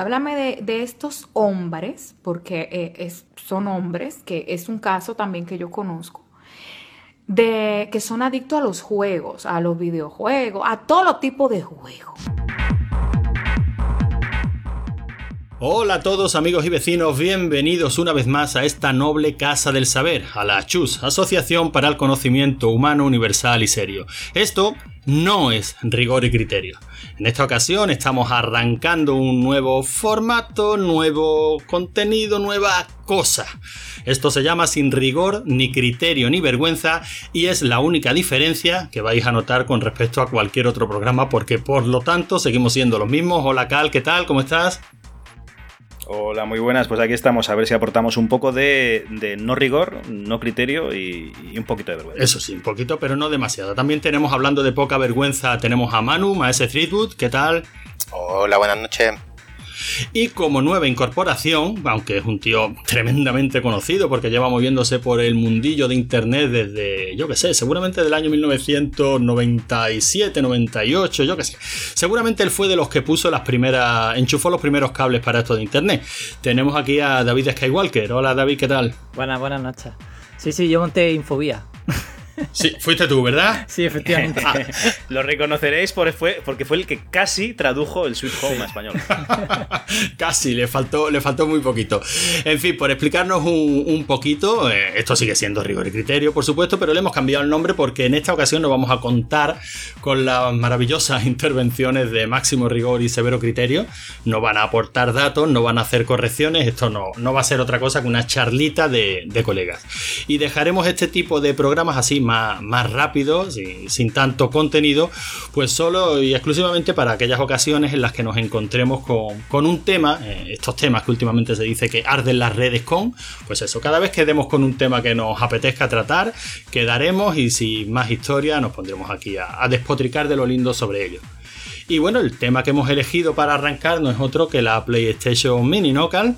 háblame de, estos hombres, porque eh, son hombres, que es un caso también que yo conozco, de que son adictos a los juegos, a los videojuegos, a todo tipo de juegos. Hola a todos amigos y vecinos, bienvenidos una vez más a esta noble Casa del Saber, a la CHUS, Asociación para el Conocimiento Humano Universal y Serio. Esto no es rigor y criterio. En esta ocasión estamos arrancando un nuevo formato, nuevo contenido, nueva cosa. Esto se llama sin rigor, ni criterio, ni vergüenza y es la única diferencia que vais a notar con respecto a cualquier otro programa porque por lo tanto seguimos siendo los mismos. Hola Cal, ¿qué tal? ¿Cómo estás? Hola, muy buenas. Pues aquí estamos a ver si aportamos un poco de, no rigor, no criterio y, un poquito de vergüenza. Eso sí, un poquito, pero no demasiado. También tenemos, hablando de poca vergüenza, tenemos a Manu, Maese Threadwood. ¿Qué tal? Hola, buenas noches. Y como nueva incorporación, aunque es un tío tremendamente conocido porque lleva moviéndose por el mundillo de internet desde, yo qué sé, seguramente del año 1997, 98, yo qué sé. Seguramente él fue de los que puso las primeras, enchufó los primeros cables para esto de internet. Tenemos aquí a David Skywalker. Hola David, ¿qué tal? Buenas, buenas noches. Sí, sí, yo monté Infobía. Sí, fuiste tú, ¿verdad? Sí, efectivamente. Lo reconoceréis porque fue, porque fue el que casi tradujo el Sweet Home a español. casi, le faltó, le faltó muy poquito. En fin, por explicarnos un, poquito, eh, esto sigue siendo rigor y criterio, por supuesto, pero le hemos cambiado el nombre porque en esta ocasión nos vamos a contar con las maravillosas intervenciones de máximo rigor y severo criterio. No van a aportar datos, no van a hacer correcciones, esto no, no va a ser otra cosa que una charlita de, de colegas. Y dejaremos este tipo de programas así más, rápido, sin, tanto contenido, pues solo y exclusivamente para aquellas ocasiones en las que nos encontremos con, un tema, eh, estos temas que últimamente se dice que arden las redes con, pues eso, cada vez que demos con un tema que nos apetezca tratar, quedaremos y sin más historia nos pondremos aquí a, despotricar de lo lindo sobre ello. Y bueno, el tema que hemos elegido para arrancar no es otro que la PlayStation Mini, ¿no, Cal?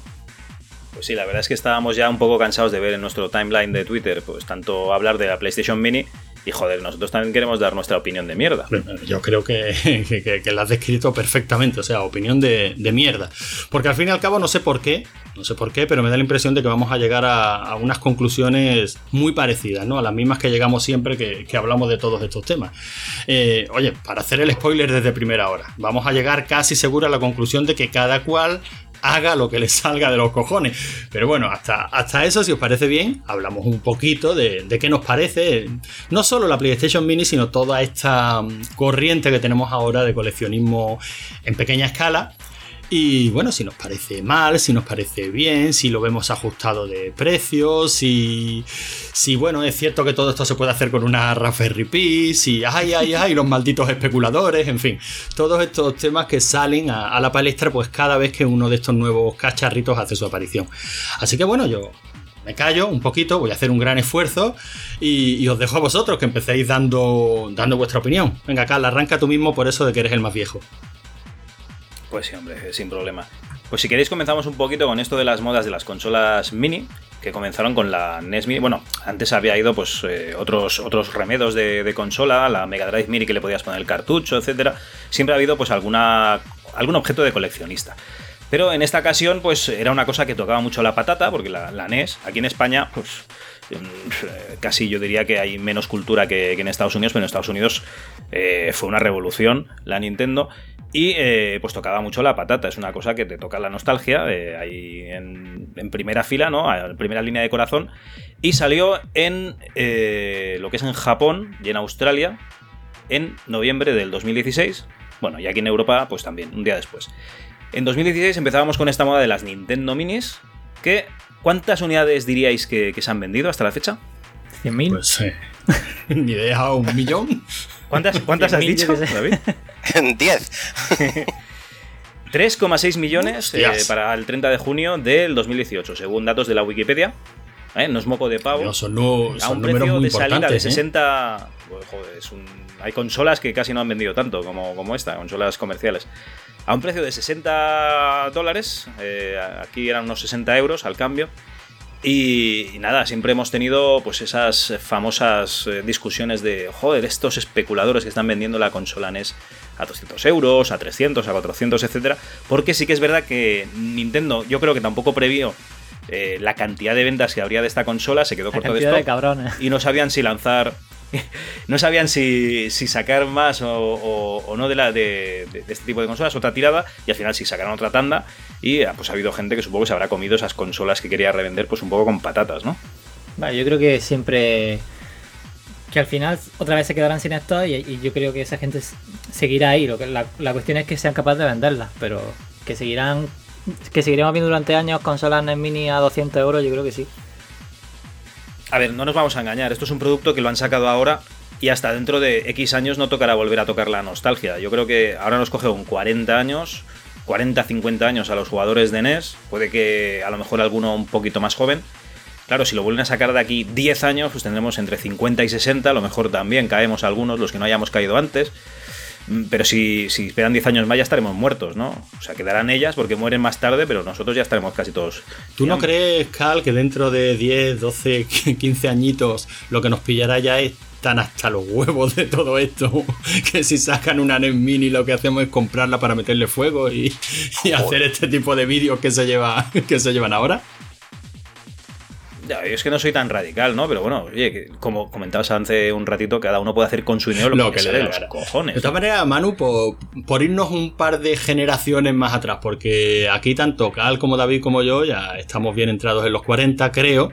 Pues sí, la verdad es que estábamos ya un poco cansados de ver en nuestro timeline de Twitter, pues tanto hablar de la PlayStation Mini y joder, nosotros también queremos dar nuestra opinión de mierda. Yo creo que, que, la has descrito perfectamente, o sea, opinión de, mierda. Porque al fin y al cabo no sé por qué, no sé por qué, pero me da la impresión de que vamos a llegar a, unas conclusiones muy parecidas, ¿no? A las mismas que llegamos siempre que, hablamos de todos estos temas. Eh, oye, para hacer el spoiler desde primera hora, vamos a llegar casi seguro a la conclusión de que cada cual haga lo que le salga de los cojones. Pero bueno, hasta, hasta eso, si os parece bien, hablamos un poquito de, de qué nos parece, no solo la PlayStation Mini, sino toda esta mm, corriente que tenemos ahora de coleccionismo en pequeña escala y bueno, si nos parece mal, si nos parece bien, si lo vemos ajustado de precios, si, si bueno, es cierto que todo esto se puede hacer con una Raspberry Pi, si ay, ay, ay, los malditos especuladores, en fin, todos estos temas que salen a, la palestra pues cada vez que uno de estos nuevos cacharritos hace su aparición. Así que bueno, yo me callo un poquito, voy a hacer un gran esfuerzo y, os dejo a vosotros que empecéis dando, dando vuestra opinión. Venga, Carla, arranca tú mismo por eso de que eres el más viejo. Pues sí, hombre, sin problema. Pues si queréis comenzamos un poquito con esto de las modas de las consolas mini, que comenzaron con la NES Mini. Bueno, antes había ido pues eh, otros, otros remedos de, consola, la Mega Drive Mini que le podías poner el cartucho, etcétera. Siempre ha habido pues alguna, algún objeto de coleccionista. Pero en esta ocasión, pues era una cosa que tocaba mucho la patata, porque la, NES, aquí en España, pues mm, casi yo diría que hay menos cultura que, en Estados Unidos, pero en Estados Unidos eh, fue una revolución la Nintendo y eh, pues tocaba mucho la patata, es una cosa que te toca la nostalgia, eh, ahí en, primera fila, ¿no? En primera línea de corazón. Y salió en eh, lo que es en Japón y en Australia en noviembre del 2016. Bueno, y aquí en Europa, pues también, un día después. En 2016 empezábamos con esta moda de las Nintendo Minis, que ¿cuántas unidades diríais que, se han vendido hasta la fecha? 100.000. Pues ni idea, un millón. ¿Cuántas, cuántas has dicho, David? 10. 3,6 millones eh, para el 30 de junio del 2018, según datos de la Wikipedia. ¿Eh? No es moco de pavo. a un precio de salida de 60. ¿eh? Hay consolas que casi no han vendido tanto como, como esta, consolas comerciales. A un precio de 60 dólares, aquí eran unos 60 euros al cambio. Y, nada, siempre hemos tenido pues esas famosas discusiones de, joder, estos especuladores que están vendiendo la consola NES a 200 euros, a 300, a 400, etcétera, porque sí que es verdad que Nintendo, yo creo que tampoco previó eh, la cantidad de ventas que habría de esta consola, se quedó La corto de cabrones. y no sabían si lanzar. No sabían si, sacar más o, no de, la, de, este tipo de consolas, otra tirada, y al final sí sacaron otra tanda. Y ah, pues ha habido gente que supongo que se habrá comido esas consolas que quería revender, pues un poco con patatas, ¿no? Vale, yo creo que siempre. Que al final otra vez se quedarán sin esto y, yo creo que esa gente seguirá ahí. Lo que, la, la cuestión es que sean capaces de venderlas, pero que seguirán. Que seguiremos viendo durante años consolas NES Mini a 200 euros, yo creo que sí. A ver, no nos vamos a engañar, esto es un producto que lo han sacado ahora y hasta dentro de X años no tocará volver a tocar la nostalgia. Yo creo que ahora nos coge un 40 años, 40, 50 años a los jugadores de NES, puede que a lo mejor alguno un poquito más joven. Claro, si lo vuelven a sacar de aquí 10 años, pues tendremos entre 50 y 60, a lo mejor también caemos algunos, los que no hayamos caído antes. Mm, Pero si, si esperan 10 años más ya estaremos muertos, ¿no? O sea, quedarán ellas porque mueren más tarde, pero nosotros ya estaremos casi todos. ¿Tú no crees, Cal, que dentro de 10, 12, 15 añitos lo que nos pillará ya es tan hasta los huevos de todo esto que si sacan una NES Mini lo que hacemos es comprarla para meterle fuego y, y hacer este tipo de vídeos que se lleva que se llevan ahora? Ya, yo es que no soy tan radical, ¿no? Pero bueno, oye, que como comentabas hace un ratito, cada uno puede hacer con su dinero lo, que, le dé los cojones. De todas maneras, Manu, por, por irnos un par de generaciones más atrás, porque aquí tanto Cal como David como yo ya estamos bien entrados en los 40, creo.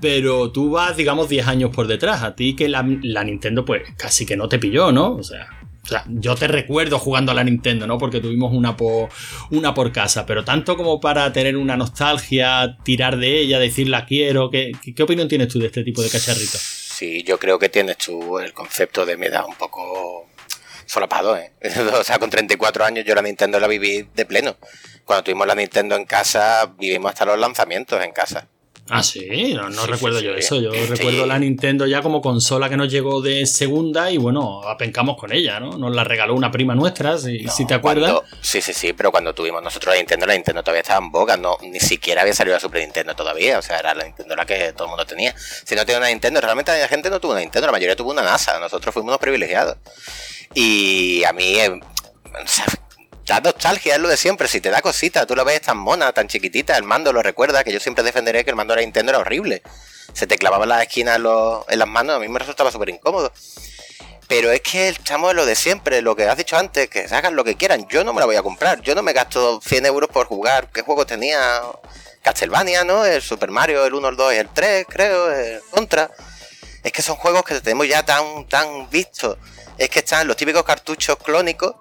Pero tú vas, digamos, 10 años por detrás. A ti que la, la Nintendo, pues casi que no te pilló, ¿no? O sea, o sea, yo te recuerdo jugando a la Nintendo, ¿no? Porque tuvimos una por, una por casa. Pero tanto como para tener una nostalgia, tirar de ella, decir la quiero. ¿Qué, qué, qué opinión tienes tú de este tipo de cacharritos? Sí, yo creo que tienes tú el concepto de me da un poco solapado, ¿eh? o sea, con 34 años yo la Nintendo la viví de pleno. Cuando tuvimos la Nintendo en casa, vivimos hasta los lanzamientos en casa. Ah, sí, no, no Sí, recuerdo sí, yo sí. eso. Yo Sí. recuerdo la Nintendo ya como consola que nos llegó de segunda y bueno, apencamos con ella, ¿no? Nos la regaló una prima nuestra, si, No, si te acuerdas. cuando- sí, sí, sí, pero cuando tuvimos nosotros la Nintendo, la Nintendo todavía estaba en boga, no, ni siquiera había salido la Super Nintendo todavía, o sea, era la Nintendo la que todo el mundo tenía. Si no tenía una Nintendo, realmente la gente no tuvo una Nintendo, la mayoría tuvo una NASA, nosotros fuimos unos privilegiados. Y a mí, eh, o sea, da nostalgia, es lo de siempre, si te da cosita, tú lo ves tan mona, tan chiquitita, el mando lo recuerda, que yo siempre defenderé que el mando de la Nintendo era horrible. Se te clavaba en las esquinas los- en las manos, a mí me resultaba súper incómodo. Pero es que estamos en lo de siempre, lo que has dicho antes, que hagan lo que quieran. Yo no me la voy a comprar. Yo no me gasto 100 euros por jugar. ¿Qué juegos tenía? Castlevania, ¿no? El Super Mario, el 1, el 2 y el 3, creo, el Contra. Es que son juegos que tenemos ya tan, tan vistos. Es que están los típicos cartuchos clónicos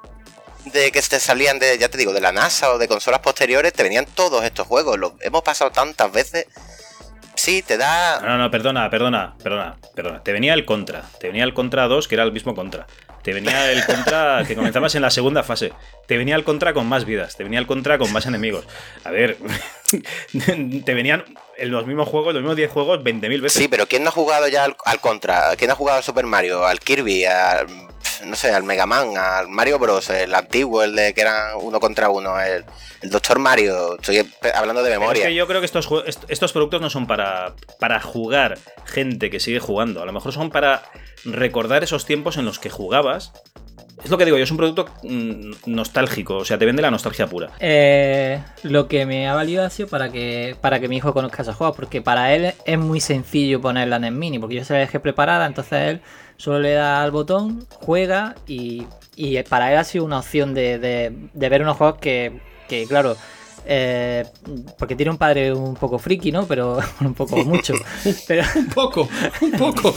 de que te salían de, ya te digo, de la NASA o de consolas posteriores. Te venían todos estos juegos. Los hemos pasado tantas veces. Sí, te da. No, no, perdona, perdona, perdona, perdona. Te venía el Contra. Te venía el Contra 2, que era el mismo Contra. Te venía el Contra que comenzabas en la segunda fase. Te venía el Contra con más vidas. Te venía el Contra con más enemigos. A ver, te venían en los mismos juegos, los mismos 10 juegos, 20.000 veces. Sí, pero ¿quién no ha jugado ya al, al Contra? ¿Quién ha jugado al Super Mario? Al Kirby, al, no sé, al Mega Man, al Mario Bros, el antiguo, el de que era uno contra uno, el, el Doctor Mario. Estoy hablando de memoria. Es que yo creo que estos, estos productos no son para, para jugar gente que sigue jugando. A lo mejor son para recordar esos tiempos en los que jugabas. Es lo que digo yo, es un producto mm, nostálgico, o sea, te vende la nostalgia pura. Eh, lo que me ha valido ha sido para que, para que mi hijo conozca esos juegos, porque para él es muy sencillo poner la NES Mini, porque yo se la dejé preparada, entonces él solo le da al botón, juega y, y para él ha sido una opción de, de- de ver unos juegos que, que, claro, eh, porque tiene un padre un poco friki, ¿no? Pero un poco mucho. Pero Un poco, un poco.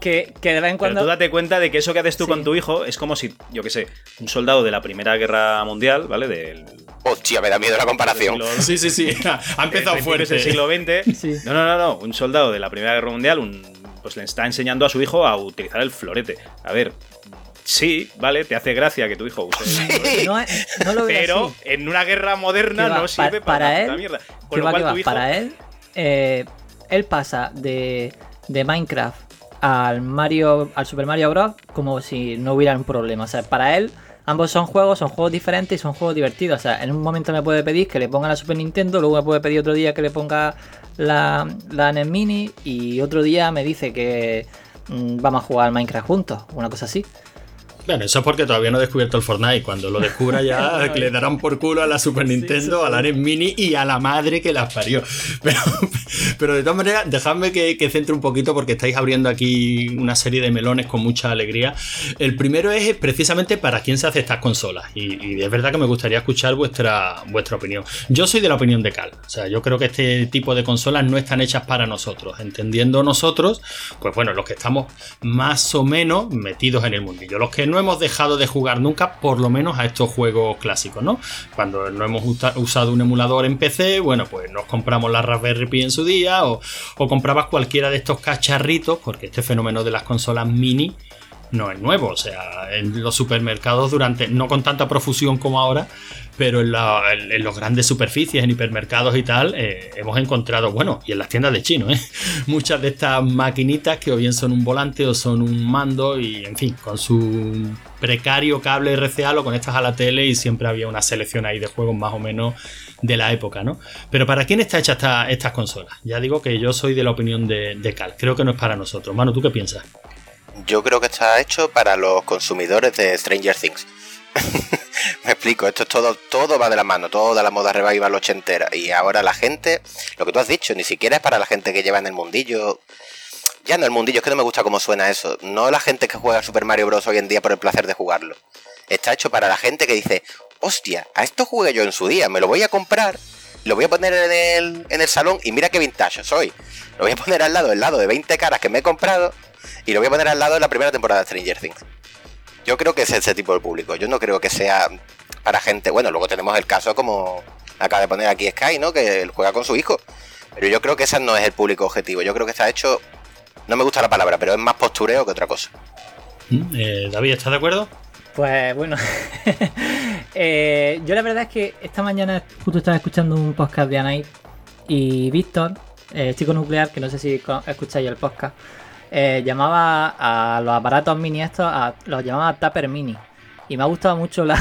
que, que de vez en Pero cuando... tú date cuenta de que eso que haces tú Sí. con tu hijo es como si, yo qué sé, un soldado de la Primera Guerra Mundial, ¿vale? Del Hostia, me da miedo la comparación. siglo- Sí, sí, sí. Ha empezado fuerte. siglo XX. Sí. No, no, no, no. Un soldado de la Primera Guerra Mundial, un, pues le está enseñando a su hijo a utilizar el florete. A ver, sí, vale, te hace gracia que tu hijo use el florete. No, es- no lo Pero así. en una guerra moderna va, no sirve pa- para, para puta él, mierda. Con lo va, cual tu hijo. Para él, eh, él pasa de, de Minecraft al Mario, al Super Mario Bros. como si no hubiera un problema. O sea, para él, ambos son juegos, son juegos diferentes y son juegos divertidos. O sea, en un momento me puede pedir que le ponga la Super Nintendo, luego me puede pedir otro día que le ponga la, la NES Mini y otro día me dice que mm, vamos a jugar Minecraft juntos, una cosa así. Bueno, eso es porque todavía no he descubierto el Fortnite. Cuando lo descubra ya le darán por culo a la Super Nintendo, a la NES Mini y a la madre que las parió. Pero, pero de todas maneras, dejadme que, que, centre un poquito porque estáis abriendo aquí una serie de melones con mucha alegría. El primero es precisamente para quién se hace estas consolas. Y, y es verdad que me gustaría escuchar vuestra, vuestra opinión. Yo soy de la opinión de Cal. O sea, yo creo que este tipo de consolas no están hechas para nosotros. Entendiendo nosotros, pues bueno, los que estamos más o menos metidos en el mundillo. Los que no hemos dejado de jugar nunca, por lo menos a estos juegos clásicos, ¿no? Cuando no hemos usado un emulador en PC, bueno, pues nos compramos la Raspberry Pi en su día o, o comprabas cualquiera de estos cacharritos, porque este fenómeno de las consolas mini no es nuevo. O sea, en los supermercados durante, no con tanta profusión como ahora, pero en, la, los grandes superficies, en hipermercados y tal, eh, hemos encontrado, bueno, y en las tiendas de chino, ¿eh? muchas de estas maquinitas que o bien son un volante o son un mando y, en fin, con su precario cable RCA lo conectas a la tele y siempre había una selección ahí de juegos más o menos de la época, ¿no? Pero ¿para quién está hecha esta, estas consolas? Ya digo que yo soy de la opinión de, de Cal, creo que no es para nosotros. Mano, ¿tú qué piensas? Yo creo que está hecho para los consumidores de Stranger Things. Me explico, esto es todo, todo va de la mano, toda la moda revival ochentera. Y ahora la gente, lo que tú has dicho, ni siquiera es para la gente que lleva en el mundillo. Ya no el mundillo, es que no me gusta cómo suena eso. No la gente que juega Super Mario Bros. hoy en día por el placer de jugarlo. Está hecho para la gente que dice, hostia, a esto jugué yo en su día, me lo voy a comprar, lo voy a poner en el, en el salón y mira qué vintage soy. Lo voy a poner al lado, del lado de 20 caras que me he comprado y lo voy a poner al lado de la primera temporada de Stranger Things. Yo creo que es ese tipo de público. Yo no creo que sea para gente. Bueno, luego tenemos el caso como acaba de poner aquí Sky, ¿no? Que él juega con su hijo. Pero yo creo que ese no es el público objetivo. Yo creo que está hecho. No me gusta la palabra, pero es más postureo que otra cosa. Eh, David, ¿estás de acuerdo? Pues bueno, eh, yo la verdad es que esta mañana justo estaba escuchando un podcast de Anait y Víctor, chico nuclear, que no sé si escucháis el podcast, eh, llamaba a los aparatos mini estos, a, los llamaba Tupper Mini. Y me ha gustado mucho la,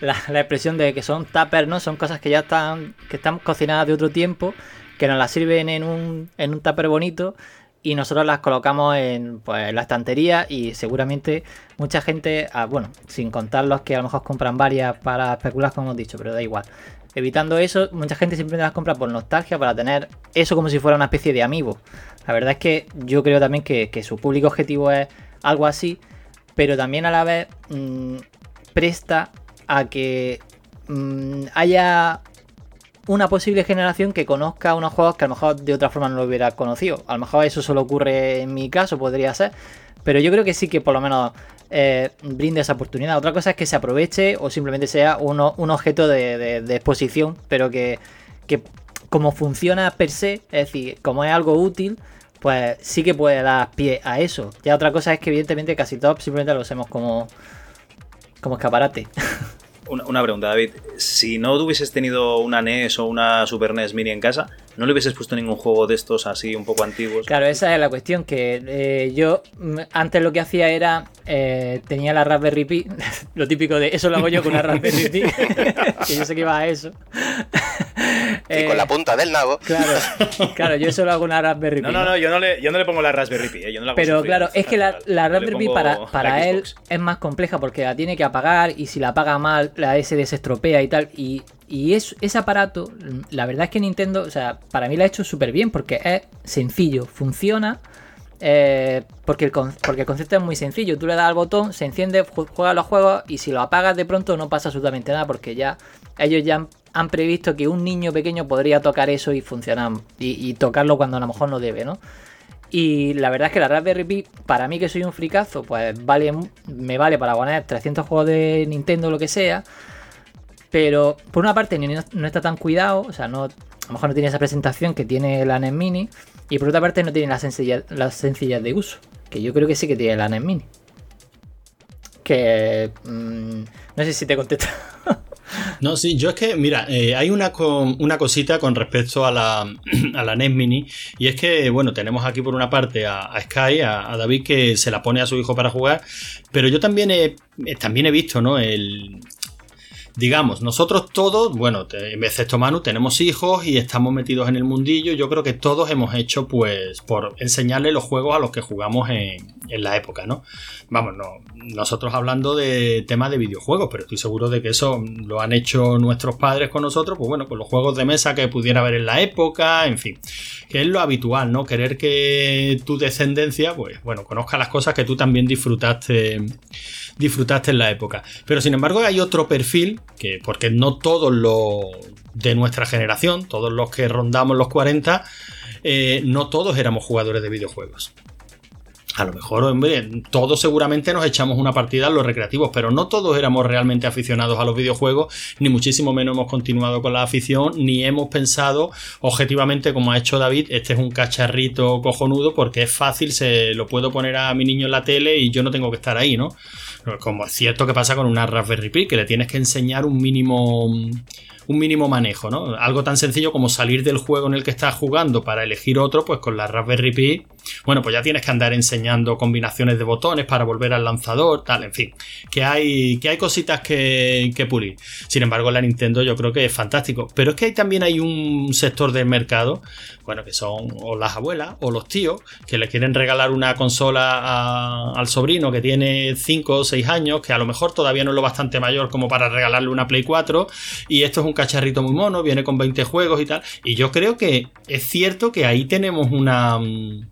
la, expresión de que son Tupper, ¿no? Son cosas que ya están, que están cocinadas de otro tiempo, que nos las sirven en un, en un tupper bonito y nosotros las colocamos en, pues, la estantería y seguramente mucha gente, ah, bueno, sin contar los que a lo mejor compran varias para especular, como hemos dicho, pero da igual. Evitando eso, mucha gente simplemente las compra por nostalgia, para tener eso como si fuera una especie de amigo. La verdad es que yo creo también que, su público objetivo es algo así, pero también a la vez mmm, presta a que mmm, haya una posible generación que conozca unos juegos que a lo mejor de otra forma no lo hubiera conocido. A lo mejor eso solo ocurre en mi caso, podría ser. Pero yo creo que sí que por lo menos eh, brinde esa oportunidad. Otra cosa es que se aproveche o simplemente sea uno, un objeto de, exposición, pero que, que, como funciona per se, es decir, como es algo útil, pues sí que puede dar pie a eso. Ya otra cosa es que evidentemente casi todos simplemente lo usemos como, como escaparate. Una, pregunta, David. Si no hubieses tenido una NES o una Super NES Mini en casa, ¿no le hubieses puesto ningún juego de estos así un poco antiguos? Claro, esa es la cuestión. Que eh, yo mm, antes lo que hacía era. Eh, tenía la Raspberry Pi. lo típico de eso lo hago yo con una Raspberry Pi. que yo sé que iba a eso. Y con la punta del nabo. Claro, claro, yo eso lo hago una Raspberry Pi. No, no, no, yo no le, yo no le pongo la Raspberry Pi. Eh, Pero claro, es que la, la Raspberry Pi para, para él es más compleja porque la tiene que apagar y si la apaga mal la SD se estropea y tal. Y, y es, ese aparato, la verdad es que Nintendo, o sea, para mí lo ha hecho súper bien porque es sencillo, funciona. Eh, porque, el, porque el concepto es muy sencillo. Tú le das al botón, se enciende, juega los juegos y si lo apagas de pronto no pasa absolutamente nada porque ya ellos ya han, previsto que un niño pequeño podría tocar eso y funcionar y, tocarlo cuando a lo mejor no debe, ¿no? Y la verdad es que la Raspberry Pi, para mí que soy un fricazo, pues vale, me vale para poner 300 juegos de Nintendo o lo que sea. Pero por una parte no, está tan cuidado, o sea, no, a lo mejor no tiene esa presentación que tiene la NES Mini. Y por otra parte no tiene la sencillez, la de uso, que yo creo que sí que tiene la NES Mini. Que... Mmm, no sé si te contesto. No, sí, yo es que, mira, eh, hay una, una cosita con respecto a la, a la NES Mini, y es que, bueno, tenemos aquí por una parte a, Sky, a, David, que se la pone a su hijo para jugar, pero yo también he, también he visto, ¿no? El, digamos, nosotros todos, bueno, excepto Manu, tenemos hijos y estamos metidos en el mundillo. Yo creo que todos hemos hecho, pues, por enseñarle los juegos a los que jugamos en, la época, ¿no? Vamos, no, nosotros hablando de temas de videojuegos, pero estoy seguro de que eso lo han hecho nuestros padres con nosotros, pues bueno, con los juegos de mesa que pudiera haber en la época, en fin, que es lo habitual, ¿no? Querer que tu descendencia, pues bueno, conozca las cosas que tú también disfrutaste disfrutaste en la época. Pero sin embargo hay otro perfil, que porque no todos los de nuestra generación, todos los que rondamos los 40, eh, no todos éramos jugadores de videojuegos. A lo mejor, hombre, todos seguramente nos echamos una partida en los recreativos, pero no todos éramos realmente aficionados a los videojuegos, ni muchísimo menos hemos continuado con la afición, ni hemos pensado objetivamente como ha hecho David, este es un cacharrito cojonudo porque es fácil, se lo puedo poner a mi niño en la tele y yo no tengo que estar ahí, ¿no? Como es cierto que pasa con una Raspberry Pi, que le tienes que enseñar un mínimo un mínimo manejo, ¿no? Algo tan sencillo como salir del juego en el que estás jugando para elegir otro, pues con la Raspberry Pi, bueno, pues ya tienes que andar enseñando combinaciones de botones para volver al lanzador, tal, en fin, que hay, que hay cositas que, pulir. Sin embargo, la Nintendo yo creo que es fantástico, pero es que también hay un sector del mercado, bueno, que son o las abuelas o los tíos, que le quieren regalar una consola al sobrino que tiene 5 o 6 años, que a lo mejor todavía no es lo bastante mayor como para regalarle una Play 4, y esto es un cacharrito muy mono, viene con 20 juegos y tal. Y yo creo que es cierto que ahí tenemos una mm,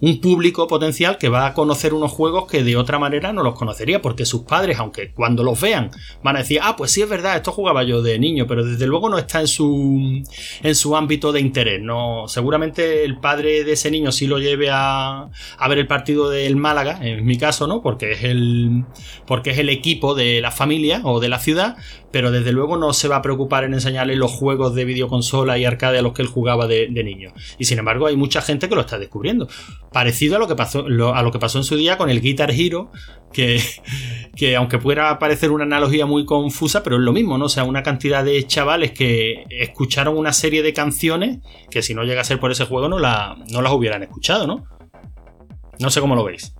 un público potencial que va a conocer unos juegos que de otra manera no los conocería, porque sus padres, aunque cuando los vean, van a decir, ah, pues sí es verdad, esto jugaba yo de niño, pero desde luego no está en su, en su ámbito de interés. No, seguramente el padre de ese niño sí lo lleve a, a ver el partido del Málaga, en mi caso, ¿no? Porque es el, porque es el equipo de la familia o de la ciudad, pero desde luego no se va a preocupar en enseñarle los juegos de videoconsola y arcade a los que él jugaba de, niño. Y sin embargo, hay mucha gente que lo está descubriendo. Parecido a lo que pasó, a lo que pasó en su día con el Guitar Hero, que, que aunque pueda parecer una analogía muy confusa, pero es lo mismo, ¿no? O sea, una cantidad de chavales que escucharon una serie de canciones que si no llega a ser por ese juego no, la, no las hubieran escuchado, ¿no? No sé cómo lo veis.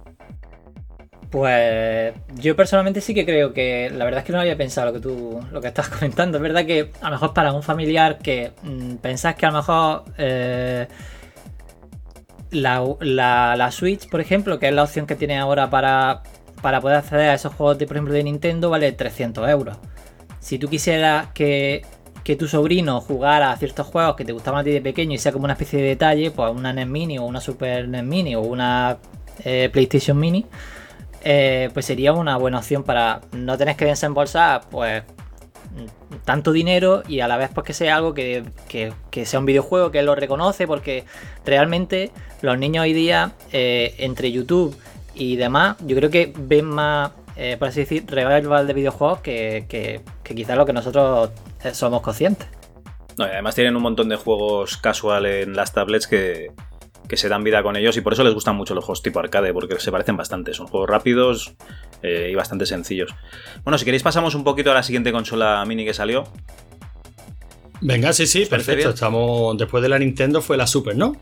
Pues yo personalmente sí que creo que la verdad es que no había pensado lo que tú lo que estás comentando. Es verdad que a lo mejor para un familiar que mm, pensás que a lo mejor eh, la, Switch, por ejemplo, que es la opción que tiene ahora para, para poder acceder a esos juegos de, por ejemplo, de Nintendo, vale 300 euros. Si tú quisieras que, que tu sobrino jugara a ciertos juegos que te gustaban a ti de pequeño y sea como una especie de detalle, pues una NES Mini o una Super NES Mini o una eh, PlayStation Mini eh, pues sería una buena opción para no tener que desembolsar pues tanto dinero y a la vez pues que sea algo que, sea un videojuego que él lo reconoce porque realmente los niños hoy día eh, entre YouTube y demás yo creo que ven más eh, por así decir revival de videojuegos que, que, quizás lo que nosotros somos conscientes. No, y además tienen un montón de juegos casual en las tablets que, que se dan vida con ellos y por eso les gustan mucho los juegos tipo arcade, porque se parecen bastante. Son juegos rápidos eh, y bastante sencillos. Bueno, si queréis pasamos un poquito a la siguiente consola mini que salió. Venga, sí, sí, perfecto. Estamos. Después de la Nintendo fue la Super, ¿no?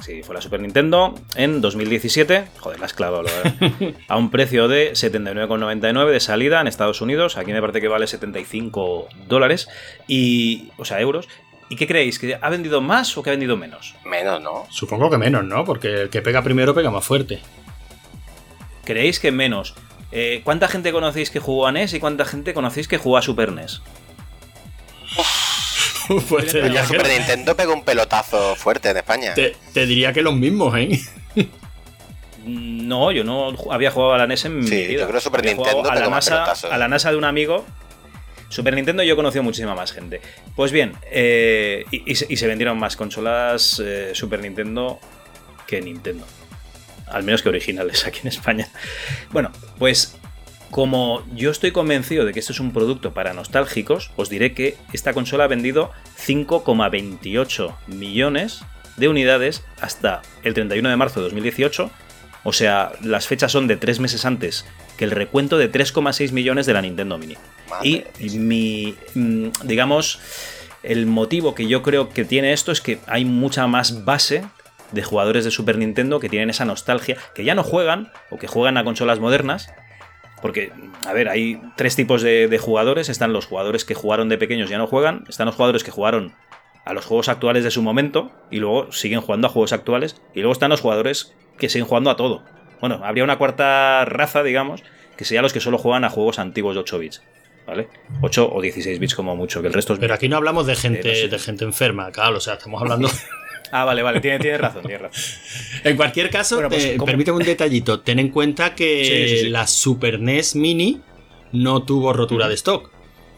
Sí, fue la Super Nintendo en 2017. Joder, la esclava, a un precio de 79,99 de salida en Estados Unidos. Aquí me parece que vale 75 dólares. Y. O sea, euros. ¿Y qué creéis? ¿Que ha vendido más o que ha vendido menos? Menos, ¿no? Supongo que menos, ¿no? Porque el que pega primero pega más fuerte. ¿Creéis que menos? Eh, ¿Cuánta gente conocéis que jugó a NES y cuánta gente conocéis que jugó a Super NES? pues te diría Super Nintendo pegó un pelotazo fuerte en España. Te, diría que los mismos, ¿eh? No, yo no había jugado a la NES en mi vida. Yo creo Super Nintendo a la, NASA, a la NASA de un amigo Super Nintendo yo he conocido muchísima más gente. Pues bien, eh, y, se vendieron más consolas eh, Super Nintendo que Nintendo. Al menos que originales aquí en España. Bueno, pues como yo estoy convencido de que esto es un producto para nostálgicos, os diré que esta consola ha vendido 5,28 millones de unidades hasta el 31 de marzo de 2018. O sea, las fechas son de tres meses antes que el recuento de 3,6 millones de la Nintendo Mini. y mi, mm, digamos, el motivo que yo creo que tiene esto es que hay mucha más base de jugadores de Super Nintendo que tienen esa nostalgia, que ya no juegan o que juegan a consolas modernas Porque, a ver, hay tres tipos de, de jugadores. Están los jugadores que jugaron de pequeños y ya no juegan. Están los jugadores que jugaron a los juegos actuales de su momento y luego siguen jugando a juegos actuales. Y luego están los jugadores que siguen jugando a todo. Bueno, habría una cuarta raza, digamos, que serían los que solo juegan a juegos antiguos de 8 bits. ¿Vale? 8 o 16 bits como mucho, que el resto es... Pero aquí no hablamos de gente, Eh, no sé. de gente enferma, claro, o sea, estamos hablando... Ah, vale, vale, tiene, tiene razón, tiene razón. en cualquier caso, Bueno, pues, eh, un detallito. Ten en cuenta que Sí, sí, sí. la Super NES Mini no tuvo rotura de stock.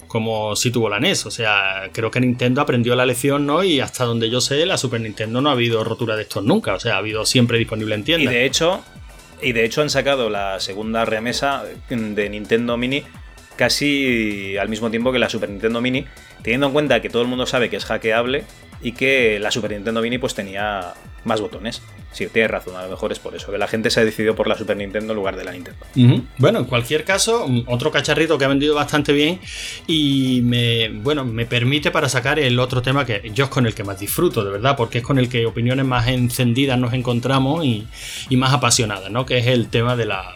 Como sí tuvo la NES. O sea, creo que Nintendo aprendió la lección, ¿no? Y hasta donde yo sé, la Super Nintendo no ha habido rotura de stock nunca. O sea, ha habido siempre disponible en Y tienda. de hecho, y de hecho han sacado la segunda remesa de Nintendo Mini casi al mismo tiempo que la Super Nintendo Mini, teniendo en cuenta que todo el mundo sabe que es hackeable y que la Super Nintendo Mini pues tenía más botones. Sí, tienes razón, a lo mejor es por eso, que la gente se ha decidido por la Super Nintendo en lugar de la Nintendo. Bueno, en cualquier caso, mm, otro cacharrito que ha vendido bastante bien y me, bueno, me permite para sacar el otro tema que yo es con el que más disfruto, de verdad, porque es con el que opiniones más encendidas nos encontramos y, y más apasionadas, ¿no? Que es el tema de la,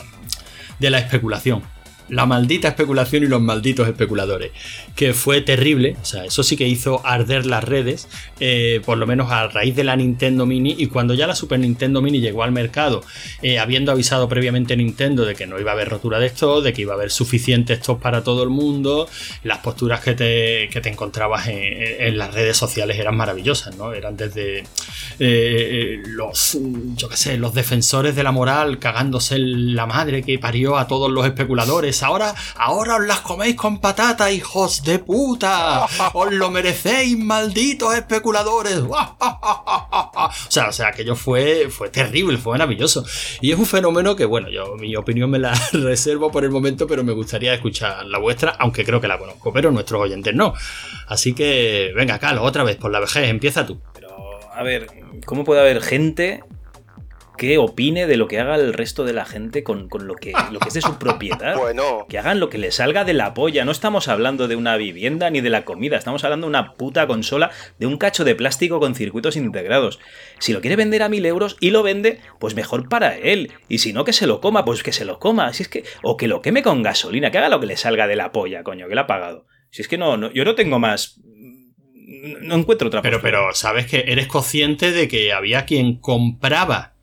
de la especulación. La maldita especulación y los malditos especuladores. Que fue terrible. O sea, eso sí que hizo arder las redes. eh, por lo menos a raíz de la Nintendo Mini. Y cuando ya la Super Nintendo Mini llegó al mercado. eh, habiendo avisado previamente Nintendo de que no iba a haber rotura de stock. De que iba a haber suficiente stock para todo el mundo. Las posturas que te, que te encontrabas en, las redes sociales eran maravillosas, ¿no? Eran desde eh, los, yo qué sé, los defensores de la moral cagándose la madre que parió a todos los especuladores. Ahora, ahora os las coméis con patata, hijos de puta. Os lo merecéis, malditos especuladores. o sea, o sea, aquello fue, fue terrible, fue maravilloso. Y es un fenómeno que, bueno, yo mi opinión me la reservo por el momento, pero me gustaría escuchar la vuestra, aunque creo que la conozco, pero nuestros oyentes no. Así que, venga, Carlos, otra vez por la vejez, empieza tú. Pero, a ver, ¿cómo puede haber gente que opine de lo que haga el resto de la gente con, con lo, que, lo que es de su propiedad? Bueno, Que hagan lo que les salga de la polla. No estamos hablando de una vivienda ni de la comida. Estamos hablando de una puta consola de un cacho de plástico con circuitos integrados. Si lo quiere vender a mil euros y lo vende, pues mejor para él. Y si no, que se lo coma, pues que se lo coma. Si es que. O que lo queme con gasolina. Que haga lo que le salga de la polla, coño, que le ha pagado. Si es que no, no yo no tengo más. No encuentro otra Pero, postura. pero, ¿sabes que eres consciente de que había quien compraba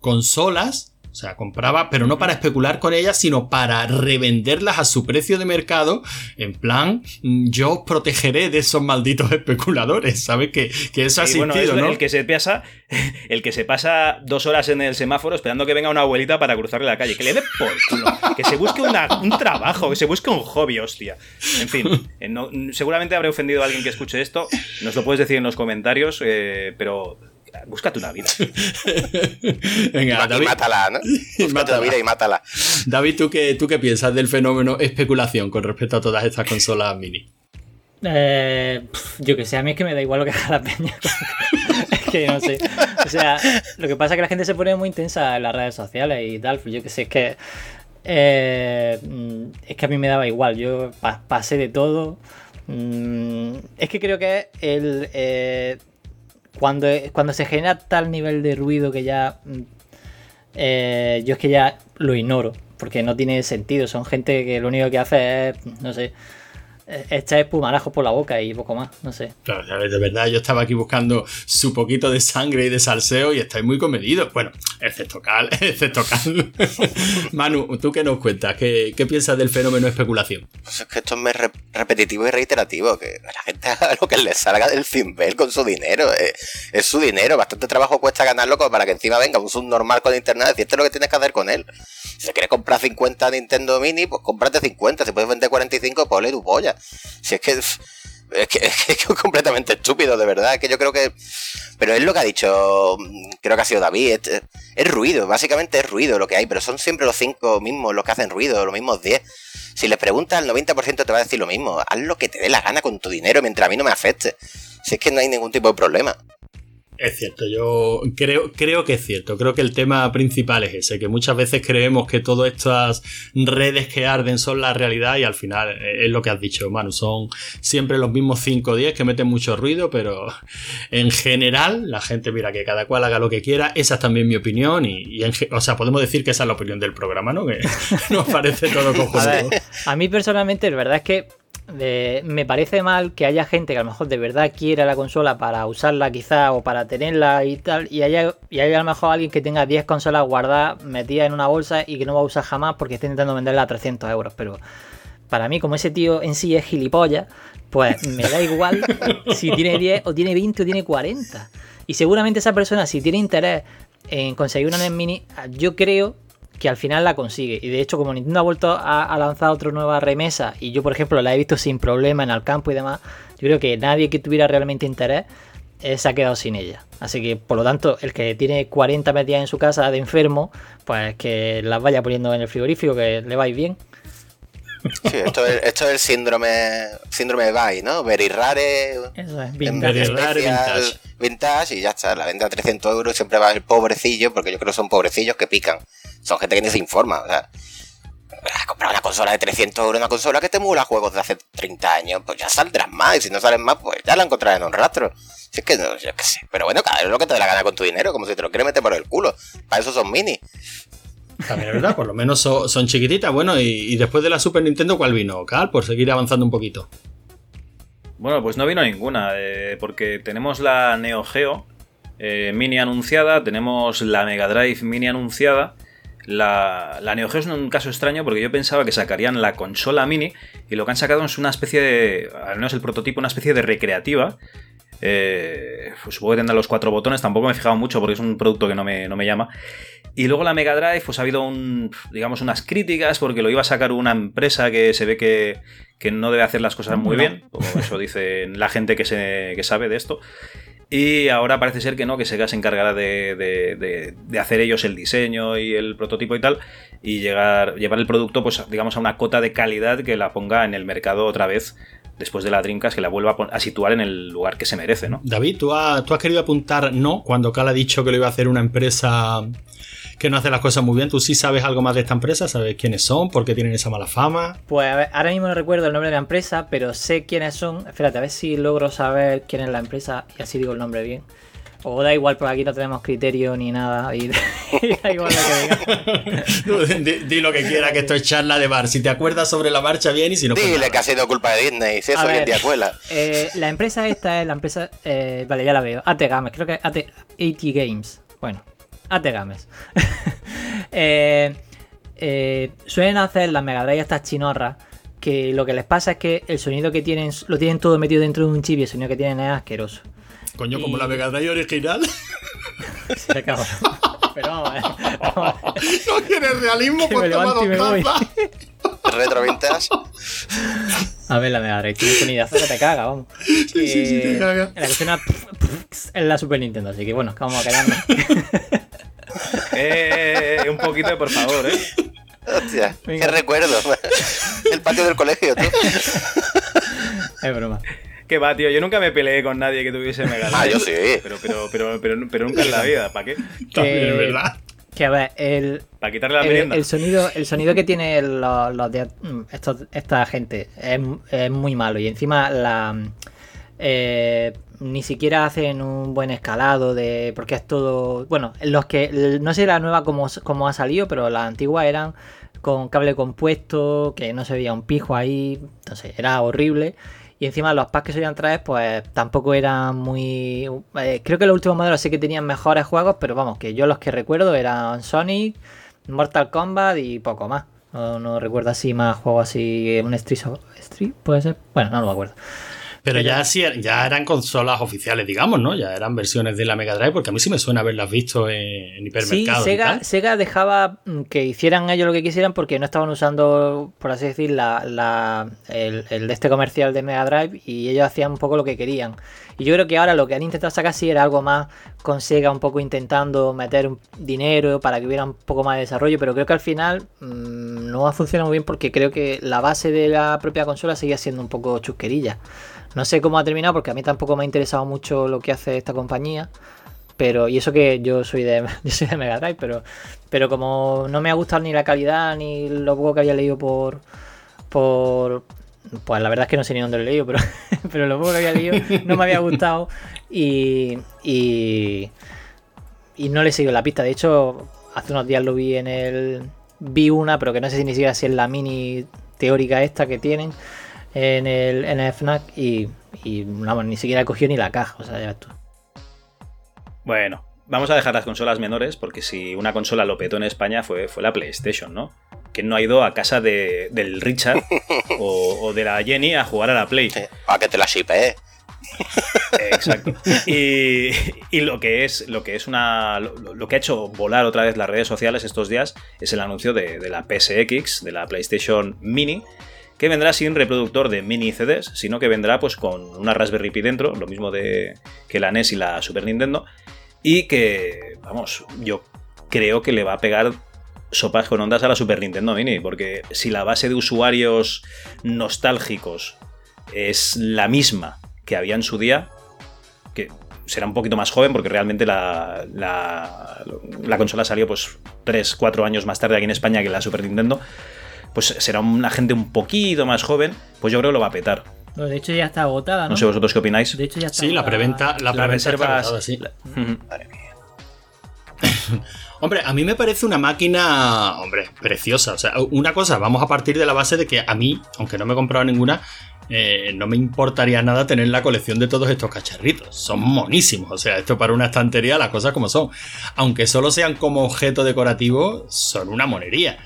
consolas? O sea, compraba, pero no para especular con ellas, sino para revenderlas a su precio de mercado. En plan, mm, yo os protegeré de esos malditos especuladores. ¿Sabes? Que, que eso ha Sí, bueno, el que se pasa, el que se pasa dos horas en el semáforo esperando que venga una abuelita para cruzarle la calle. Que le dé por culo. Que se busque una- un trabajo, que se busque un hobby, hostia. En fin, eh, no- seguramente habré ofendido a alguien que escuche esto. Nos lo puedes decir en los comentarios, eh, pero búscate una vida. Venga, y David, mátala, ¿no? Búscate Mátala. la vida y mátala. David, ¿tú qué, ¿tú qué piensas del fenómeno especulación con respecto a todas estas consolas mini? Eh, yo que sé, a mí es que me da igual lo que haga la peña. es que no sé. O sea, lo que pasa es que la gente se pone muy intensa en las redes sociales y tal. pues Yo que sé, es que. eh, es que a mí me daba igual. Yo pa- pasé de todo. Mm, es que creo que el. eh, cuando, cuando se genera tal nivel de ruido que ya. mm, eh, yo es que ya lo ignoro. Porque no tiene sentido. Son gente que lo único que hace es. No sé echar espumarajos por la boca y poco más, no sé. Claro, de verdad, yo estaba aquí buscando su poquito de sangre y de salseo y estáis muy comedidos. Bueno, excepto Cal, excepto Cal. Manu, ¿tú qué nos cuentas? ¿Qué, qué piensas del fenómeno especulación? Pues es que esto es muy re- repetitivo y reiterativo, que la gente haga lo que le salga del cimbel con su dinero. eh, Es, su dinero, bastante trabajo cuesta ganarlo como para que encima venga un subnormal con internet y decirte lo que tienes que hacer con él. Si quieres comprar 50 Nintendo Mini, pues cómprate 50. Si puedes vender 45, ponle tu polla. Si es que... Es que, es que es completamente estúpido, de verdad. Que yo creo que. Pero es lo que ha dicho. Creo que ha sido David. Es, es ruido, básicamente es ruido lo que hay. Pero son siempre los cinco mismos los que hacen ruido, los mismos 10. Si les preguntas, el 90% te va a decir lo mismo. Haz lo que te dé la gana con tu dinero mientras a mí no me afecte. Si es que no hay ningún tipo de problema. Es cierto, yo creo, creo que es cierto. Creo que el tema principal es ese, que muchas veces creemos que todas estas redes que arden son la realidad y al final es lo que has dicho, Manu. Son siempre los mismos 5 o 10 que meten mucho ruido, pero en general la gente mira que cada cual haga lo que quiera. Esa es también mi opinión y, o sea, podemos decir que esa es la opinión del programa, ¿no? Que nos parece todo conjunto. A, a mí personalmente, la verdad es que me parece mal que haya gente que a lo mejor de verdad quiera la consola para usarla quizá o para tenerla y tal, y haya, y haya a lo mejor alguien que tenga 10 consolas guardadas, metidas en una bolsa y que no va a usar jamás porque está intentando venderla a 300 euros. Pero para mí, como ese tío en sí es gilipollas, pues me da igual si tiene 10 o tiene 20 o tiene 40. Y seguramente esa persona, si tiene interés en conseguir una NES Mini, yo creo que al final la consigue. Y de hecho, como Nintendo ha vuelto a, lanzar otra nueva remesa, y yo, por ejemplo, la he visto sin problema en el campo y demás, yo creo que nadie que tuviera realmente interés eh, se ha quedado sin ella. Así que, por lo tanto, el que tiene 40 metidas en su casa de enfermo, pues que las vaya poniendo en el frigorífico, que le vais bien. Sí, esto es, esto es el síndrome síndrome de Bay, ¿no? Very rare. Eso es, vintage. vintage. vintage. y ya está. La venta a 300 euros siempre va el pobrecillo, porque yo creo que son pobrecillos que pican son gente que ni se informa. O sea, comprar una consola de 300 euros, una consola que te mula juegos de hace 30 años, pues ya saldrán más. Y si no salen más, pues ya la encontrarás en un rastro. Si es que no, yo qué sé. Pero bueno, cada vez lo que te dé la gana con tu dinero, como si te lo quieres meter por el culo. Para eso son mini. También es verdad, por lo menos son, chiquititas. Bueno, y, después de la Super Nintendo, ¿cuál vino? Cal, por seguir avanzando un poquito. Bueno, pues no vino ninguna, eh, porque tenemos la Neo Geo eh, mini anunciada, tenemos la Mega Drive mini anunciada la, la Neo Geo es un caso extraño porque yo pensaba que sacarían la consola mini y lo que han sacado es una especie de, al menos el prototipo, una especie de recreativa. Eh, pues supongo que tendrá los cuatro botones, tampoco me he fijado mucho porque es un producto que no me, no me llama. Y luego la Mega Drive, pues ha habido un, digamos, unas críticas porque lo iba a sacar una empresa que se ve que, que no debe hacer las cosas muy bien, o eso dice la gente que, se, que sabe de esto. Y ahora parece ser que no, que Sega se encargará de, hacer ellos el diseño y el prototipo y tal, y llegar, llevar el producto, pues, digamos, a una cota de calidad que la ponga en el mercado otra vez después de la Dreamcast, que la vuelva a, situar en el lugar que se merece, ¿no? David, ¿tú, tú has querido apuntar no cuando Cal ha dicho que lo iba a hacer una empresa que no hace las cosas muy bien. ¿Tú sí sabes algo más de esta empresa? ¿Sabes quiénes son? ¿Por qué tienen esa mala fama? Pues a ver, ahora mismo no recuerdo el nombre de la empresa, pero sé quiénes son. Espérate, a ver si logro saber quién es la empresa y así digo el nombre bien. O da igual, porque aquí no tenemos criterio ni nada. Y, da igual lo que diga. di, lo que quiera, que esto es charla de bar. Si te acuerdas sobre la marcha, bien, y si no. Pues Dile que ha sido culpa de Disney, si eso hoy en día cuela. Eh, la empresa esta es la empresa. Eh, vale, ya la veo. AT Games, creo que AT, AT Games. Bueno, AT Games. Eh, eh, suelen hacer las Mega Drive estas chinorras que lo que les pasa es que el sonido que tienen lo tienen todo metido dentro de un chip y el sonido que tienen es asqueroso. Coño, como la Mega Drive original. Se acabó. Pero vamos, No quieres realismo, pues toma dos Retro vintage. A ver, la Mega Drive tiene sonidazo que te caga, vamos. Sí, sí, sí, te caga. La que suena en la Super Nintendo, así que bueno, vamos a quedarnos. Eh, un poquito de por favor, ¿eh? Hostia, qué recuerdo. El patio del colegio, tú. Es broma. Que va, tío, yo nunca me peleé con nadie que tuviese Mega Ah, yo sí. Pero, pero, pero, pero, pero nunca en la vida, ¿para qué? También es verdad. Que a ver, el, Para quitarle la el, merienda. el sonido, el sonido que tiene los, los de estos- esta gente es, es muy malo. Y encima la eh, ni siquiera hacen un buen escalado de. Porque es todo. Bueno, los que. No sé la nueva como, como ha salido, pero las antiguas eran con cable compuesto, que no se veía un pijo ahí. Entonces era horrible. Y encima los packs que solían traer, pues tampoco eran muy. eh, creo que los últimos modelos sí que tenían mejores juegos, pero vamos, que yo los que recuerdo eran Sonic, Mortal Kombat y poco más. No, recuerdo así más juegos así. Un Street, Street, puede ser. Bueno, no lo acuerdo. Pero ya sí, ya eran consolas oficiales, digamos, ¿no? Ya eran versiones de la Mega Drive, porque a mí sí me suena haberlas visto en, en Sí, hipermercados. y Sega. Sega dejaba mm, que hicieran ellos lo que quisieran porque no estaban usando, por así decir, la, la- el, el de este comercial de Mega Drive y ellos hacían un poco lo que querían. Y yo creo que ahora lo que han intentado sacar sí era algo más con Sega, un poco intentando meter un dinero para que hubiera un poco más de desarrollo, pero creo que al final mm, no ha funcionado muy bien porque creo que la base de la propia consola seguía siendo un poco chusquerilla. No sé cómo ha terminado porque a mí tampoco me ha interesado mucho lo que hace esta compañía. pero y eso que yo soy de Mega Drive, pero pero como no me ha gustado ni la calidad ni lo poco que había leído por por pues la verdad es que no sé ni dónde lo he leído, pero, pero lo poco que había leído no me había gustado y, y, y no le he seguido la pista. De hecho, hace unos días lo vi en el. Vi una, pero que no sé si ni siquiera si es la mini teórica esta que tienen en el, en el FNAC y, y vamos, ni siquiera he cogido ni la caja, o sea, ya ves tú. Bueno, vamos a dejar las consolas menores porque si una consola lo petó en España fue, fue la PlayStation, ¿no? Que no ha ido a casa de, del Richard o, o de la Jenny a jugar a la Play. Sí, Para que te la shipe, ¿eh? Exacto. Y, y lo que es, lo que es una. Lo, lo que ha hecho volar otra vez las redes sociales estos días es el anuncio de, de la PSX, de la PlayStation Mini, que vendrá sin reproductor de mini CDs, sino que vendrá pues con una Raspberry Pi dentro, lo mismo de, que la NES y la Super Nintendo, y que, vamos, yo creo que le va a pegar sopas con ondas a la Super Nintendo Mini, porque si la base de usuarios nostálgicos es la misma que había en su día, que será un poquito más joven, porque realmente la, la, la consola salió pues 3, 4 años más tarde aquí en España que la Super Nintendo, pues será una gente un poquito más joven, pues yo creo que lo va a petar. No, de hecho ya está agotada, ¿no? No sé vosotros qué opináis. De hecho ya está Sí, la preventa, la Las preventa está reservas- agotada, sí. Ujú. Hombre, a mí me parece una máquina, hombre, preciosa. O sea, una cosa, vamos a partir de la base de que a mí, aunque no me he comprado ninguna, eh, no me importaría nada tener la colección de todos estos cacharritos. Son monísimos. O sea, esto para una estantería, las cosas como son. Aunque solo sean como objeto decorativo, son una monería.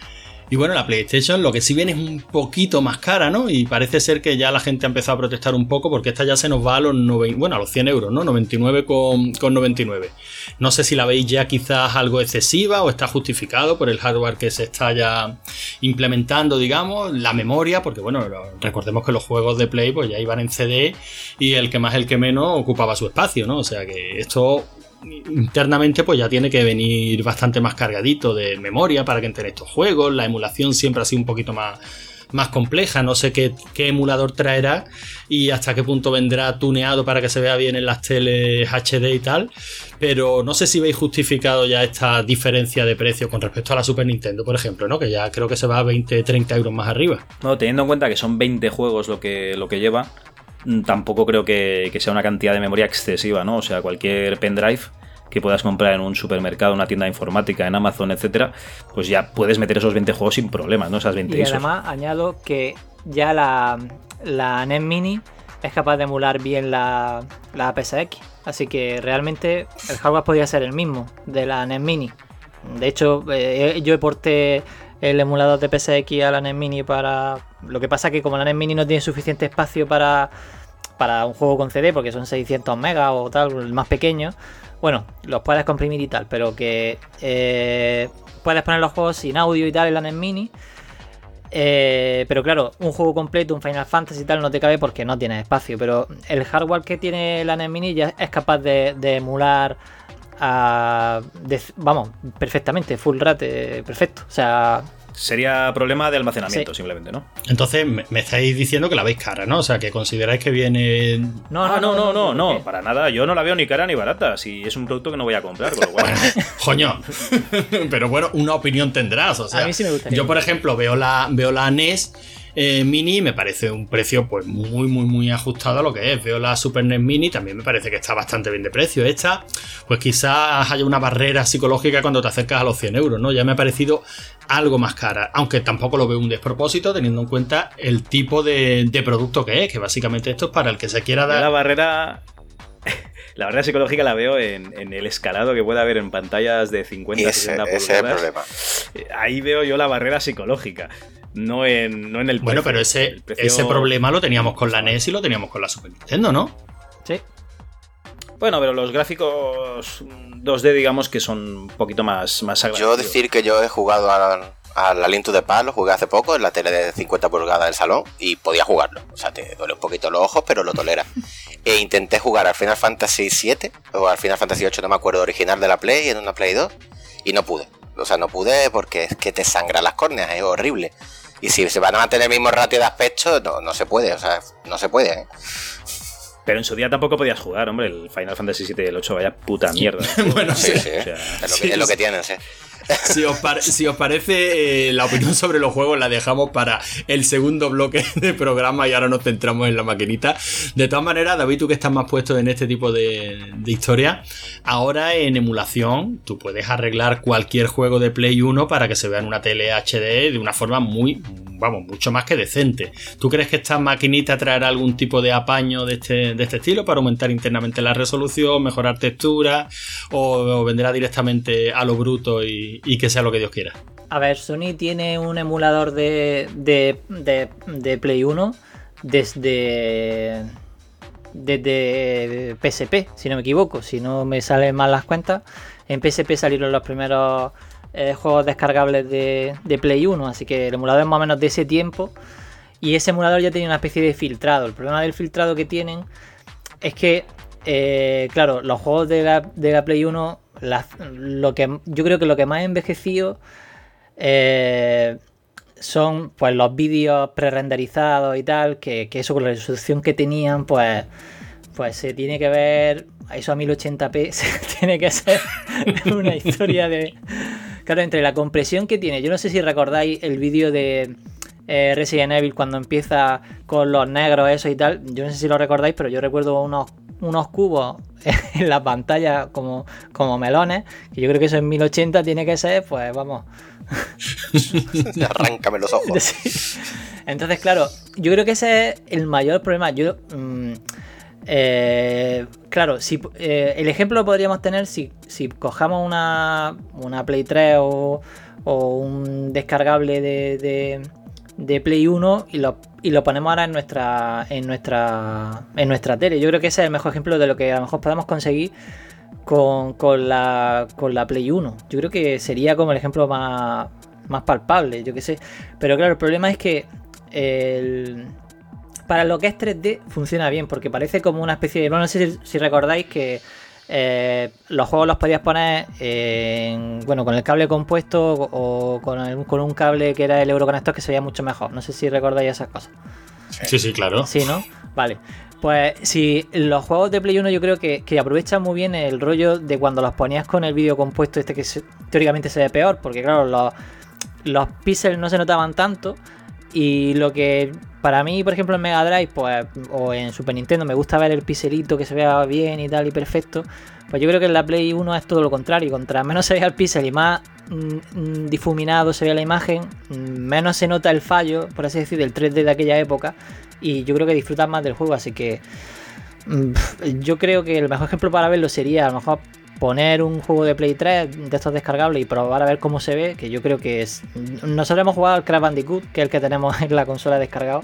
Y bueno, la PlayStation lo que sí viene es un poquito más cara, ¿no? Y parece ser que ya la gente ha empezado a protestar un poco porque esta ya se nos va a los, 90, bueno, a los 100 euros, ¿no? 99 con, con 99. No sé si la veis ya quizás algo excesiva o está justificado por el hardware que se está ya implementando, digamos, la memoria, porque bueno, recordemos que los juegos de Play pues ya iban en CD y el que más, el que menos ocupaba su espacio, ¿no? O sea que esto internamente pues ya tiene que venir bastante más cargadito de memoria para que entren estos juegos, la emulación siempre ha sido un poquito más, más compleja, no sé qué, qué emulador traerá y hasta qué punto vendrá tuneado para que se vea bien en las teles HD y tal, pero no sé si veis justificado ya esta diferencia de precio con respecto a la Super Nintendo, por ejemplo, ¿no? que ya creo que se va a 20, 30 euros más arriba. No, teniendo en cuenta que son 20 juegos lo que, lo que lleva, tampoco creo que, que sea una cantidad de memoria excesiva, ¿no? O sea, cualquier pendrive que puedas comprar en un supermercado, una tienda de informática, en Amazon, etcétera, pues ya puedes meter esos 20 juegos sin problemas, ¿no? Esas 20 Y ISOs. además añado que ya la, la NES Mini es capaz de emular bien la, la PSX. Así que realmente el hardware podría ser el mismo de la NES Mini. De hecho, eh, yo porté el emulador de PSX a la NES Mini para... Lo que pasa que como la NES Mini no tiene suficiente espacio para, para un juego con CD, porque son 600 megas o tal, el más pequeño, bueno, los puedes comprimir y tal, pero que eh, puedes poner los juegos sin audio y tal en la NES Mini. Eh, pero claro, un juego completo, un Final Fantasy y tal, no te cabe porque no tiene espacio. Pero el hardware que tiene la NES Mini ya es capaz de emular a. de- vamos, perfectamente, full rate, perfecto. O sea, Sería problema de almacenamiento, Sí. simplemente, ¿no? Entonces me, me estáis diciendo que la veis cara, ¿no? O sea, que consideráis que viene... no, ah, no, no, no, no, ¿por qué? para nada. Yo no la veo ni cara ni barata. Si es un producto que no voy a comprar, con lo cual. Coño, pero bueno, una opinión tendrás. O sea, A mí sí me gustaría. Yo, por ejemplo, veo la, veo la NES eh, Mini y me parece un precio pues muy, muy, muy ajustado a lo que es. Veo la Super NES Mini, también me parece que está bastante bien de precio. Esta, pues quizás haya una barrera psicológica cuando te acercas a los 100 euros, ¿no? Ya me ha parecido algo más cara, aunque tampoco lo veo un despropósito teniendo en cuenta el tipo de, de producto que es, que básicamente esto es para el que se quiera Yo la dar... barrera. La barrera psicológica la veo en, en el escalado que puede haber en pantallas de 50 Y ese, 60 ese es el pulgadas. problema. Eh, Ahí veo yo la barrera psicológica, no en, no en el Bueno, pero ese, precio- ese problema lo teníamos con la NES y lo teníamos con la Super Nintendo, ¿no? Sí. Bueno, pero los gráficos 2D, digamos que son un poquito más, más Yo agradecidos. decir que yo he jugado a, a la Link to the Past, lo jugué hace poco en la tele de 50 pulgadas del salón y podía jugarlo. O sea, te duele un poquito los ojos, pero lo tolera. e intenté jugar al Final Fantasy VII o al Final Fantasy VIII, no me acuerdo, original de la Play, en una Play 2, y no pude. O sea, no pude porque es que te sangra las córneas, es horrible. Y si se van a mantener el mismo ratio de aspecto, no, no se puede, o sea, no se puede. ¿eh? Pero en su día tampoco podías jugar, hombre. El Final Fantasy VII y el 8, vaya puta mierda. bueno, Sí, sí. sí. O sea, es, lo sí, que, es lo sí. que tienen, sí. Si os, parece, eh, la opinión sobre los juegos la dejamos para el segundo bloque de programa y ahora nos centramos en la maquinita. De todas maneras, David, tú que estás más puesto en este tipo de, historia, ahora en emulación tú puedes arreglar cualquier juego de Play 1 para que se vea en una tele HD de una forma muy, vamos, mucho más que decente. ¿Tú crees que esta maquinita traerá algún tipo de apaño de este, de este estilo para aumentar internamente la resolución, mejorar textura o, o vendrá directamente a lo bruto y, y que sea lo que Dios quiera? A ver, Sony tiene un emulador de, de, de- Play 1 desde, desde PSP, si no me equivoco, si no me salen mal las cuentas. En PSP salieron los primeros eh, juegos descargables de, de Play 1, así que el emulador es más o menos de ese tiempo. Y ese emulador ya tenía una especie de filtrado. El problema del filtrado que tienen es que, eh, claro, los juegos de la, de la Play 1, lo que, yo creo que lo que más envejecido eh, son pues los vídeos pre-renderizados y tal, que, que eso con la resolución que tenían, pues, pues se tiene que ver, eso a 1080p se tiene que ser una historia de... Claro, entre la compresión que tiene, yo no sé si recordáis el vídeo de eh, Resident Evil cuando empieza con los negros, eso y tal, yo no sé si lo recordáis, pero yo recuerdo unos, unos cubos en la pantalla como, como melones, que yo creo que eso en 1080 tiene que ser, pues vamos, Arráncame los ojos. Sí. Entonces, claro, yo creo que ese es el mayor problema. Yo, mm, eh, claro, si, eh, el ejemplo lo podríamos tener si, si cojamos una, una Play 3 o, o un descargable de, de- de Play 1 y lo, y lo ponemos ahora en nuestra, en, nuestra, en nuestra tele. Yo creo que ese es el mejor ejemplo de lo que a lo mejor podemos conseguir con, con la, con la Play 1. Yo creo que sería como el ejemplo más, más palpable, yo qué sé. Pero claro, el problema es que para lo que es 3D funciona bien, porque parece como una especie de... No sé si recordáis que eh, los juegos los podías poner en- bueno, con el cable compuesto o con, el- con un cable que era el Euroconector que se veía mucho mejor. No sé si recordáis esas cosas. Sí, sí, claro. Sí, ¿no? Vale. Pues si los juegos de Play 1 yo creo que, que aprovechan muy bien el rollo de cuando los ponías con el vídeo compuesto este que se- teóricamente se ve peor, porque claro, los, los píxeles no se notaban tanto y lo que para mí, por ejemplo, en Mega Drive pues, o en Super Nintendo me gusta ver el pixelito que se vea bien y tal y perfecto, pues yo creo que en la Play 1 es todo lo contrario, contra menos se vea el píxel y más mm, mm, difuminado se vea la imagen, mm, menos se nota el fallo, por así decir, del 3D de aquella época. Y yo creo que disfrutas más del juego, así que yo creo que el mejor ejemplo para verlo sería a lo mejor poner un juego de Play 3 de estos descargables y probar a ver cómo se ve, que yo creo que es... Nosotros hemos jugado al Crash Bandicoot, que es el que tenemos en la consola descargado,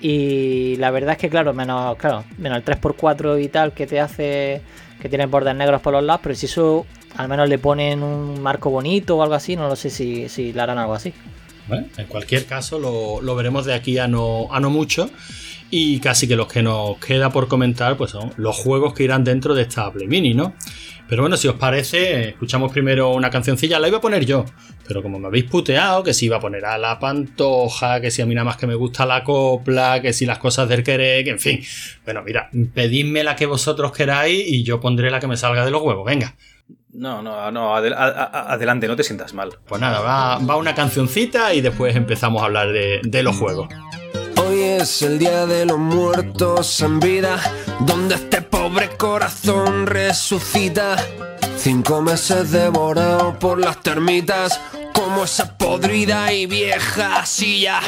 y la verdad es que claro, menos, claro, menos el 3x4 y tal que te hace que tiene bordes negros por los lados, pero si eso al menos le ponen un marco bonito o algo así, no lo sé si, si le harán algo así. Bueno, en cualquier caso, lo, lo veremos de aquí a no, a no mucho. Y casi que los que nos queda por comentar, pues son los juegos que irán dentro de esta Play Mini, ¿no? Pero bueno, si os parece, escuchamos primero una cancioncilla, la iba a poner yo, pero como me habéis puteado, que si iba a poner a la pantoja, que si a mí nada más que me gusta la copla, que si las cosas del querer, que en fin. Bueno, mira, pedidme la que vosotros queráis y yo pondré la que me salga de los huevos, venga. No, no, no, adel- adelante, no te sientas mal. Pues nada, va, va una cancioncita y después empezamos a hablar de, de los juegos. Hoy es el día de los muertos en vida, donde este pobre corazón resucita. Cinco meses devorado por las termitas, como esa podrida y vieja silla.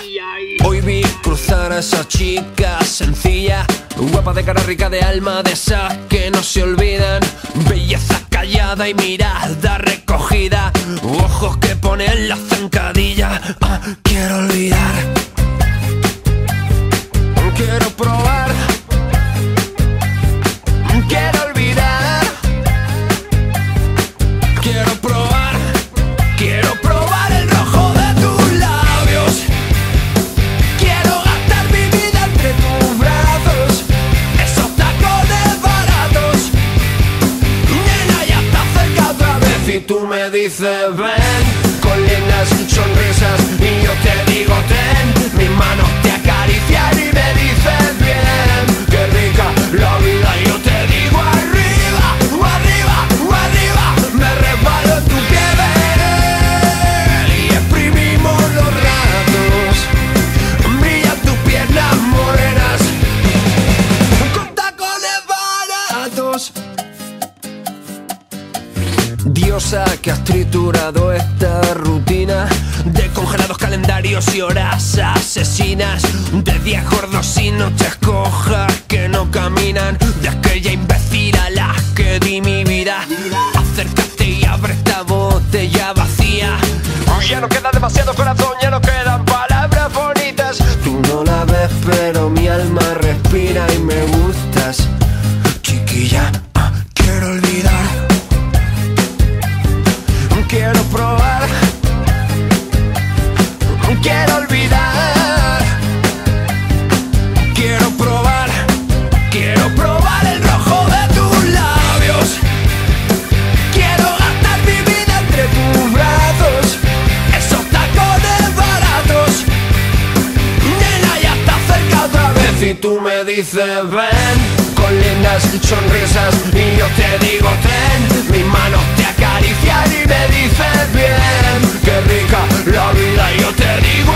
Hoy vi cruzar a esa chica sencilla, guapa de cara rica de alma, de esas que no se olvidan. Belleza callada y mirada recogida, ojos que ponen la zancadilla. Ah, quiero olvidar. Quiero probar. Quiero olvidar. Quiero probar. Quiero probar el rojo de tus labios. Quiero gastar mi vida entre tus brazos. Esos tacones baratos. Nena, ya está cerca otra vez. Y tú me dices, ven. Que has triturado esta rutina de congelados calendarios y horas asesinas, de días gordos y noches cojas que no caminan, de aquella imbécil a la que di mi vida. Acércate y abre esta botella vacía. Ya no queda demasiado corazón, ya no quedan palabras bonitas. Tú no la ves, pero mi alma respira y me gustas. Dices, ven. Con lindas sonrisas. Y yo te digo, ten. Mis manos te acarician y me dices, bien. Qué rica la vida. Yo te digo,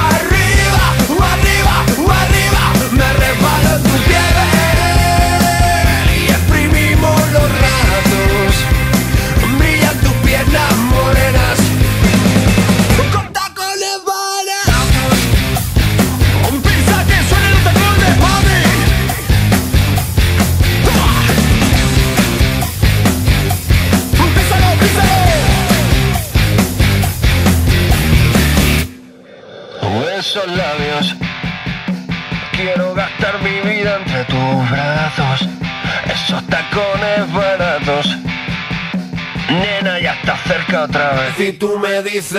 tú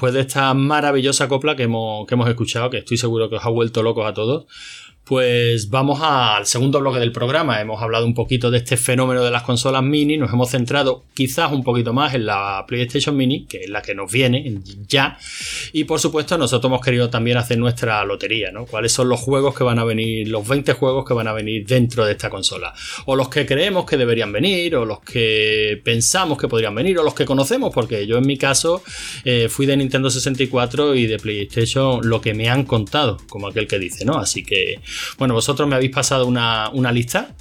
después de esta maravillosa copla que hemos, que hemos escuchado, que estoy seguro que os ha vuelto locos a todos, pues vamos al segundo bloque del programa. Hemos hablado un poquito de este fenómeno de las consolas mini, nos hemos centrado quizás un poquito más en la PlayStation Mini, que es la que nos viene ya, y por supuesto nosotros hemos querido también hacer nuestra lotería, ¿no? ¿Cuáles son los juegos que van a venir, los 20 juegos que van a venir dentro de esta consola? O los que creemos que deberían venir, o los que pensamos que podrían venir, o los que conocemos, porque yo en mi caso eh, fui de Nintendo 64 y de PlayStation lo que me han contado, como aquel que dice, ¿no? Así que, bueno, vosotros me habéis pasado una, una lista.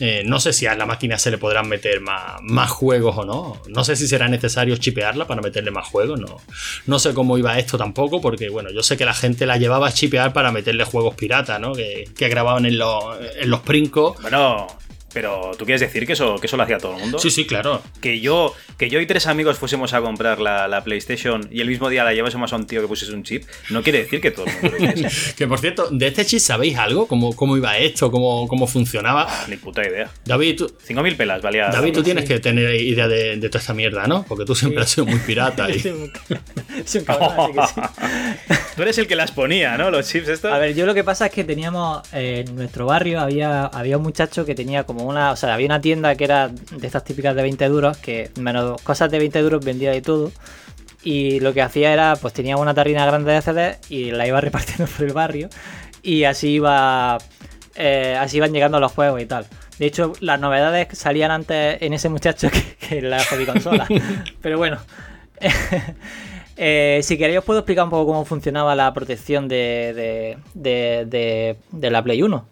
Eh, no sé si a la máquina se le podrán meter más, más, juegos o no. No sé si será necesario chipearla para meterle más juegos. No, no sé cómo iba esto tampoco, porque bueno, yo sé que la gente la llevaba a chipear para meterle juegos pirata, ¿no? Que, grababan en los, en los princos. Bueno, pero ¿tú quieres decir que eso, que eso lo hacía todo el mundo? Sí, sí, claro. Que yo, que yo y tres amigos fuésemos a comprar la, la PlayStation y el mismo día la llevásemos a un tío que pusiese un chip, no quiere decir que todo el mundo lo hiciese. que por cierto, de este chip sabéis algo, cómo, cómo iba esto, cómo, cómo funcionaba. Ah, ni puta idea. David, tú, 5.000 pelas valía. David, tú tienes que tener idea de, de, toda esta mierda, ¿no? Porque tú siempre has sido muy pirata. Y... Un cabrón, así que sí. Tú eres el que las ponía, ¿no? Los chips estos. A ver, yo lo que pasa es que teníamos eh, en nuestro barrio había, había un muchacho que tenía como una, o sea, había una tienda que era de estas típicas de 20 duros, que menos cosas de 20 duros vendía de todo. Y lo que hacía era, pues tenía una tarrina grande de CD y la iba repartiendo por el barrio. Y así iba. eh, así iban llegando los juegos y tal. De hecho, las novedades salían antes en ese muchacho que, que en la hobby consola. Pero bueno. Eh, si queréis os puedo explicar un poco cómo funcionaba la protección de, de, de, de, de la Play 1.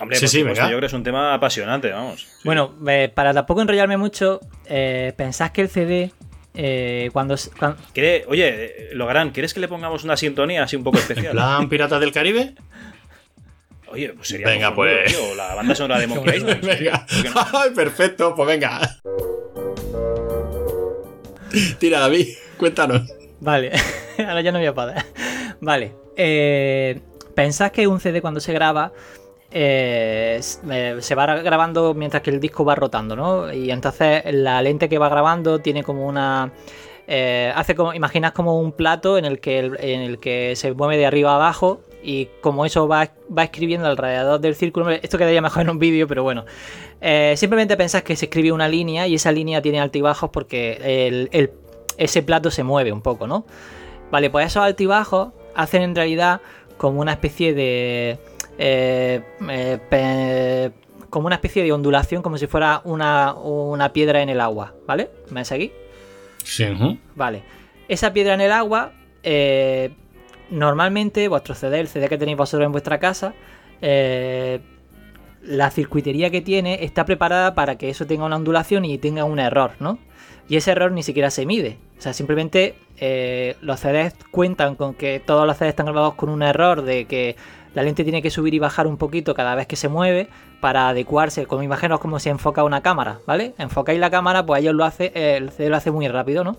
Hombre, Sí, por sí, supuesto, venga. yo creo que es un tema apasionante, vamos. Sí. Bueno, eh, para tampoco enrollarme mucho, eh, pensad que el CD, eh, cuando, s- cuan- ¿Quiere- oye, Lográn, ¿quieres que le pongamos una sintonía así un poco especial? ¿Plan Piratas del Caribe? Oye, pues sería. Venga, pues. tío, la banda sonora de Monkey Island. Venga. Ay, perfecto, pues venga. Tira, David, cuéntanos. Vale, ahora ya no voy a poder. Vale, eh, pensad que un CD cuando se graba eh, se va grabando mientras que el disco va rotando, ¿no? Y entonces la lente que va grabando tiene como una... eh, hace como, imaginas como un plato en el, que en el que se mueve de arriba a abajo y como eso va, va escribiendo alrededor del círculo, esto quedaría mejor en un vídeo, pero bueno. Eh, simplemente pensás que se escribe una línea y esa línea tiene altibajos porque el, el- ese plato se mueve un poco, ¿no? Vale, pues esos altibajos hacen en realidad como una especie de... eh, eh, como una especie de ondulación, como si fuera una, una piedra en el agua, ¿vale? ¿Me seguís? Sí. Vale. Esa piedra en el agua, eh, normalmente vuestro CD, el CD que tenéis vosotros en vuestra casa, eh, la circuitería que tiene está preparada para que eso tenga una ondulación y tenga un error, ¿no? Y ese error ni siquiera se mide. O sea, simplemente eh, los CDs cuentan con que todos los CDs están grabados con un error de que la lente tiene que subir y bajar un poquito cada vez que se mueve para adecuarse. Como imaginaos como si enfoca una cámara, ¿vale? Enfocáis la cámara, pues ellos lo hace, el CD lo hace muy rápido, ¿no?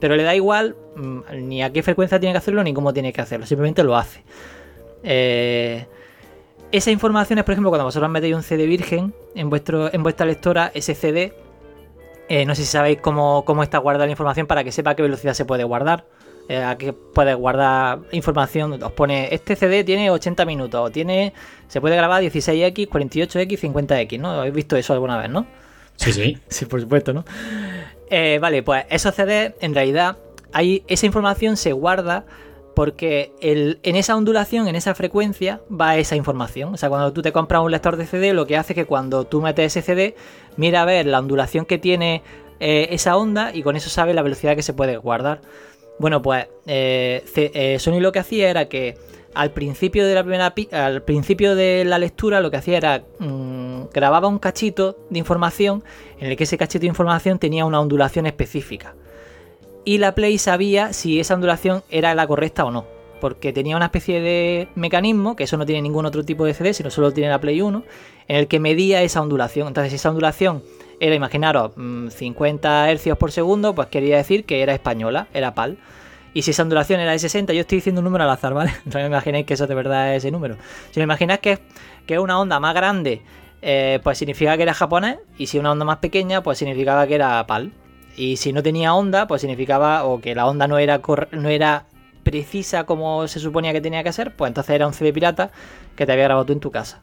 Pero le da igual mm, ni a qué frecuencia tiene que hacerlo ni cómo tiene que hacerlo, simplemente lo hace. Eh, esa información es, por ejemplo, cuando vosotros metéis un CD virgen en, vuestro, en vuestra lectora, ese CD, eh, no sé si sabéis cómo, cómo está guardada la información para que sepa a qué velocidad se puede guardar. Eh, a qué puede guardar información. Os pone, este CD tiene 80 minutos, o tiene, se puede grabar 16X, 48X, 50X, ¿no? Habéis visto eso alguna vez, ¿no? Sí, sí. Sí, por supuesto, ¿no? Eh, vale, pues esos CDs, en realidad, hay, esa información se guarda porque el- en esa ondulación, en esa frecuencia, va esa información. O sea, cuando tú te compras un lector de CD, lo que hace es que cuando tú metes ese CD, mira a ver la ondulación que tiene eh, esa onda y con eso sabe la velocidad que se puede guardar. Bueno, pues eh, eh, Sony lo que hacía era que al principio de la primera al principio de la lectura lo que hacía era mm, grababa un cachito de información en el que ese cachito de información tenía una ondulación específica. Y la Play sabía si esa ondulación era la correcta o no. Porque tenía una especie de mecanismo, que eso no tiene ningún otro tipo de CD, sino solo tiene la Play 1, en el que medía esa ondulación. Entonces, esa ondulación era, imaginaros, mm, 50 Hz por segundo, pues quería decir que era española, era PAL. Y si esa ondulación era de 60, yo estoy diciendo un número al azar, ¿vale? No me imaginéis que eso de verdad es ese número. Si me imagináis que que una onda más grande, eh, pues significa que era japonés. Y si una onda más pequeña, pues significaba que era PAL. Y si no tenía onda, pues significaba o que la onda no era, no era precisa como se suponía que tenía que ser, pues entonces era un CD pirata que te había grabado tú en tu casa.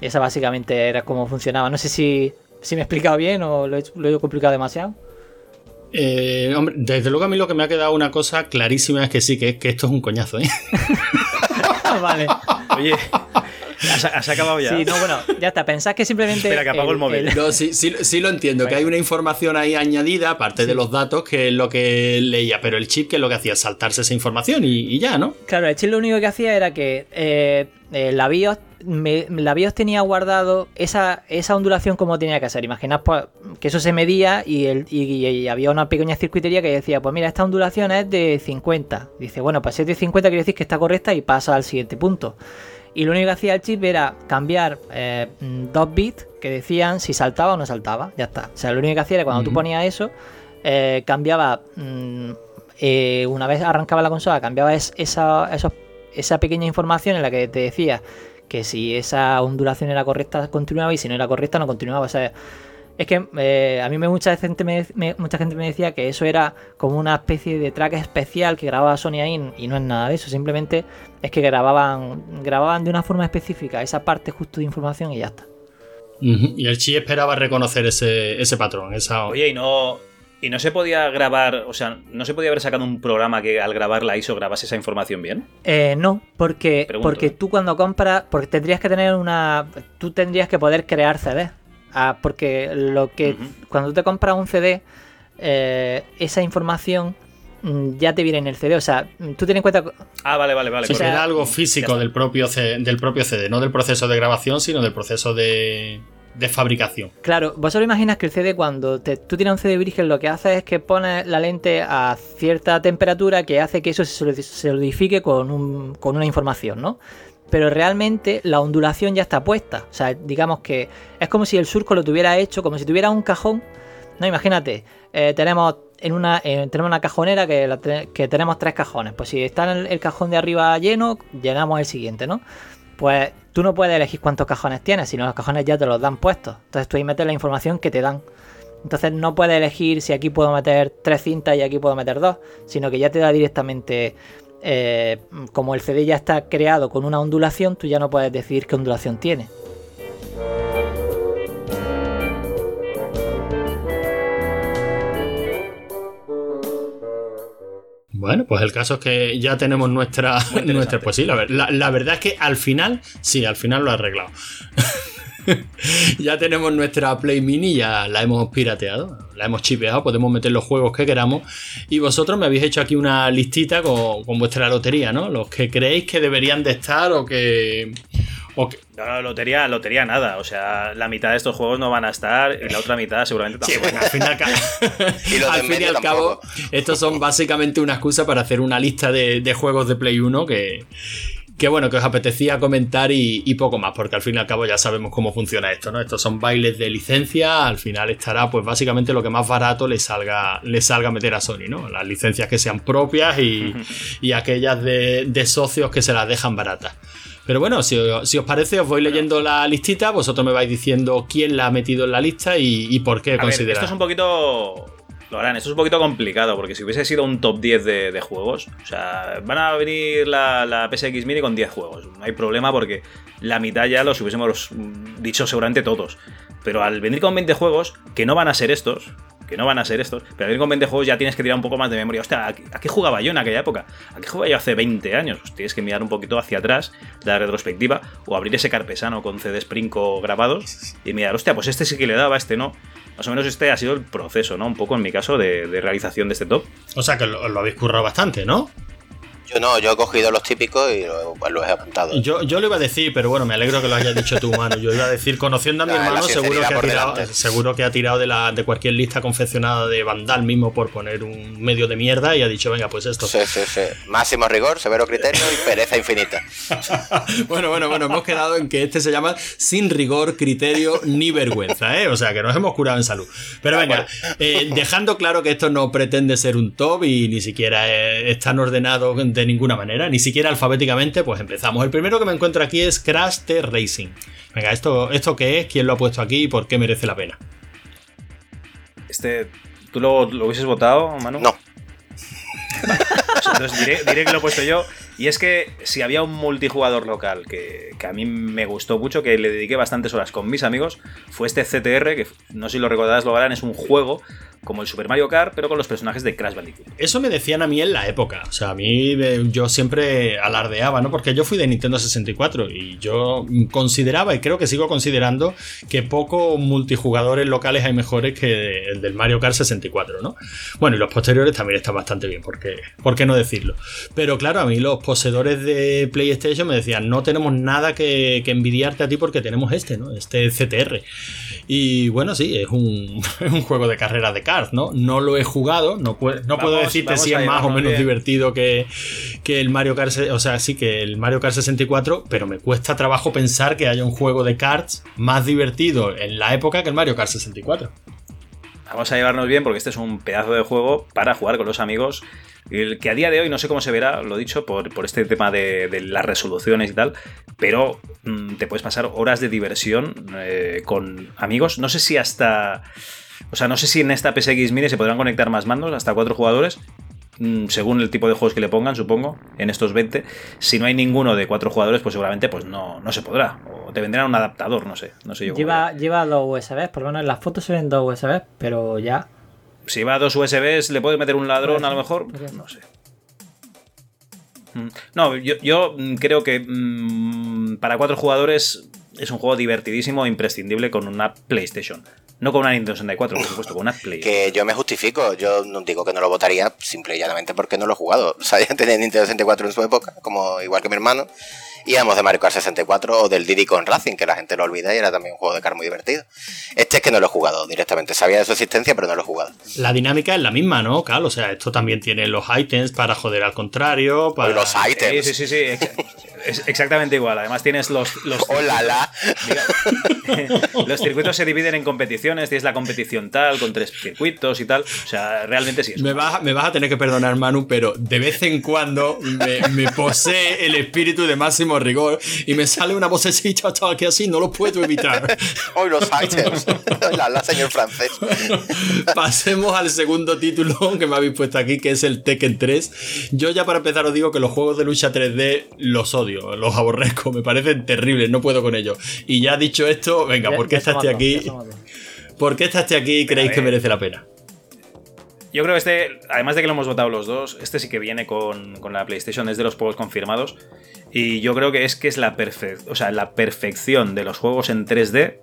Y esa básicamente era cómo funcionaba. No sé si, si me he explicado bien o lo he, lo he complicado demasiado. Eh, hombre, desde luego a mí lo que me ha quedado una cosa clarísima es que sí, que, es que esto es un coñazo, ¿eh? vale. Oye, ¿has, has acabado ya? Sí, no, bueno, ya está. Pensad que simplemente. Espera, que apago el móvil. No, sí, sí, sí lo entiendo, que hay una información ahí añadida, aparte de los datos, que es lo que leía, pero el chip que es lo que hacía es saltarse esa información y, y ya, ¿no? Claro, el chip lo único que hacía era que eh, eh, la, BIOS, me- la BIOS tenía guardado esa, esa ondulación como tenía que ser. Imaginad pues, que eso se medía y, el, y, y había una pequeña circuitería que decía, pues mira, esta ondulación es de 50. Dice, bueno, pues si es de 50 quiere decir que está correcta y pasa al siguiente punto. Y lo único que hacía el chip era cambiar eh, dos bits que decían si saltaba o no saltaba. Ya está. O sea, lo único que hacía era cuando tú ponías eso, eh, cambiaba. mm, eh, una vez arrancaba la consola, cambiaba es- esa, esos- esa pequeña información en la que te decía que si esa ondulación era correcta, continuaba y si no era correcta, no continuaba. O sea, es que eh, a mí me, mucha, gente me, me- mucha gente me decía que eso era como una especie de track especial que grababa Sony ahí y no es nada de eso. Simplemente es que grababan, grababan de una forma específica esa parte justo de información y ya está. Y el chip esperaba reconocer ese, ese patrón, esa... Oye, y no. Y no se podía grabar, o sea, no se podía haber sacado un programa que al grabar la ISO grabase esa información bien. Eh, no, porque, Pregunto, porque ¿eh? tú cuando compras, porque tendrías que tener una, tú tendrías que poder crear CD, Ah, porque lo que cuando tú te compras un CD, eh, esa información mm, ya te viene en el CD, o sea, mm, tú ten en cuenta, Ah, vale, vale, vale. Sí, o sea, era algo físico del propio, C- del propio CD, no del proceso de grabación, sino del proceso de, de fabricación. claro, vosotros imaginas que el CD cuando te- tú tienes un CD virgen lo que hace es que pones la lente a cierta temperatura que hace que eso se solidifique con, un- con una información, ¿no? Pero realmente la ondulación ya está puesta. O sea, digamos que es como si el surco lo tuviera hecho, como si tuviera un cajón. No, imagínate, eh, tenemos en una eh, tenemos una cajonera que, que tenemos tres cajones. Pues si está el, el cajón de arriba lleno, llenamos el siguiente, ¿no? Pues tú no puedes elegir cuántos cajones tienes, sino los cajones ya te los dan puestos. Entonces tú ahí metes la información que te dan. Entonces no puedes elegir si aquí puedo meter tres cintas y aquí puedo meter dos, sino que ya te da directamente, eh, como el CD ya está creado con una ondulación, tú ya no puedes decidir qué ondulación tiene. Bueno, pues el caso es que ya tenemos nuestra. nuestra pues sí, la, la verdad es que al final, sí, al final lo he arreglado. ya tenemos nuestra Play Mini, ya la hemos pirateado, la hemos chipeado, podemos meter los juegos que queramos. Y vosotros me habéis hecho aquí una listita con, con vuestra lotería, ¿no? Los que creéis que deberían de estar o que. No, no, lotería, lotería nada. O sea, la mitad de estos juegos no van a estar y la otra mitad seguramente Sí, tampoco. bueno, al fin y al cabo, al, fin y al estos son básicamente una excusa para hacer una lista de, de juegos de Play 1 que, que bueno, que os apetecía comentar y, y poco más, porque al fin y al cabo ya sabemos cómo funciona esto, ¿no? Estos son bailes de licencia, al final estará pues básicamente lo que más barato le salga, le salga meter a Sony, ¿no? Las licencias que sean propias y, y aquellas de, de socios que se las dejan baratas. Pero bueno, si, os- si os parece, os voy leyendo la listita, vosotros me vais diciendo quién la ha metido en la lista y, y por qué consideráis. esto es un poquito. Lo harán, esto es un poquito complicado porque si hubiese sido un top 10 de, juegos, o sea, van a venir la, la PSX Mini con 10 juegos. No hay problema porque la mitad ya los hubiésemos dicho seguramente todos. Pero al venir con 20 juegos, que no van a ser estos, que no van a ser estos, pero venir con 20 juegos ya tienes que tirar un poco más de memoria. Hostia, ¿a qué, jugaba yo en aquella época? ¿A qué jugaba yo hace 20 años? Pues tienes que mirar un poquito hacia atrás la retrospectiva o abrir ese carpesano con CD Sprinco grabados y mirar, hostia, pues este sí que le daba, este no. Más o menos este ha sido el proceso, ¿no? Un poco en mi caso de, de realización de este top. O sea que lo, lo habéis currado bastante, ¿no? Yo no, yo he cogido los típicos y lo- los he apuntado. Yo, yo lo iba a decir, pero bueno, me alegro que lo hayas dicho tú, mano. Yo iba a decir, conociendo a mi La- la hermano, seguro que, ha tirado, delante. seguro que ha tirado de, la, de cualquier lista confeccionada de Vandal mismo por poner un medio de mierda y ha dicho, venga, pues esto. Sí, sí, sí. Máximo rigor, severo criterio y pereza infinita. bueno, bueno, bueno, hemos quedado en que este se llama sin rigor, criterio ni vergüenza, ¿eh? O sea, que nos hemos curado en salud. Pero venga, eh, dejando claro que esto no pretende ser un top y ni siquiera eh, están ordenados de ninguna manera, ni siquiera alfabéticamente, pues empezamos. El primero que me encuentro aquí es Crash T Racing. Venga, ¿esto, ¿esto qué es? ¿Quién lo ha puesto aquí y por qué merece la pena? Este, ¿tú lo, lo hubieses votado, Manu? No. Entonces diré, diré que lo he puesto yo. Y es que si había un multijugador local que, que a mí me gustó mucho, que le dediqué bastantes horas con mis amigos, fue este CTR, que no sé si lo recordarás, lo harán, es un juego como el Super Mario Kart, pero con los personajes de Crash Bandicoot. Eso me decían a mí en la época. O sea, a mí eh, yo siempre alardeaba, ¿no? Porque yo fui de Nintendo 64 y yo consideraba, y creo que sigo considerando, que pocos multijugadores locales hay mejores que el del Mario Kart 64, ¿no? Bueno, y los posteriores también están bastante bien, porque, ¿por qué no decirlo? Pero claro, a mí los poseedores de PlayStation me decían, no tenemos nada que, que envidiarte a ti porque tenemos este, ¿no? Este CTR. Y bueno, sí, es un, es un juego de carreras de karts, ¿no? No lo he jugado, no, puedo- no puedo decirte si es más o menos bien. divertido que, que el Mario Kart, o sea, sí que el Mario Kart 64, pero me cuesta trabajo pensar que haya un juego de karts más divertido en la época que el Mario Kart 64. Vamos a llevarnos bien porque este es un pedazo de juego para jugar con los amigos. El que a día de hoy no sé cómo se verá, lo dicho, por, por este tema de, de las resoluciones y tal, pero mm, te puedes pasar horas de diversión eh, con amigos. No sé si hasta. O sea, no sé si en esta PSX Mini se podrán conectar más mandos, hasta cuatro jugadores, mm, según el tipo de juegos que le pongan, supongo, en estos 20. Si no hay ninguno de cuatro jugadores, pues seguramente pues no, no se podrá. O te vendrá un adaptador, no sé. No sé yo Lleva, lleva dos USBs, por lo menos en las fotos se ven dos USBs, pero ya. Si va a dos USBs, ¿le puedes meter un ladrón Puede a lo mejor? No sé. Mm, No, yo, yo, mm, creo que mm, para cuatro jugadores es un juego divertidísimo e imprescindible con una PlayStation. No con una Nintendo 64, por supuesto, con una PlayStation. Que yo me justifico, yo no digo que no lo votaría, simple y llanamente porque no lo he jugado. O sea, ya tenía Nintendo 64 en su época, como igual que mi hermano. Y éramos de Mario Kart 64 o del Diddy con Racing, que la gente lo olvida y era también un juego de kart muy divertido. Este es que no lo he jugado directamente. Sabía de su existencia, pero no lo he jugado. La dinámica es la misma, ¿no, Cal? O sea, esto también tiene los ítems para joder al contrario, para... Los Sí, ítems. sí, sí, sí, ex- es exactamente igual. Además tienes los... los ¡Hola, la! los circuitos se dividen en competiciones, tienes la competición tal, con tres circuitos y tal. O sea, realmente sí. es Me vas, me vas a tener que perdonar, Manu, pero de vez en cuando me, me posee el espíritu de máximo rigor y me sale una vocecita tal que así no lo puedo evitar. ¡Hoy los ítems! ¡Hola, la, señor francés! Pasemos al segundo título que me habéis puesto aquí, que es el Tekken 3. Yo ya para empezar os digo que los juegos de lucha 3D los odio, los aborrezco, me parecen terribles, no puedo con ellos. Y ya dicho esto, venga, ¿por qué estás dos, aquí? ¿Por qué estás aquí y creéis que merece la pena? Yo creo que este, además de que lo hemos votado los dos, este sí que viene con, con la PlayStation, es de los juegos confirmados. Y yo creo que es que es la, perfe- o sea, la perfección de los juegos en 3D.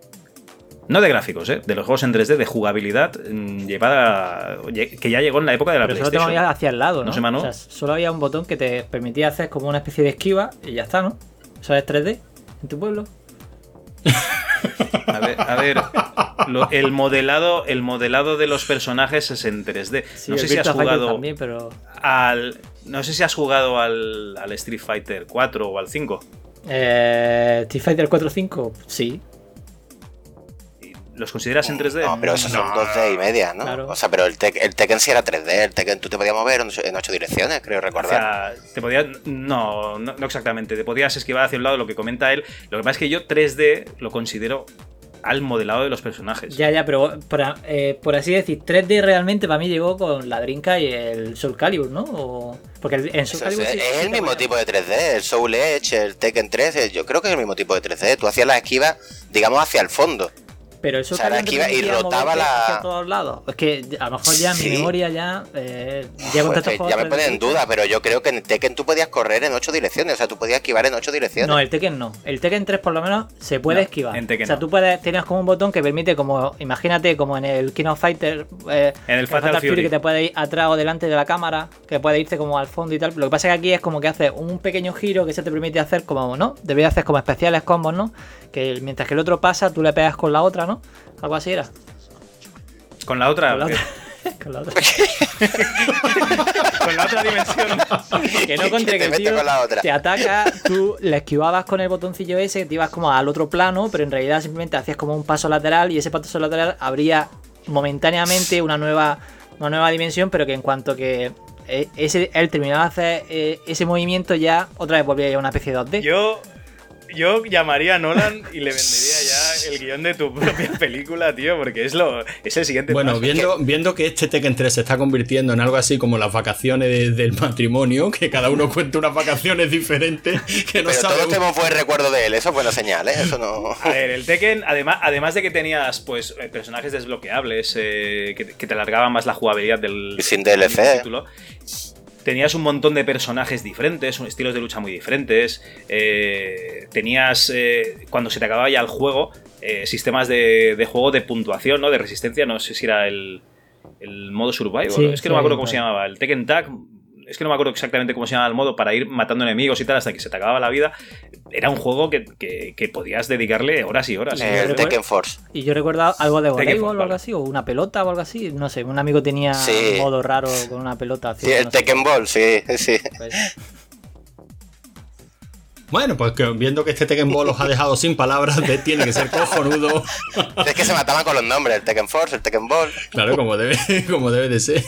No de gráficos, ¿eh? De los juegos en 3D, de jugabilidad mm, llevada. Que ya llegó en la época de la Pero solo te PlayStation. hacia el lado, ¿no? No sé, Manu. O sea, solo había un botón que te permitía hacer como una especie de esquiva y ya está, ¿no? Eso es 3D en tu pueblo. A ver, a ver, lo- el, modelado, el modelado de los personajes es en 3D. Sí, no sé si has jugado también, pero al. No sé si has jugado al, al Street Fighter 4 o al 5. eh, Street Fighter 4 5, sí. ¿Los consideras en 3D? No, pero esos son 2D y media, ¿no? Claro. O sea, pero el, Tek- el Tekken sí era 3D. El Tekken tú te podías mover en ocho- direcciones, creo O recordar. sea, te podías. No, no, no exactamente. Te podías esquivar hacia un lado, lo que comenta él. Lo que pasa es que yo 3D lo considero al modelado de los personajes. Ya, ya, pero por, eh, por así decir, 3D realmente para mí llegó con la Drinka y el Soul Calibur, ¿no? O- porque el- en Soul es, Calibur sí- es sí el mismo tipo de 3D, el Soul Edge, el Tekken 3, eh, yo creo que es el mismo tipo de 3D. Tú hacías las esquivas, digamos, hacia el fondo. Pero el Soul O sea, te esquiva y rotaba la- hacia todos lados. Es que a lo mejor ya mi memoria ya. Eh, ya juegos ya me pone en 3D. duda, pero yo creo que en Tekken tú podías correr en ocho direcciones, o sea, tú podías esquivar en ocho direcciones. No, el Tekken no. El Tekken 3 por lo menos se puede No, esquivar. en Tekken o sea, no. tú puedes, tienes como un botón que permite como, imagínate como en el King of Fighter, eh, En el Fatal Fury. que te puede ir atrás o delante de la cámara, que puede irte como al fondo y tal. Lo que pasa es que aquí es como que hace un pequeño giro que se te permite hacer como, ¿no? Debería hacer como especiales combos, ¿no? Que mientras que el otro pasa, tú le pegas con la otra, ¿no? Algo así era. Con la otra. Con la otra. con la otra. con la otra dimensión. Que no contra Que que te tío con la otra. te ataca, tú le esquivabas con el botoncillo ese, te ibas como al otro plano, pero en realidad simplemente hacías como un paso lateral y ese paso lateral abría momentáneamente una nueva, una nueva dimensión, pero que en cuanto que eh, ese, él terminaba de hacer eh, ese movimiento ya otra vez volvía ya a una especie de 2D. Yo, yo llamaría a Nolan y le vendería ya el guion de tu propia película, tío, porque es lo es el siguiente Bueno, paso. viendo, viendo que este Tekken 3 se está convirtiendo en algo así como las vacaciones de- del matrimonio, que cada uno cuenta unas vacaciones diferentes, que no pero sabe todos tenemos buen recuerdo de él, eso es buena señal, ¿eh? Eso no. A ver, el Tekken, además, además de que tenías pues eh, personajes desbloqueables eh, que, que te alargaban más la jugabilidad del, Y sin del DLC. título, tenías un montón de personajes diferentes, un- estilos de lucha muy diferentes. eh, tenías, eh, cuando se te acababa ya el juego, eh, sistemas de, de juego de puntuación, ¿no? De resistencia, no sé si era el, el modo survival, Sí, es que no sí, me acuerdo cómo claro. se llamaba, el Tekken Tag. Es que no me acuerdo exactamente cómo se llamaba el modo para ir matando enemigos y tal hasta que se te acababa la vida. Era un juego que, que- que podías dedicarle horas y horas. Sí, el recuerdo- Tekken Force. Y yo recuerdo algo de voleibol o vale. algo así, o una pelota o algo así, no sé, un amigo tenía Sí. un modo raro con una pelota. Sí, el no sé Tekken Ball, sí, sí. Pues, Bueno, pues que viendo que este Tekken Ball os ha dejado sin palabras, de- tiene que ser cojonudo. Es que se mataban con los nombres, el Tekken Force, el Tekken Ball. Claro, como debe, como debe de ser.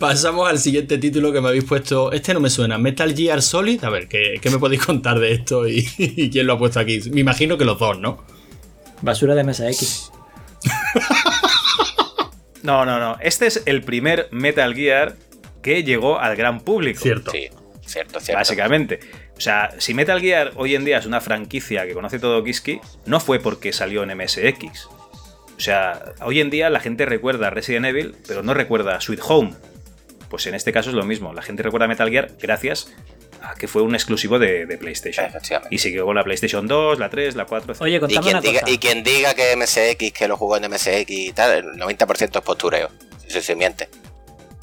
Pasamos al siguiente título que me habéis puesto. Este no me suena. Metal Gear Solid. A ver, ¿qué, qué me podéis contar de esto y, y quién lo ha puesto aquí? Me imagino que los dos, ¿no? basura de mesa X. No, no, no. Este es el primer Metal Gear que llegó al gran público. Cierto. Sí, cierto, cierto. Básicamente. O sea, si Metal Gear hoy en día es una franquicia que conoce todo Kiski, no fue porque salió en MSX. O sea, hoy en día la gente recuerda Resident Evil, pero no recuerda Sweet Home. Pues en este caso es lo mismo. La gente recuerda Metal Gear gracias a que fue un exclusivo de, de PlayStation. Y siguió con la PlayStation 2, la 3, la 4, etc. Oye, Y contame quien, una diga, cosa. y quien diga que MSX, que lo jugó en MSX y tal, el 90% es postureo. Si se miente.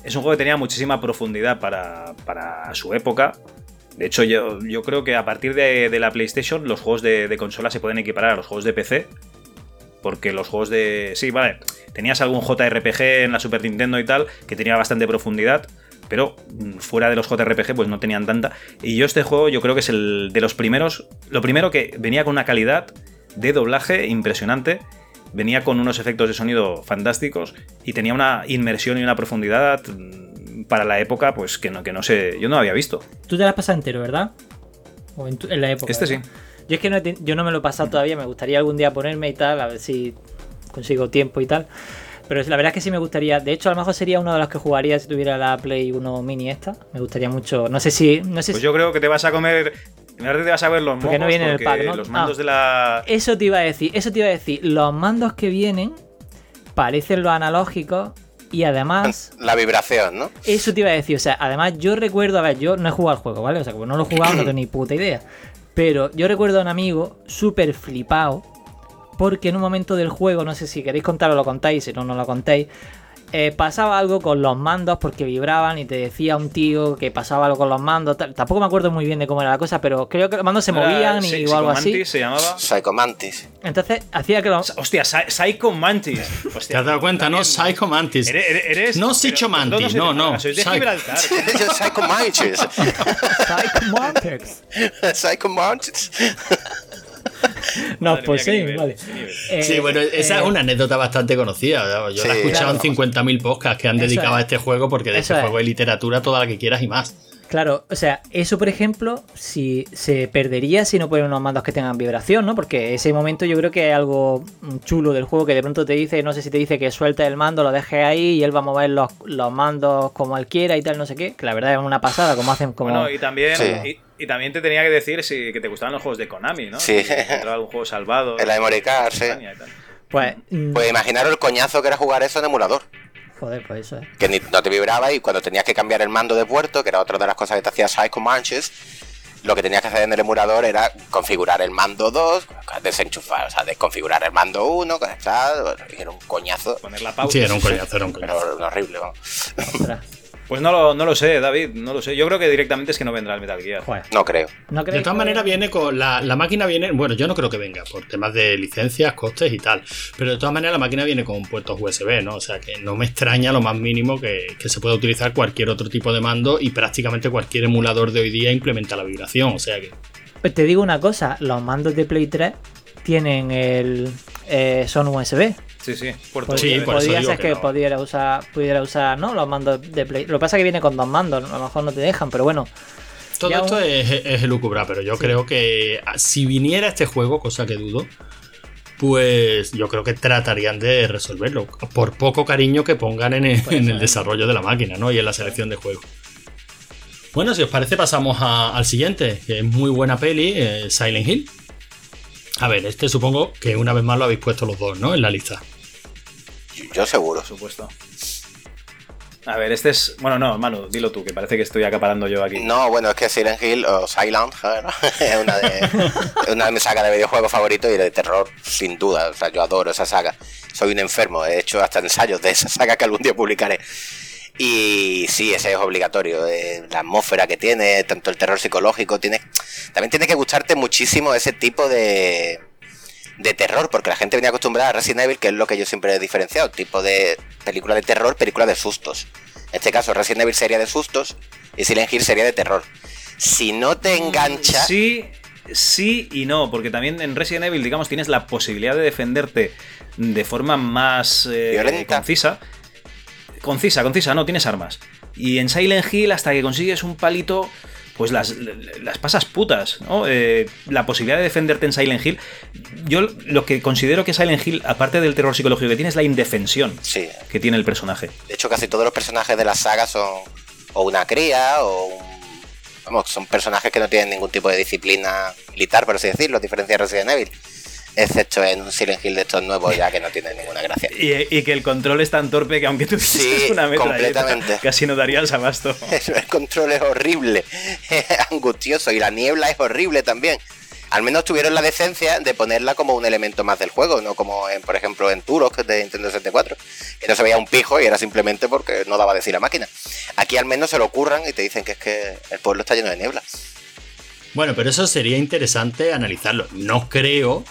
Es un juego que tenía muchísima profundidad para, para su época. De hecho, yo, yo creo que a partir de, la PlayStation los juegos de, de consola se pueden equiparar a los juegos de PC. Porque los juegos de... Sí, vale. Tenías algún JRPG en la Super Nintendo y tal, que tenía bastante profundidad. Pero mm, fuera de los JRPG pues no tenían tanta. Y yo este juego yo creo que es el de los primeros... Lo primero que venía con una calidad de doblaje impresionante. Venía con unos efectos de sonido fantásticos y tenía una inmersión y una profundidad mm, para la época pues que no, que no sé, yo no había visto. Tú te la has pasado entero, ¿verdad? O en, tu- en la época. Este sí. ¿verdad? Yo es que no yo no me lo he pasado todavía, me gustaría algún día ponerme y tal, a ver si consigo tiempo y tal. Pero la verdad es que sí me gustaría. De hecho, a lo mejor sería uno de los que jugaría si tuviera la Play 1 Mini esta. Me gustaría mucho. No sé si. No sé Pues si- yo creo que te vas a comer. Primero te vas a ver los Porque no mocos viene en el pack, ¿no? los mandos Ah. de la. Eso te iba a decir. Eso te iba a decir. Los mandos que vienen parecen los analógicos Y además, La vibración, ¿no? eso te iba a decir, o sea, además yo recuerdo, a ver, yo no he jugado al juego, ¿vale? O sea, como no lo he jugado, no tengo ni puta idea. Pero yo recuerdo a un amigo súper flipado, porque en un momento del juego, no sé si queréis contarlo, lo contáis, si no, no lo contáis. Eh, pasaba algo con los mandos porque vibraban y te decía un tío que pasaba algo con los mandos. tal. Tampoco me acuerdo muy bien de cómo era la cosa, pero creo que los mandos se movían y, Sí, o algo así. Psychomantis se llamaba. Psycho Mantis. Entonces hacía que los. Hostia, Psy- Psycho Mantis. Hostia, ¿Te has dado cuenta, no? Psycho Mantis. Eres, eres- eres- No Psycho Mantis, ¿dónde se no, no. Sois de Psycho- Mantis. Psycho Mantis. Nos Madre mía, qué poseen, nivel, vale. Eh, Sí, bueno, esa eh, es una anécdota bastante conocida. Yo la he escuchado en Claro. 50.000 podcasts que han dedicado es. a este juego porque de Eso este es. juego hay literatura toda la que quieras y más. Claro, o sea, eso por ejemplo, si se perdería si no ponen unos mandos que tengan vibración, ¿no? Porque ese momento yo creo que es algo mm, chulo del juego que de pronto te dice, no sé si te dice que suelte el mando, lo deje ahí y él va a mover los, los mandos como él quiera y tal, no sé qué. Que la verdad es una pasada, como hacen como. Bueno, y también, Sí. y, y también te tenía que decir si, que te gustaban los juegos de Konami, ¿no? Sí. Si encontraba algún juego salvado. El Memory Card, sí. Tal. Pues. mm, Pues imaginaros el coñazo que era jugar eso en emulador. joder, pues eso es. Que ni- no te vibraba y cuando tenías que cambiar el mando de puerto, que era otra de las cosas que te hacía Psycho Manches, lo que tenías que hacer en el emulador era configurar el mando 2, desenchufar, o sea, desconfigurar el mando 1, conectar, era un coñazo, Poner la pausa. Sí, era un coñazo, era un coñazo. pero horrible, vamos. Pues no lo, no lo sé, David, no lo sé. Yo creo que directamente es que no vendrá el Metal Gear. joder. No creo. ¿No De todas maneras viene con la, la máquina viene, bueno, yo no creo que venga por temas de licencias, costes y tal, pero de todas maneras la máquina viene con puertos USB, ¿no? O sea que no me extraña lo más mínimo que, que se pueda utilizar cualquier otro tipo de mando y prácticamente cualquier emulador de hoy día implementa la vibración, o sea que Pues te digo una cosa, los mandos de Play 3 tienen el. eh, son USB. Sí, sí. Puerto Pues Sí, por podría ser que que, no. pudiera usar pudiera usar no los mandos de Play. Lo que pasa es que viene con dos mandos, a lo mejor no te dejan, pero bueno. todo Ya esto un- es, es elucubrar, pero yo creo que ah, si viniera este juego, cosa que dudo, pues yo creo que tratarían de resolverlo, por poco cariño que pongan en el, en el desarrollo de la máquina, ¿no? Y en la selección de juegos. Bueno, si os parece, pasamos a- al siguiente, que es muy buena peli, eh, Silent Hill. A ver, este supongo que una vez más lo habéis puesto los dos, ¿no? En la lista. Yo, yo seguro. Por supuesto. A ver, este es. Bueno, no, Manu, dilo tú, que parece que estoy acaparando yo aquí. No, bueno, es que Silent Hill o Silent es una de, una de mis sagas de videojuegos favoritos y de terror, sin duda. O sea, yo adoro esa saga. Soy un enfermo, he hecho hasta ensayos de esa saga que algún día publicaré. Y sí, ese es obligatorio. eh, la atmósfera que tiene, tanto el terror psicológico, tiene, también tiene que gustarte muchísimo ese tipo de, de terror, porque la gente venía acostumbrada a Resident Evil, que es lo que yo siempre he diferenciado, tipo de película de terror, película de sustos. En este caso, Resident Evil sería de sustos y Silent Hill sería de terror. Si no te engancha, Sí, sí y no, porque también en Resident Evil, digamos, tienes la posibilidad de defenderte de forma más eh, Violenta. concisa. Concisa, concisa, no, tienes armas. Y en Silent Hill, hasta que consigues un palito, pues las, las pasas putas, ¿no? Eh, la posibilidad de defenderte en Silent Hill. Yo lo que considero que Silent Hill, aparte del terror psicológico que tiene, es la indefensión sí. que tiene el personaje. De hecho, casi todos los personajes de la saga son o una cría o un- Vamos, son personajes que no tienen ningún tipo de disciplina militar, por así decirlo, a diferencia de Resident Evil. Excepto en un Silent Hill de estos nuevos, ya que no tienen ninguna gracia. Y, y que el control es tan torpe que aunque tú Sí, una completamente. casi no darías abasto. El control es horrible, es angustioso y la niebla es horrible también. Al menos tuvieron la decencia de ponerla como un elemento más del juego, no como en, por ejemplo en Turok de Nintendo 64, que no se veía un pijo y era simplemente porque no daba de sí la máquina. Aquí al menos se lo ocurran y te dicen que es que el pueblo está lleno de niebla. Bueno, pero eso sería interesante analizarlo. No creo,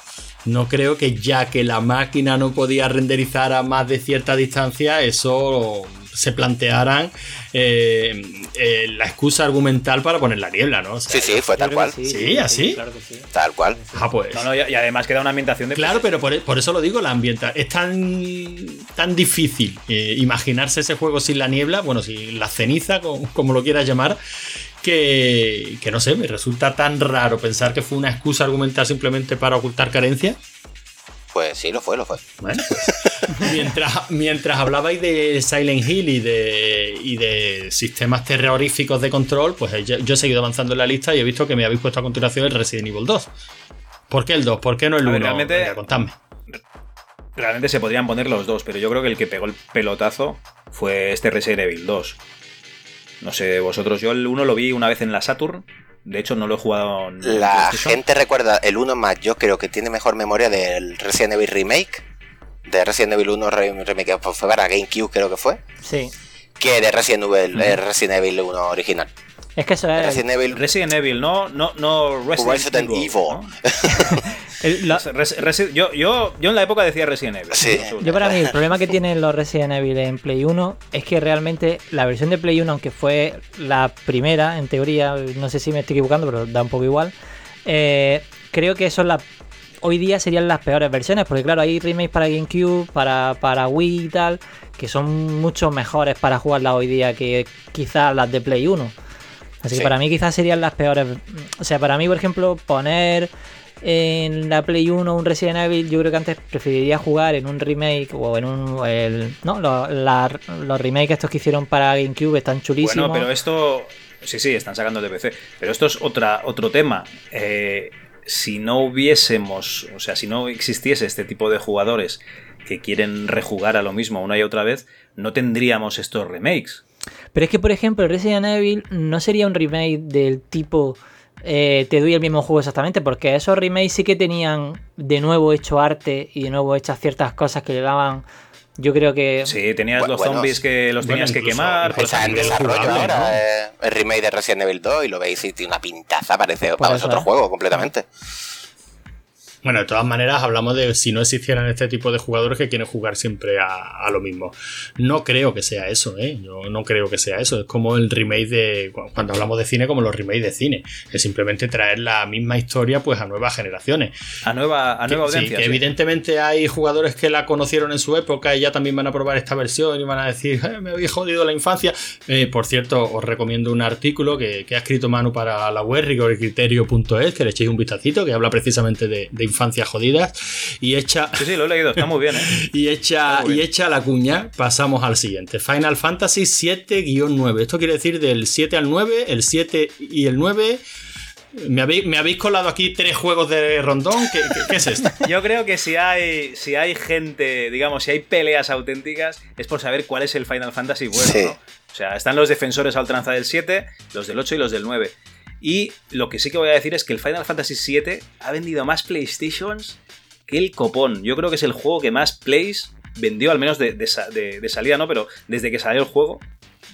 no creo que ya que la máquina no podía renderizar a más de cierta distancia, eso se plantearan eh, eh, la excusa argumental para poner la niebla, ¿no? O sea, Sí, sí, fue tal cual. Sí, así. Claro que sí. Tal cual. Ah, pues. No, no, y, y además queda una ambientación de. Claro, pero por, por eso lo digo, la ambienta es tan, tan difícil eh, imaginarse ese juego sin la niebla, bueno, sin la ceniza, como, como lo quieras llamar, que, que no sé, me resulta tan raro pensar que fue una excusa argumental simplemente para ocultar carencias. Pues sí, lo fue, lo fue. Bueno, pues, mientras, mientras hablabais de Silent Hill y de, y de sistemas terroríficos de control, pues yo, yo he seguido avanzando en la lista y he visto que me habéis puesto a continuación el Resident Evil 2. ¿Por qué el 2? ¿Por qué no el A 1? ver, realmente- contadme. Realmente se podrían poner los dos, pero yo creo que el que pegó el pelotazo fue este Resident Evil 2. No sé, vosotros, yo el 1 lo vi una vez en la Saturn. De hecho, no lo he jugado en La gente recuerda el 1 más, yo creo que tiene mejor memoria del Resident Evil Remake, de Resident Evil 1 re- Remake, que fue para GameCube creo que fue, Sí. que de Resident Evil, eh, Resident Evil 1 original. Es que eso es. Resident Evil Resident Evil, no, no, no Resident, Resident Evil. Evil. ¿no? el- lo- Res- Resi- yo, yo, yo en la época decía Resident Evil. Sí. Yo para mí el problema que tienen los Resident Evil en Play 1 es que realmente la versión de Play 1, aunque fue la primera, en teoría, no sé si me estoy equivocando, pero da un poco igual, eh, creo que son las... Hoy día serían las peores versiones, porque claro, hay remakes para GameCube, para, para Wii y tal, que son mucho mejores para jugarlas hoy día que quizás las de Play 1. Así Sí. que para mí quizás serían las peores. O sea, para mí, por ejemplo, poner en la Play 1 un Resident Evil, yo creo que antes preferiría jugar en un remake o en un... el- no, Los- la- los remakes estos que hicieron para GameCube están chulísimos. Bueno, pero esto. Sí, sí, están sacando de PC. Pero esto es otra, otro tema. Eh, si no hubiésemos. O sea, si no existiese este tipo de jugadores que quieren rejugar a lo mismo una y otra vez, no tendríamos estos remakes. Pero es que, por ejemplo, el Resident Evil no sería un remake del tipo eh, te doy el mismo juego exactamente, porque esos remakes sí que tenían de nuevo hecho arte y de nuevo hechas ciertas cosas que le daban. Yo creo que. Sí, tenías Bu- los bueno, zombies que los bueno, tenías que incluso- quemar. pues, Está en nivel desarrollo jugable, ahora ¿no? eh, el remake de Resident Evil 2 y lo veis y tiene una pintaza, parece vamos, eso, otro ¿eh? juego completamente. Bueno, de todas maneras, hablamos de si no existieran este tipo de jugadores que quieren jugar siempre a, a lo mismo. No creo que sea eso, ¿eh? Yo no creo que sea eso. Es como el remake de. Cuando hablamos de cine, como los remakes de cine. Es simplemente traer la misma historia pues a nuevas generaciones. a nueva, a nueva Que- sí, audiencia. que sí. evidentemente hay jugadores que la conocieron en su época y ya también van a probar esta versión y van a decir, "Eh, me habéis jodido la infancia. Eh, por cierto, os recomiendo un artículo que, que ha escrito Manu para la web, rigorcriterio.es, que le echéis un vistacito, que habla precisamente de, de infancias jodidas y echa... Sí, sí, lo he leído, está muy bien, ¿eh? Y hecha, Muy y hecha la cuña, pasamos al siguiente. Final Fantasy 7-9. Esto quiere decir del 7 al 9, el 7 y el 9. ¿Me habéis, me habéis colado aquí tres juegos de rondón? ¿Qué, qué- qué es esto? Yo creo que si hay, si hay gente, digamos, si hay peleas auténticas, es por saber cuál es el Final Fantasy bueno, Sí. ¿no? O sea, están los defensores a ultranza del 7, los del 8 y los del 9. Y lo que sí que voy a decir es que el Final Fantasy 7 ha vendido más PlayStations que el copón. Yo creo que es el juego que más plays vendió, al menos de, de sa- de- de salida, ¿no? Pero desde que salió el juego,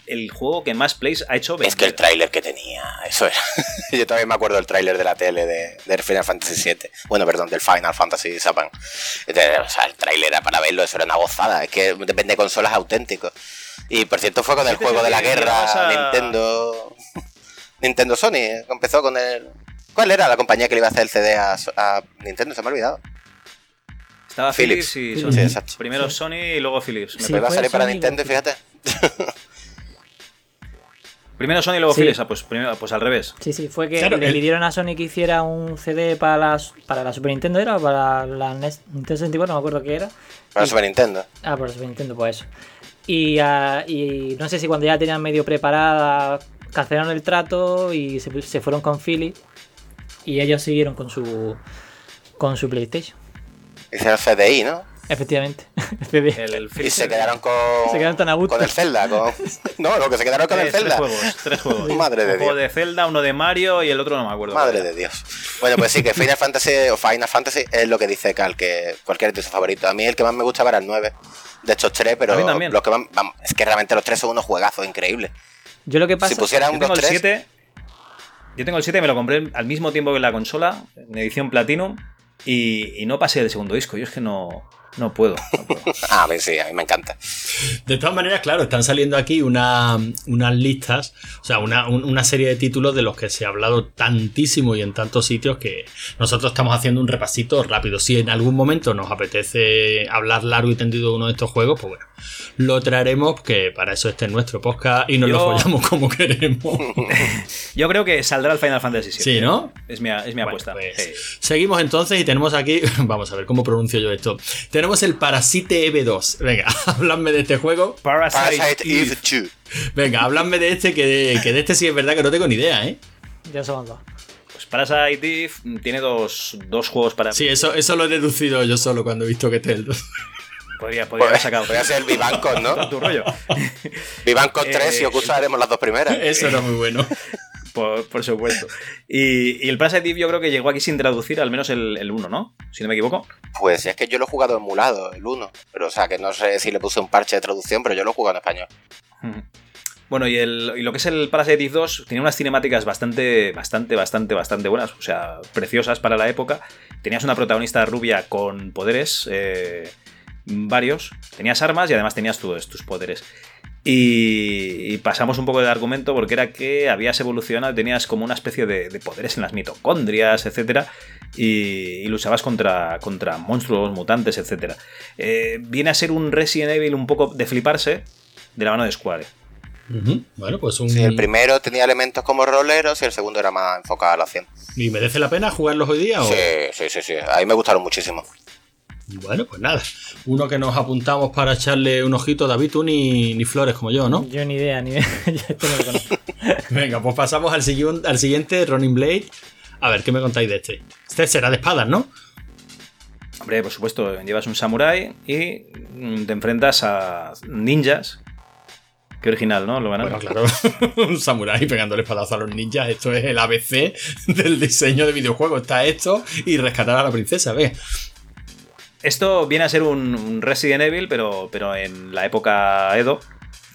el juego que más plays ha hecho Es que el vender. tráiler que tenía, eso era. Yo también me acuerdo del tráiler de la tele de, de Final Fantasy VII. Bueno, perdón, del Final Fantasy Japan. O sea, el tráiler era para verlo, eso era una gozada. Es que depende de consolas auténticos. Y por cierto fue con el juego de la guerra a- Nintendo. Nintendo Sony. Empezó con el. ¿Cuál era la compañía que le iba a hacer el CD a, a Nintendo? Se me ha olvidado. Estaba Philips. Philips, y Sí, Sony. exacto. Primero Sony y luego Philips. me Sí, iba a salir para Sony, Nintendo fíjate. Primero Sony y luego Sí. Philips. Ah, pues, primero, pues al revés. Sí, sí, fue que Claro, le el- pidieron a Sony que hiciera un CD para la, para la Super Nintendo, ¿era? O para la NES, Nintendo 64, no me acuerdo qué era. Para Y- Super Nintendo. Ah, por Super Nintendo, pues eso. Y, ah, y no sé si cuando ya tenían medio preparada, cancelaron el trato y se, se fueron con Philly. Y ellos siguieron con su con su PlayStation. Hicieron CDI, ¿no? Efectivamente. CD. El, el Y se quedaron con. Se quedaron tan a gusto. Con el Zelda. Con... No, lo que se quedaron con el Tres, tres Zelda. juegos, tres juegos. Madre de Un juego Dios. de Zelda, uno de Mario y el otro no me acuerdo. Madre de era. Dios. Bueno, pues sí, que Final Fantasy o Final Fantasy es lo que dice Cal, que cualquier de sus favoritos. A mí el que más me gustaba era el 9 de estos tres, pero A mí también. los que más, vamos, es que realmente los tres son unos juegazos increíbles. Yo lo que pasa Si pusieran Yo un tengo 2 el 3, 7. Yo tengo el 7 y me lo compré al mismo tiempo que la consola, en edición Platinum, y, y no pasé el segundo disco. Yo es que no, no puedo. no puedo. ah, a mí sí, a mí me encanta. De todas maneras, claro, están saliendo aquí una- unas listas, o sea, una, un- una serie de títulos de los que se ha hablado tantísimo y en tantos sitios que nosotros estamos haciendo un repasito rápido. Si en algún momento nos apetece hablar largo y tendido de uno de estos juegos, pues bueno, lo traeremos, que para eso este es nuestro podcast y nos lo follamos como queremos. Yo creo que saldrá el Final Fantasy VII. Sí, ¿no? Es mi, es mi Bueno, apuesta. pues, Sí. Seguimos entonces y tenemos aquí, vamos a ver cómo pronuncio yo esto. Tenemos el Parasite EV2. Venga, habladme de este juego. Parasite, Parasite Eve. Eve 2. Venga, habladme de este, que, que de este sí es verdad que no tengo ni idea, ¿eh? Ya somos dos. Pues Parasite Eve tiene dos, dos juegos para. Sí, eso, eso lo he deducido yo solo cuando he visto que este es el 2. Podría, podría haber sacado. Podría ser el Vivancon, ¿no? Tu rollo. Vivancon 3 Eh, y Okusa haremos las dos primeras. Eso era muy bueno. Por, por supuesto. Y, y el Parasite Eve yo creo que llegó aquí sin traducir, al menos el, el 1, ¿no? Si no me equivoco. Pues es que yo lo he jugado emulado, el 1. Pero o sea, que no sé si le puse un parche de traducción, pero yo lo he jugado en español. Bueno, y, el, y lo que es el Parasite Eve 2 tenía unas cinemáticas bastante, bastante, bastante, bastante buenas, o sea, preciosas para la época. Tenías una protagonista rubia con poderes, eh, varios. Tenías armas y además tenías tus, tus poderes. Y, y pasamos un poco del argumento porque era que habías evolucionado, tenías como una especie de, de poderes en las mitocondrias, etcétera, y, y luchabas contra, contra monstruos, mutantes, etcétera. Eh, viene a ser un Resident Evil un poco de fliparse de la mano de Square. Ujú. Bueno, pues un. Sí, el primero tenía elementos como roleros y el segundo era más enfocado a la acción. ¿Y merece la pena jugarlos hoy día? O... Sí, sí, sí, sí. A mí me gustaron muchísimo. Bueno, pues nada. Uno que nos apuntamos para echarle un ojito, David, tú ni, ni flores como yo, ¿no? Yo ni idea, ni idea. Yo este no lo conozco. Venga, pues pasamos al, siguiente- al siguiente, Ronin Blade. A ver, ¿qué me contáis de este? Este será de espadas, ¿no? Hombre, por supuesto, llevas un samurái y mm, te enfrentas a ninjas. Qué original, ¿no? Lo van a Bueno, claro, un samurái pegándole espadazo a los ninjas. Esto es el ABC del diseño de videojuegos. Está esto y rescatar a la princesa, ve. Esto viene a ser un, Resident Evil, pero, pero en la época Edo,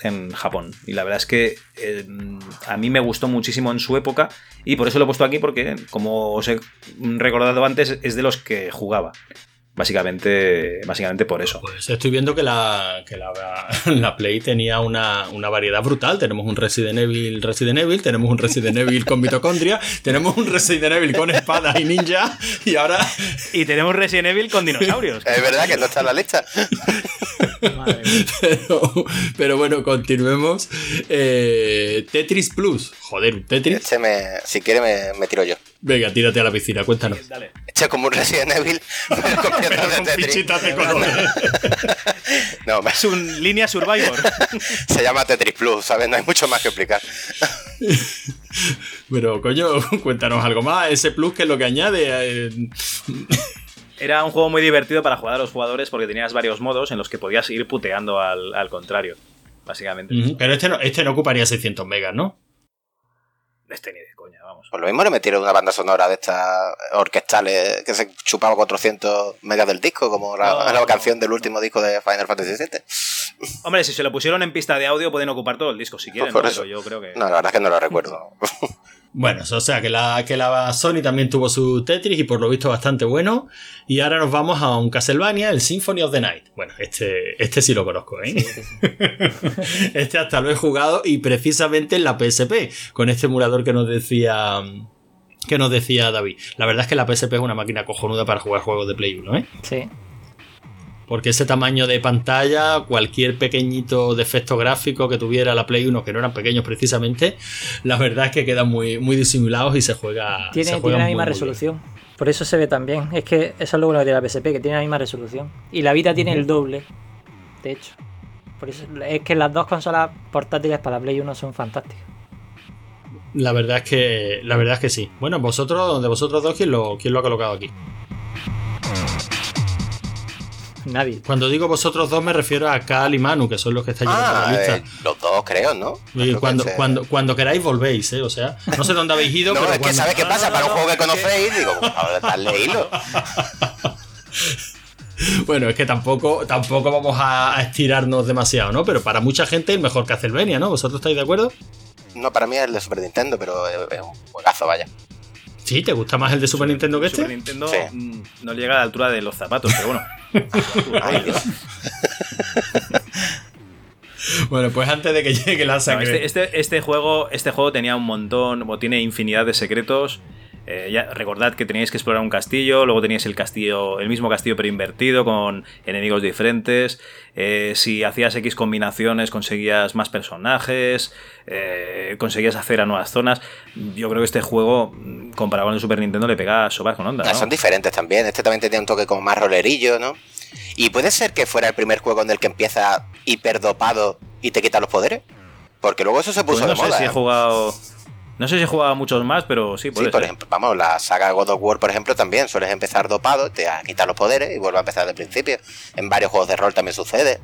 en Japón. Y la verdad es que eh, a mí me gustó muchísimo en su época y por eso lo he puesto aquí porque, como os he recordado antes, es de los que jugaba. Básicamente, básicamente por eso. Pues estoy viendo que la, que la, la Play tenía una, una variedad brutal. Tenemos un Resident Evil, Resident Evil, tenemos un Resident Evil con mitocondria, tenemos un Resident Evil con espadas y ninja, y ahora Y tenemos Resident Evil con dinosaurios. Es verdad que no está en la lista. Madre mía. Pero, pero bueno, continuemos. Eh, Tetris Plus. Joder, un Tetris. Este me, si quiere me, me tiro yo. Venga, tírate a la piscina, cuéntanos. Dale. Este es como un Resident Evil, pero con piezas Pero de con Tetris. fichitas de colores. No, me- Es un línea Survivor. se llama Tetris Plus, ¿sabes? No hay mucho más que explicar. Pero, coño, cuéntanos algo más. Ese plus que es lo que añade. eh, Era un juego muy divertido para jugar a los jugadores porque tenías varios modos en los que podías ir puteando al, al contrario. Básicamente. Pero este no, este no ocuparía 600 megas, ¿no? Este ni de coña, vamos. Por lo mismo le metieron una banda sonora de estas orquestales que se chupaba 400 megas del disco, como la, No. la canción del último disco de Final Fantasy VII. Hombre, si se lo pusieron en pista de audio pueden ocupar todo el disco si quieren, Por ¿no? eso. pero yo creo que... No, la verdad es que no lo recuerdo. Bueno, o sea que la, que la Sony también tuvo su Tetris y por lo visto bastante bueno. Y ahora nos vamos a un Castlevania, el Symphony of the Night. Bueno, este, este sí lo conozco, ¿eh? este hasta lo he jugado y precisamente en la PSP, con este emulador que nos decía que nos decía David. La verdad es que la PSP es una máquina cojonuda para jugar juegos de Play 1, ¿eh? Sí. Porque ese tamaño de pantalla, cualquier pequeñito defecto gráfico que tuviera la Play 1, que no eran pequeños precisamente, la verdad es que quedan muy, muy disimulados y se juega. Tiene, se tiene la misma bien. resolución. Por eso se ve tan bien. Es que eso es lo bueno de la PSP, que tiene la misma resolución. Y la Vita tiene el doble, de hecho. Por eso es que las dos consolas portátiles para la Play 1 son fantásticas. La verdad es que, la verdad es que sí. Bueno, vosotros, de vosotros dos, ¿quién lo, quién lo ha colocado aquí? Nadie. Cuando digo vosotros dos me refiero a Cal y Manu, que son los que están llevando Ah, la lista. eh, los dos creo, ¿no? Y Creo que cuando, se- cuando, cuando queráis volvéis, ¿eh? O sea, no sé dónde habéis ido, No, pero es que ¿sabes qué pasa? no, Para un juego que que- conocéis, digo, ahora darle hilo. Bueno, es que tampoco, tampoco vamos a, estirarnos demasiado, ¿no? Pero para mucha gente es mejor Castlevania, ¿no? ¿Vosotros estáis de acuerdo? No, para mí es el de Super Nintendo, pero es es un juegazo, vaya. Sí, ¿te gusta más el de Super Nintendo que este? Super Nintendo Sí. mm, no llega a la altura de los zapatos, pero bueno. Ay, Dios. Bueno, pues antes de que llegue la No, sangre. este, este, este juego, este juego tenía un montón, o tiene infinidad de secretos. Eh, ya, recordad que teníais que explorar un castillo, luego teníais el castillo, el mismo castillo pero invertido, con enemigos diferentes. Eh, si hacías X combinaciones, conseguías más personajes, eh, conseguías hacer a nuevas zonas. Yo creo que este juego, comparado con el Super Nintendo, le pega sopas con onda. Ah, ¿no? Son diferentes también. Este también tenía un toque como más rolerillo, ¿no? Y puede ser que fuera el primer juego en el que empieza hiperdopado y te quita los poderes. Porque luego eso se puso Pues no de sé moda. si he ¿eh? jugado. No sé si he jugado a muchos más, pero sí, puede Sí, por ser. ejemplo, vamos, la saga God of War, por ejemplo, también sueles empezar dopado, te quitar los poderes y vuelves a empezar desde el principio. En varios juegos de rol también sucede.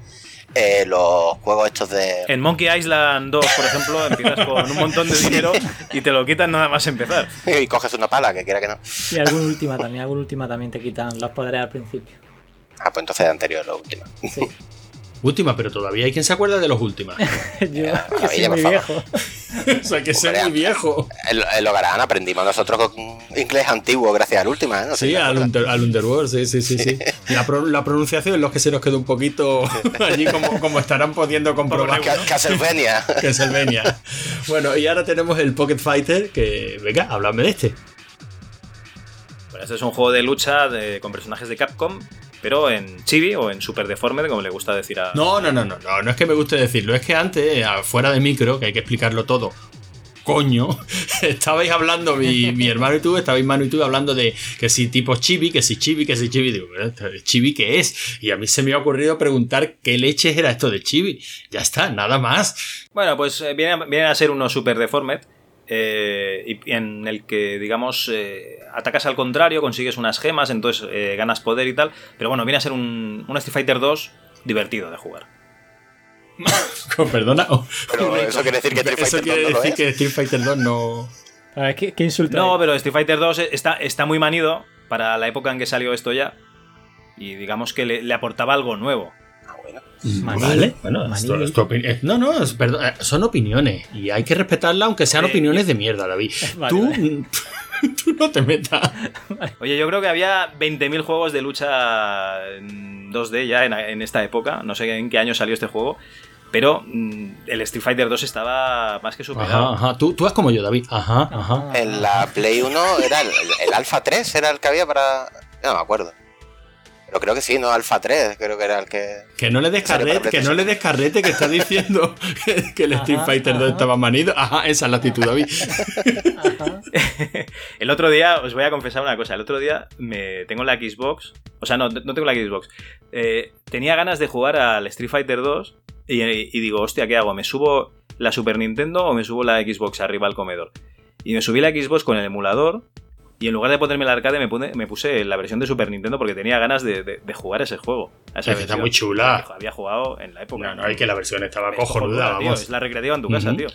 Eh, los juegos estos de... En Monkey Island 2, por ejemplo, empiezas con un montón de dinero y te lo quitan nada más empezar. y coges una pala, que quiera que no. Y algún última también, algún última también te quitan los poderes al principio. Ah, pues entonces anterior, lo último. Sí. Última, pero todavía hay quien se acuerda de los últimos. Yo, Ya, que soy muy viejo. Eso hay que ser Hombre, muy viejo. En, en Logarán aprendimos nosotros con inglés antiguo gracias al último, ¿eh? No Sí, al, acuerdas. under- al Underworld, sí, sí, sí. sí. La, pro- la pronunciación es lo que se nos quedó un poquito allí, como, como estarán pudiendo comprobar. Ca- Castlevania. Castlevania. Bueno, y ahora tenemos el Pocket Fighter, que, venga, háblame de este. Bueno, este es un juego de lucha de- con personajes de Capcom, pero en chibi o en super deformed, como le gusta decir a. No, no, no, no, no, no es que me guste decirlo, es que antes, fuera de micro, que hay que explicarlo todo, coño, estabais hablando, mi, mi hermano y tú, estabais mano y tú hablando de que si tipo chibi, que si chibi, que si chibi, digo, "Pero esto de chibi qué es? Y a mí se me ha ocurrido preguntar qué leches era esto de chibi. Ya está, nada más. Bueno, pues eh, viene, a- ser uno super deformed. Eh, y en el que, digamos, eh, atacas al contrario, consigues unas gemas, entonces eh, ganas poder y tal. Pero bueno, viene a ser un, un Street Fighter 2 divertido de jugar. Con- Perdona. oh, Pero eso quiere decir que Street Eso Fighter quiere 2 no lo decir es. que Street Fighter 2 no... A ver, ¿qué, qué insulto No, hay? pero Street Fighter 2 está, está muy manido para la época en que salió esto ya. Y digamos que le, le aportaba algo nuevo. Bueno. Manil, Vale, bueno, esto- esto eh, no, no, es- perdón, eh, son opiniones y hay que respetarlas aunque sean Eh, opiniones de mierda, David. Vale, tú, vale. tú no te metas. Oye, yo creo que había 20.000 juegos de lucha en 2D ya en, en esta época. No sé en qué año salió este juego. Pero mm, el Street Fighter 2 estaba más que superado. Ajá, ajá. Tú, tú haz como yo, David. Ajá, ajá. En la Play 1 era el, el Alpha 3, era el que había para. No me acuerdo. Pero creo que sí, ¿no? Alpha 3, creo que era el que. Que no le des Sale para carrete, que no le des carrete que está diciendo que, que el Street Fighter 2 ajá. estaba manido. Ajá, esa es la actitud, David. ajá. El otro día, os voy a confesar una cosa. El otro día me tengo la Xbox. O sea, no, no tengo la Xbox. Eh, tenía ganas de jugar al Street Fighter 2. Y, y digo, hostia, ¿qué hago? ¿Me subo la Super Nintendo o me subo la Xbox arriba al comedor? Y me subí la Xbox con el emulador. Y en lugar de ponerme el arcade, me, pone- me puse la versión de Super Nintendo porque tenía ganas de, de- de jugar ese juego. a esa Es que está muy chula. que Había jugado en la época. No, no, hay que la versión estaba Es cojonuda, tío. Es la recreativa en tu casa, tío.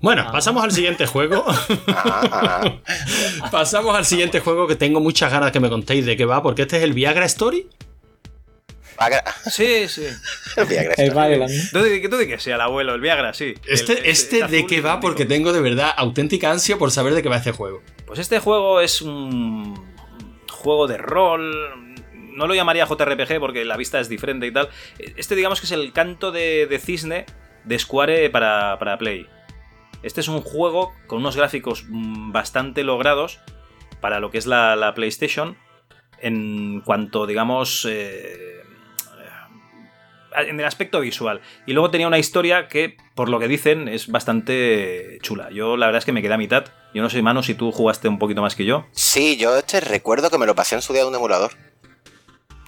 Bueno, Ah. pasamos al siguiente juego. Pasamos al siguiente juego que tengo muchas ganas que me contéis de qué va, porque este es el Viagra Story. Viagra. Sí, sí. Viagra. El Violent. Tú di, tú que sea el abuelo, el Viagra, sí. El- Este, el- este es de qué va, porque tengo de verdad auténtica ansia por saber de qué va este juego. Pues este juego es un juego de rol. No lo llamaría JRPG porque la vista es diferente y tal. Este, digamos que es el canto de, de cisne de Square para, para Play. Este es un juego con unos gráficos mm, bastante logrados para lo que es la, la PlayStation. En cuanto, digamos. eh, en el aspecto visual. Y luego tenía una historia que, por lo que dicen, es bastante chula. Yo la verdad es que me quedé a mitad. Yo no sé, Manu, si tú jugaste un poquito más que yo. Sí, yo este recuerdo que me lo pasé en su día de un emulador.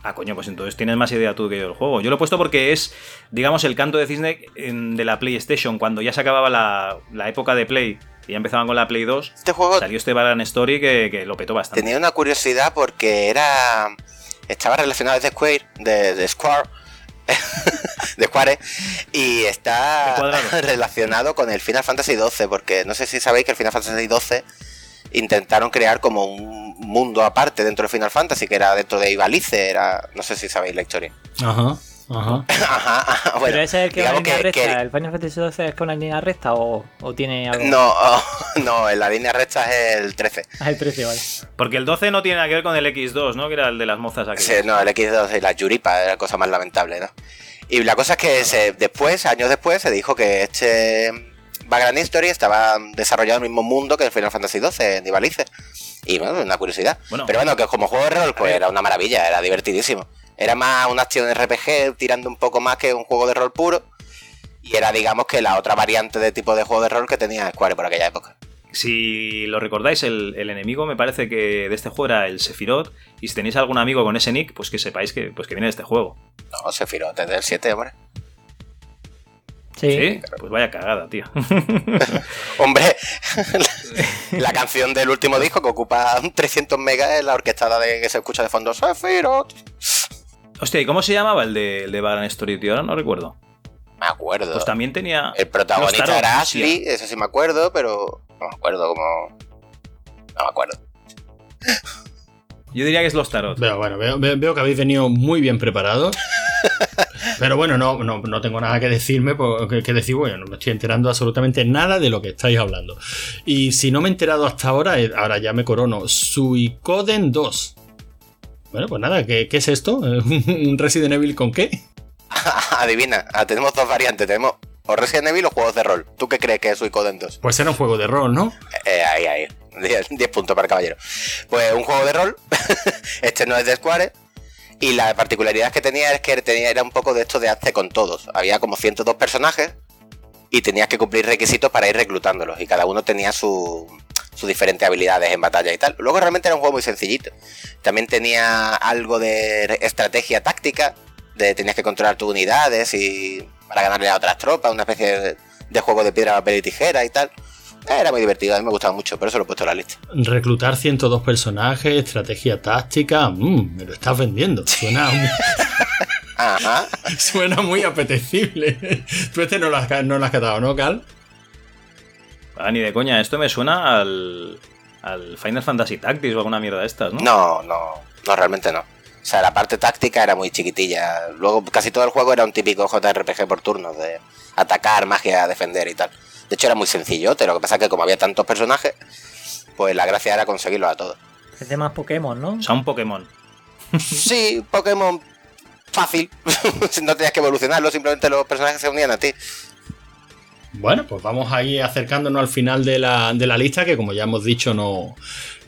Ah, coño, pues entonces tienes más idea tú que yo del juego. Yo lo he puesto porque es, digamos, el canto de cisne de la PlayStation. Cuando ya se acababa la, la época de Play y ya empezaban con la Play 2, Este juego salió este Balan Story que, que lo petó bastante. tenía una curiosidad porque era. Estaba relacionado de Square, de, de Square. de Square. Y está relacionado con el Final Fantasy XII. Porque no sé si sabéis que el Final Fantasy XII intentaron crear como un mundo aparte dentro de Final Fantasy, que era dentro de Ivalice. Era, no sé si sabéis la historia. Ajá, ajá. Ajá, ajá, bueno, ¿Pero ese es el que va en línea que- recta? que- ¿El Final Fantasy XII es con una línea recta o, o tiene algo? No, oh, no, en la línea recta es el 13. Ah, el 13, vale. Porque el 12 no tiene nada que ver con el X2, ¿no? Que era el de las mozas aquí. Sí, no, el X2 y la Yuripa era la cosa más lamentable, ¿no? Y la cosa es que se- después, años después, se dijo que este Vagrant History estaba desarrollado en el mismo mundo que el Final Fantasy XII en Ivalice. Y bueno, una curiosidad. Bueno. Pero bueno, que como juego de rol, pues era una maravilla, era divertidísimo. Era más una acción RPG tirando un poco más que un juego de rol puro. Y era, digamos, que la otra variante de tipo de juego de rol que tenía Square por aquella época. Si lo recordáis, el, el enemigo me parece que de este juego era el Sephiroth. Y si tenéis algún amigo con ese nick, pues que sepáis que, pues que viene de este juego. No, Sephiroth desde el 7, hombre. Sí. Sí, pues vaya cagada, tío. Hombre, la canción del último disco que ocupa 300 megas es la orquestada de que se escucha de fondo Sephiroth. Hostia, ¿y cómo se llamaba el de, el de Vagrant Story, tío? Ahora no recuerdo. Me acuerdo. Pues también tenía. El protagonista era. Ashley, eso sí me acuerdo, pero no me acuerdo cómo. No me acuerdo. Yo diría que es Los Tarot. Veo, bueno, veo, veo- veo que habéis venido muy bien preparados. Pero bueno, no, no, no tengo nada que decirme, por- que, que decir, bueno, no me estoy enterando absolutamente nada de lo que estáis hablando. Y si no me he enterado hasta ahora, eh, ahora ya me corono. Suicoden 2. Bueno, pues nada, ¿qué, qué es esto? ¿Un Resident Evil con qué? Adivina, ah, tenemos dos variantes. Tenemos o Resident Evil o juegos de rol. ¿Tú qué crees que es Suicoden 2? Pues era un juego de rol, ¿no? Eh, ahí, ahí. 10, 10 puntos para el caballero. Pues un juego de rol. este no es de Square. Y la particularidad que tenía es que tenía, era un poco de esto de hazte con todos. Había como 102 personajes y tenías que cumplir requisitos para ir reclutándolos. Y cada uno tenía su- sus diferentes habilidades en batalla y tal. Luego realmente era un juego muy sencillito. También tenía algo de estrategia táctica. De tenías que controlar tus unidades y para ganarle a otras tropas. Una especie de, de juego de piedra, papel y tijera y tal. Era muy divertido, a mí me gustaba mucho, por eso lo he puesto en la lista. Reclutar 102 personajes, estrategia táctica. mm, me lo estás vendiendo. Suena muy, Ajá. suena muy apetecible. Tú este no lo has, no lo has catado, ¿no, Cal? Ah, ni de coña, esto me suena al. al Final Fantasy Tactics o alguna mierda de estas, ¿no? No, no, no, realmente no. O sea, la parte táctica era muy chiquitilla. Luego casi todo el juego era un típico JRPG por turnos, de atacar, magia, defender y tal. De hecho era muy sencillote, lo que pasa es que como había tantos personajes, pues la gracia era conseguirlos a todos. Es de más Pokémon, ¿no? O sea, un Pokémon. Sí, Pokémon fácil. no tenías que evolucionarlo, simplemente los personajes se unían a ti. Bueno, pues vamos ahí acercándonos al final de la, de la lista, que como ya hemos dicho, no,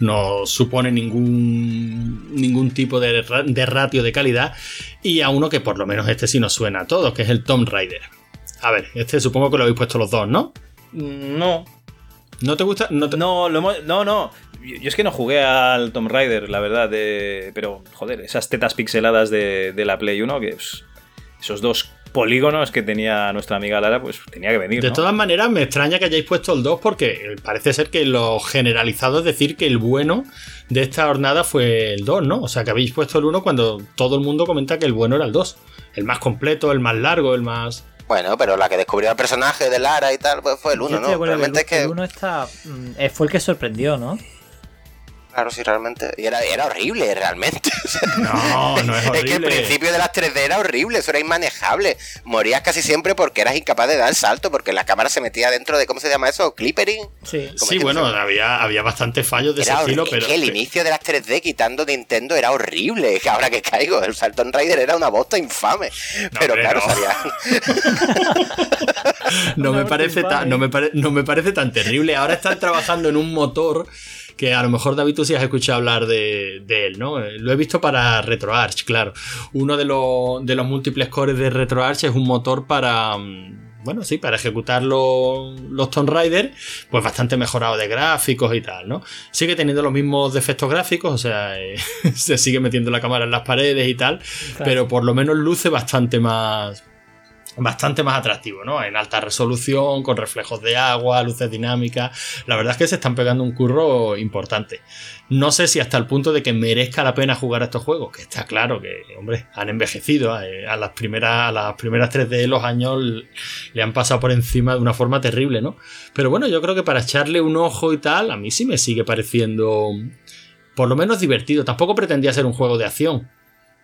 no supone ningún, ningún tipo de, de ratio de calidad. Y a uno que por lo menos este sí nos suena a todos, que es el Tomb Raider. A ver, este supongo que lo habéis puesto los dos, ¿no? No, ¿No te gusta? No, te- no, lo hemos- no, no. Yo yo es que no jugué al Tomb Raider, la verdad, de, pero joder, esas tetas pixeladas de, de la Play 1, que pues, esos dos polígonos que tenía nuestra amiga Lara, pues tenía que venir. De ¿no? todas maneras, me extraña que hayáis puesto el 2 porque parece ser que lo generalizado es decir que el bueno de esta jornada fue el 2, ¿no? O sea, que habéis puesto el 1 cuando todo el mundo comenta que el bueno era el 2. El más completo, el más largo, el más... Bueno, pero la que descubrió el personaje de Lara y tal, pues fue el Yo uno, estoy de ¿no? acuerdo que Realmente el, es que. el uno está, mm, eh, fue el que sorprendió, ¿no? Claro, sí, realmente. Y era, era horrible, realmente. No, no es Es que el horrible. principio de las 3D era horrible, eso era inmanejable. Morías casi siempre porque eras incapaz de dar el salto, porque la cámara se metía dentro de, ¿cómo se llama eso? Clippering. Sí. Sí, bueno, había, había bastantes fallos de ese Era estilo, horrible. pero... Es que el inicio de las 3D quitando Nintendo era horrible. Es que ahora que caigo, el Salton Rider era una bosta infame. Pero hombre, claro, no. salía. no, me parece tan, no, me pare- no me parece tan terrible. Ahora están trabajando en un motor que a lo mejor David tú sí has escuchado hablar de, de él, ¿no? Eh, Lo he visto para RetroArch, claro. Uno de los, de los múltiples cores de RetroArch es un motor para... mm, Bueno, sí, para ejecutar los, los Tomb Raider, pues bastante mejorado de gráficos y tal, ¿no? Sigue teniendo los mismos defectos gráficos, o sea, eh, se sigue metiendo la cámara en las paredes y tal, pero por lo menos luce bastante más, bastante más atractivo, ¿no? En alta resolución, con reflejos de agua, luces dinámicas. La verdad es que se están pegando un curro importante. No sé si hasta el punto de que merezca la pena jugar a estos juegos, que está claro que, hombre, han envejecido. eh, A las primeras, a las primeras 3D los años le han pasado por encima de una forma terrible, ¿no? Pero bueno, yo creo que para echarle un ojo y tal, a mí sí me sigue pareciendo por lo menos divertido. Tampoco pretendía ser un juego de acción.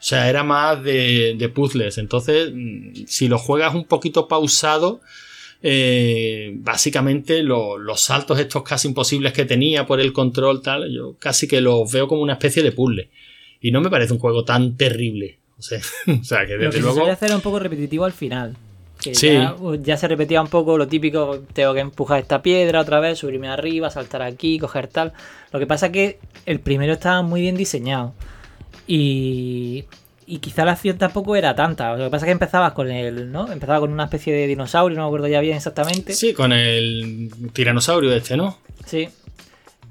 O sea, era más de, de puzzles. Entonces, mm, si lo juegas un poquito pausado, eh, básicamente lo- los saltos estos casi imposibles que tenía por el control, tal, yo casi que los veo como una especie de puzzle. Y no me parece un juego tan terrible. O sea, o sea, que Lo desde que se luego... suele hacer era un poco repetitivo al final. Que Sí. ya, ya se repetía un poco lo típico, tengo que empujar esta piedra otra vez, subirme arriba, saltar aquí, coger tal. Lo que pasa que el primero estaba muy bien diseñado. Y, y quizá la acción tampoco era tanta. Lo que pasa es que empezabas con el, ¿no? Empezaba con una especie de dinosaurio, no me acuerdo ya bien exactamente. Sí, con el tiranosaurio este, ¿no? Sí.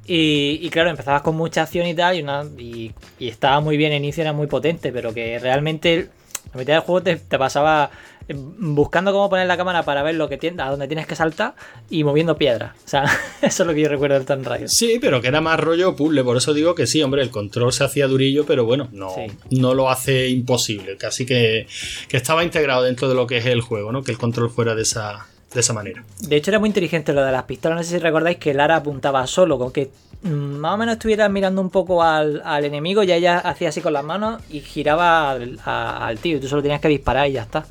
Y, y claro, empezabas con mucha acción y tal, y, una, y, y estaba muy bien, el inicio era muy potente, pero que realmente la mitad del juego te, te pasaba buscando cómo poner la cámara para ver lo que tiene, a dónde tienes que saltar y moviendo piedras. O sea, eso es lo que yo recuerdo del Tomb Raider. Sí, pero que era más rollo puzzle, por eso digo que sí, hombre, el control se hacía durillo, pero bueno, no, Sí. no lo hace imposible, casi que, que estaba integrado dentro de lo que es el juego, ¿no? Que el control fuera de esa, de esa manera. De hecho, era muy inteligente lo de las pistolas. No sé si recordáis que Lara apuntaba solo, con que mm, más o menos estuvieras mirando un poco al, al enemigo y ella hacía así con las manos y giraba al, a- al tío. Y tú solo tenías que disparar y ya está.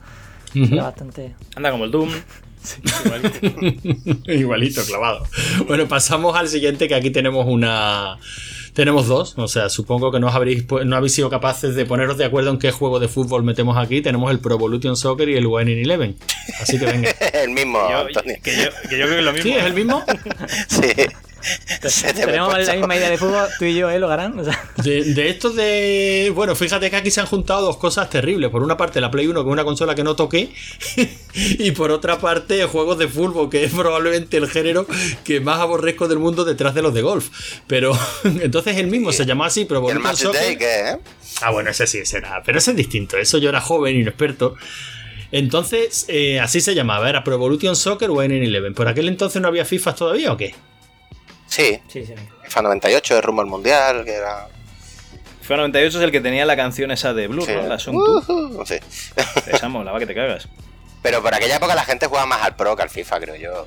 Ujú. Era bastante. Anda como el Doom. Igualito, clavado. Bueno, pasamos al siguiente, que aquí tenemos una. Tenemos dos, o sea, supongo que no os habréis, pu- no habéis sido capaces de poneros de acuerdo en qué juego de fútbol metemos aquí. Tenemos el Pro Evolution Soccer y el One in Eleven. Así que venga. el mismo, Yo- Antonio. que, yo, que yo creo que es lo mismo. ¿Sí? ¿Es el mismo? Sí. Se Tenemos la misma idea de fútbol, tú y yo, ¿eh, Logarán? O sea, De, de estos de. Bueno, fíjate que aquí se han juntado dos cosas terribles. Por una parte, la Play 1, que es una consola que no toqué. y por otra parte, juegos de fútbol, que es probablemente el género que más aborrezco del mundo detrás de los de golf. Pero entonces el mismo se llama así, Pro ¿Y el Evolution Match Soccer. Day qué, eh? Ah, bueno, ese sí, ese era. Pero ese es distinto. Eso yo era joven, inexperto. Entonces, eh, así se llamaba. Era Pro Evolution Soccer o N11. ¿Por aquel entonces no había FIFA todavía o qué? Sí, sí, sí. FIFA 98, el rumbo al mundial, que era. FIFA 98 es el que tenía la canción esa de Blur, Sí. ¿no? La Song 2. Ujú, sí. Esa molaba que te cagas. Pero por aquella época la gente jugaba más al Pro que al FIFA, creo yo.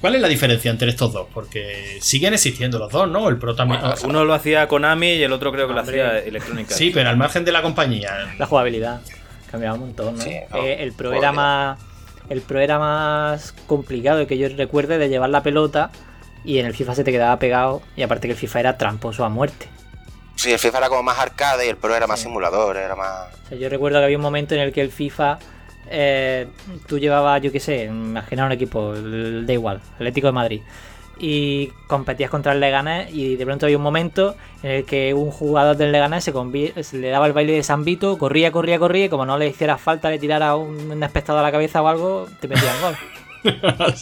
¿Cuál es la diferencia entre estos dos? Porque siguen existiendo los dos, ¿no? El Pro también. Uno lo hacía Konami y el otro creo que lo Hombre. hacía Electronic Arts. Sí, pero al margen de la compañía. La jugabilidad cambiaba un montón, ¿no? Sí, Eh, el pro era más. El pro era más complicado que yo recuerde de llevar la pelota y en el FIFA se te quedaba pegado y aparte que el FIFA era tramposo a muerte. Sí, el FIFA era como más arcade y el Pro era más simulador, era más. O sea, yo recuerdo que había un momento en el que el FIFA eh, tú llevabas, yo qué sé, imagina un equipo, el- da igual, Atlético de Madrid. Y competías contra el Leganés y de pronto había un momento en el que un jugador del Leganés se, se le daba el baile de San Vito, corría, corría, corría y como no le hicieras falta, le tirara un, un espectador a la cabeza o algo, te metían gol.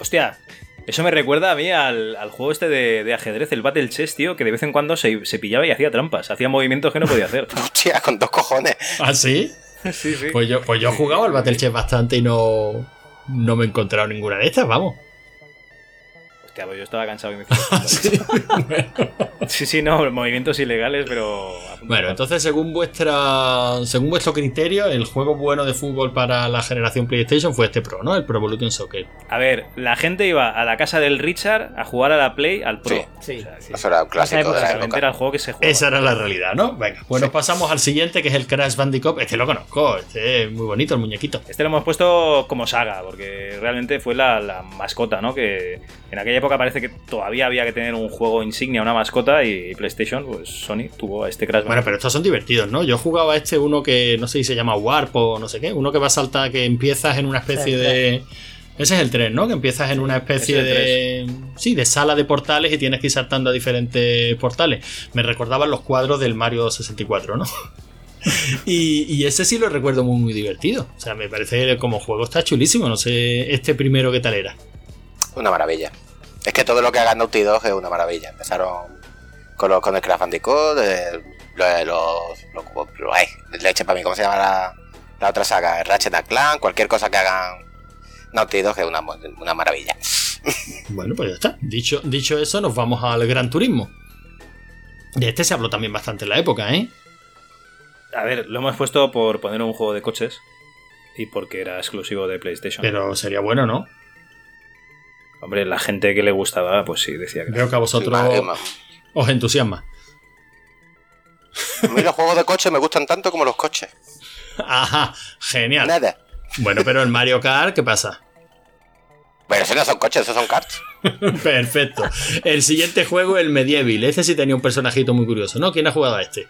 Hostia, eso me recuerda a mí al, al juego este de, de ajedrez, el Battle Chess, tío, que de vez en cuando se, se pillaba y hacía trampas. Hacía movimientos que no podía hacer. Hostia, con dos cojones. ¿Ah, sí? sí, sí. Pues yo, pues yo he jugado al Battle Chess bastante y no, no me he encontrado ninguna de estas, vamos. Hostia, pues yo estaba cansado y me hice Sí, sí, no, movimientos ilegales, pero... Bueno, entonces según vuestra según vuestro criterio, el juego bueno de fútbol para la generación PlayStation fue este Pro, ¿no? El Pro Evolution Soccer. A ver, la gente iba a la casa del Richard a jugar a la Play al Pro. Sí. Sí. O sea, Eso era un clásico de la época. era el juego que se jugaba. Esa era la realidad, ¿no? Venga, pues nos pasamos al siguiente que es el Crash Bandicoot. Este lo conozco, este es muy bonito el muñequito. Este lo hemos puesto como saga, porque realmente fue la, la mascota, ¿no? Que en aquella época parece que todavía había que tener un juego insignia, una mascota, y PlayStation, pues Sony tuvo a este Crash Bueno, pero estos son divertidos, ¿no? Yo jugaba a este uno que no sé si se llama Warp o no sé qué, uno que va a saltar, que empiezas en una especie Sí, de... Ese es el 3, ¿no? Que empiezas en una especie es de... Sí, de sala de portales y tienes que ir saltando a diferentes portales. Me recordaban los cuadros del Mario 64, ¿no? y, y ese sí lo recuerdo muy, muy divertido. O sea, me parece que como juego está chulísimo. No sé, este primero qué tal era. Una maravilla. Es que todo lo que haga Naughty Dog es una maravilla. Empezaron con, los, con el Crash Bandicoot, eh, lo de los. los, los- ay, leche para mí, ¿cómo se llama la, la otra saga? El Ratchet and Clank, cualquier cosa que hagan Naughty Dog es una, una maravilla. Bueno, pues ya está. Dicho, dicho eso, nos vamos al Gran Turismo. De este se habló también bastante en la época, ¿eh? A ver, lo hemos puesto por poner un juego de coches y porque era exclusivo de PlayStation. Pero sería bueno, ¿no? Hombre, la gente que le gustaba, pues sí, decía que Veo que a vosotros os entusiasma. A mí los juegos de coches me gustan tanto como los coches. Ajá, genial. Nada. Bueno, pero el Mario Kart, ¿qué pasa? Pero esos no son coches, esos son karts. Perfecto. El siguiente juego, el Medieval. Este sí tenía un personajito muy curioso, ¿no? ¿Quién ha jugado a este?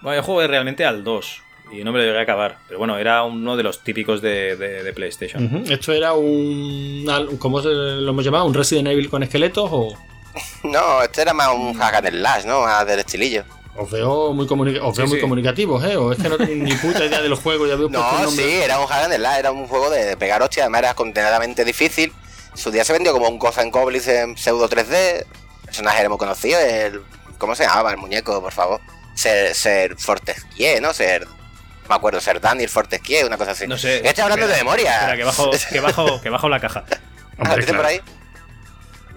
Bueno, yo jugué realmente al 2 y no me lo llegué a acabar. Pero bueno, era uno de los típicos de, de- de PlayStation. ¿Esto era un. ¿Cómo se lo hemos llamado? ¿Un Resident Evil con esqueletos? ¿O No, este era más un hack and slash, ¿no? Más del estilillo. os veo muy, comunica- os veo Sí, muy sí. comunicativos, ¿eh? ¿O es que no tenéis ni puta idea de los juegos? Ya veo No, sí, era un hack and slash, era un juego de pegar hostia, además era condenadamente difícil. Su día se vendió como un Ghost and Goblins en pseudo 3D. El personaje era muy conocido, el... ¿Cómo se llamaba el muñeco, por favor? Ser, ser Fortescue, ¿no? Ser... me acuerdo, ser Daniel Fortesquieu, una cosa así. No sé. Estoy hablando espera, de memoria. Espera, que bajo, que bajo, que bajo la caja. Ah, ¿viste por ahí?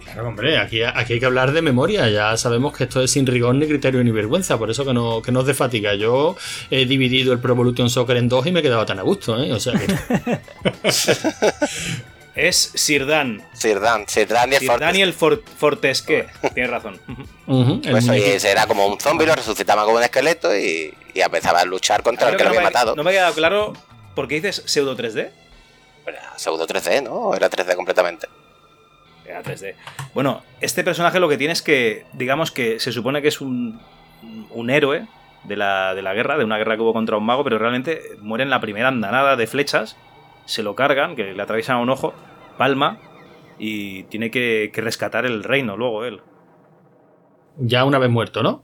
Claro, hombre, aquí, aquí hay que hablar de memoria. Ya sabemos que esto es sin rigor ni criterio ni vergüenza, por eso que no, que no os dé fatiga. Yo he dividido el Pro Evolution Soccer en dos y me he quedado tan a gusto, ¿eh? O sea que. Es Sir Dan. Sir Dan, Sir Daniel Sir Fortesque. Tienes razón. El Pues oye, era como un zombie, lo resucitaban como un esqueleto y, y empezaba a luchar contra el que lo no había me- matado. No me ha quedado claro por qué dices pseudo 3D. Era Pseudo 3D, ¿no? Era 3D completamente. Era 3D. Bueno, este personaje lo que tiene es que, digamos que se supone que es un, un héroe de la, de la guerra, de una guerra que hubo contra un mago, pero realmente muere en la primera andanada de flechas, se lo cargan, que le atraviesan a un ojo, palma, y tiene que, que rescatar el reino luego él. Ya una vez muerto, ¿no?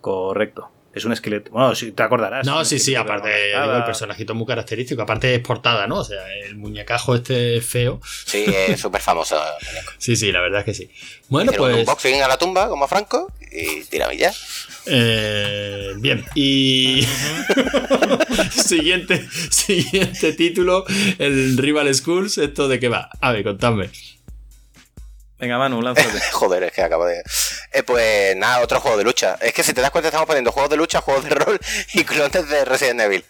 Correcto. Es un esqueleto. Bueno, si te acordarás. No, sí, sí, aparte, digo, el personajito es muy característico. Aparte es portada, ¿no? O sea, el muñecajo este feo. Sí, es súper famoso. Sí, sí, la verdad es que sí. Bueno, Hicieron un pues. unboxing a la tumba, como Franco, y tiramillas. Eh, bien, y. siguiente, siguiente título: el Rival Schools. ¿Esto de qué va? A ver, contadme. Venga, Manu, lánzate. Joder, es que acabo de. Eh, pues nada, otro juego de lucha. Es que si te das cuenta, estamos poniendo juegos de lucha, juegos de rol y clones de Resident Evil.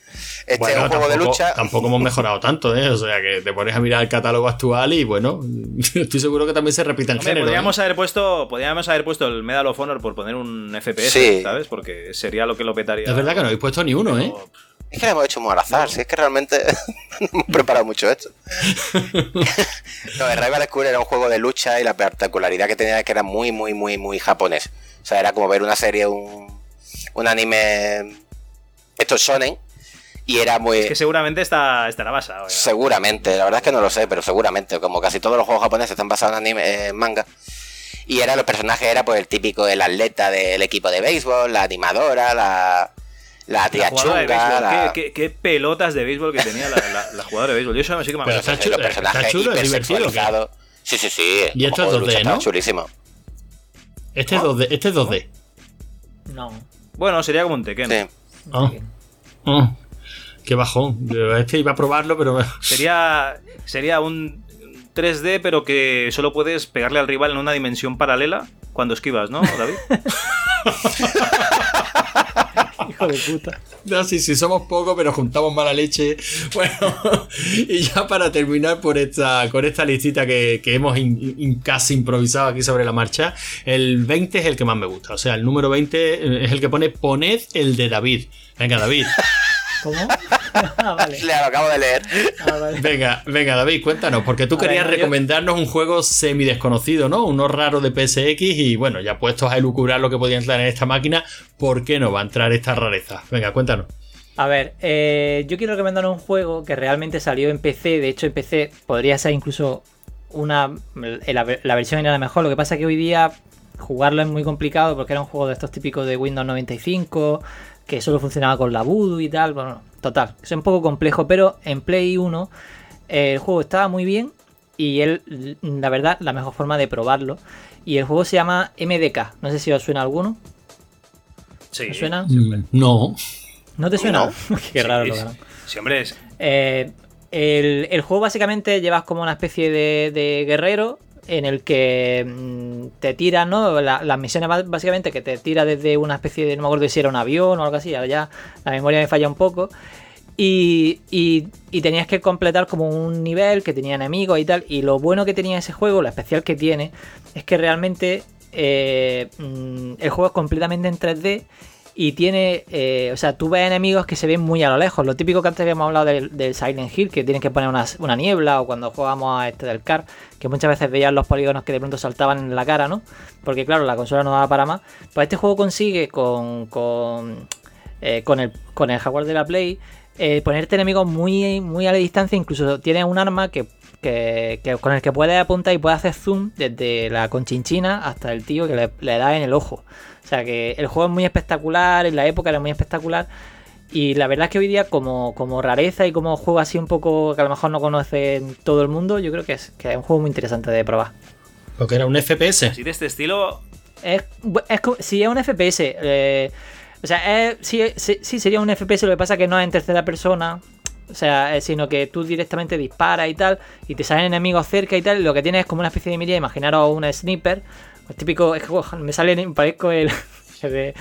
Este Bueno, es un juego de tampoco- lucha. Tampoco hemos mejorado tanto, ¿eh? O sea, que te pones a mirar el catálogo actual y bueno, estoy seguro que también se repite en Hombre, género. podríamos ¿eh? haber puesto podríamos haber puesto el Medal of Honor por poner un FPS, Sí. ¿sabes? Porque sería lo que lo petaría. Es verdad que no habéis puesto ni uno, ¿eh? Es que lo hemos hecho muy al azar, si es que realmente no hemos preparado mucho esto. no, el Rival School era un juego de lucha y la particularidad que tenía es que era muy, muy, muy, muy japonés. O sea, era como ver una serie, un, un anime. Esto es Shonen. Y era muy. Es que seguramente está, estará basado. Seguramente, la verdad es que no lo sé, pero seguramente, como casi todos los juegos japoneses están basados en anime, en manga. Y era los personajes, era pues el típico, el atleta del equipo de béisbol, la animadora, la, la tía La de chunga, la- ¿Qué, qué- qué pelotas de béisbol que tenía la, la- la jugadora de béisbol. Yo eso que me Pero está chulo, está chulo, es divertido. Sí, sí, sí. Y esto es juego de 2D, lucha, ¿no? Chulísimo. Este es 2D. Este es 2D. No. Bueno, sería como un Tekken. Sí. Ah. Ah. Qué bajón. Este iba a probarlo, pero. Sería, sería un 3D, pero que solo puedes pegarle al rival en una dimensión paralela cuando esquivas, ¿no, David? Hijo de puta. No, sí, sí, somos pocos, pero juntamos mala leche. Bueno, y ya para terminar por esta, con esta listita que, que hemos in- in- casi improvisado aquí sobre la marcha, el 20 es el que más me gusta. O sea, el número 20 es el que pone poned el de David. Venga, David. ¿Cómo? ah, vale. Le lo acabo de leer. Ah, vale. Venga, venga, David, cuéntanos, porque tú A ver, querías yo- recomendarnos un juego semi desconocido, ¿no? Uno raro de PSX y bueno, ya puestos a elucubrar lo que podía entrar en esta máquina, ¿por qué no va a entrar esta rareza? Venga, cuéntanos. A ver, eh, yo quiero recomendar un juego que realmente salió en PC. De hecho, en PC podría ser incluso una. La, la versión era mejor. Lo que pasa es que hoy día jugarlo es muy complicado porque era un juego de estos típicos de Windows 95 que solo funcionaba con la Voodoo y tal. Bueno, total, es un poco complejo, pero en Play 1 eh, el juego estaba muy bien y él, la verdad, la mejor forma de probarlo. Y el juego se llama MDK. No sé si os suena alguno. Sí. ¿Os suena? Mm, No. ¿No te suena? No. Qué Sí, raro, sí. lo que no. Sí, hombre, es- Eh, el, el juego básicamente llevas como una especie de, de guerrero en el que mm, te tiras, ¿no? La- las misiones básicamente que te tira desde una especie de, no me acuerdo si era un avión o algo así, ahora ya la memoria me falla un poco. Y, y- y tenías que completar como un nivel que tenía enemigos y tal. Y lo bueno que tenía ese juego, lo especial que tiene, es que realmente eh, mm, el juego es completamente en 3D y tiene, eh, o sea, tú ves enemigos que se ven muy a lo lejos. Lo típico que antes habíamos hablado del, Silent Hill, que tienes que poner una, una niebla o cuando jugamos a este del CAR, que muchas veces veías los polígonos que de pronto saltaban en la cara, ¿no? Porque claro, la consola no daba para más. Pues este juego consigue con, con, eh, con, el, con el hardware de la Play eh, ponerte enemigos muy, muy a la distancia. Incluso tiene un arma que, que- que- con el que puedes apuntar y puedes hacer zoom desde la conchinchina hasta el tío que le, le da en el ojo. O sea que el juego es muy espectacular, en la época era muy espectacular. Y la verdad es que hoy día, como, como rareza y como juego así un poco que a lo mejor no conoce todo el mundo, yo creo que es, que es un juego muy interesante de probar. Porque era un FPS. así de este estilo. Es, es sí, es un FPS. eh, O sea, es- sí, sí, sí sería un FPS, lo que pasa que no es en tercera persona. O sea, eh, sino que tú directamente disparas y tal, y te salen enemigos cerca y tal. Y lo que tienes es como una especie de mira, imaginaros un sniper. El típico, es que me sale, parezco el, el de,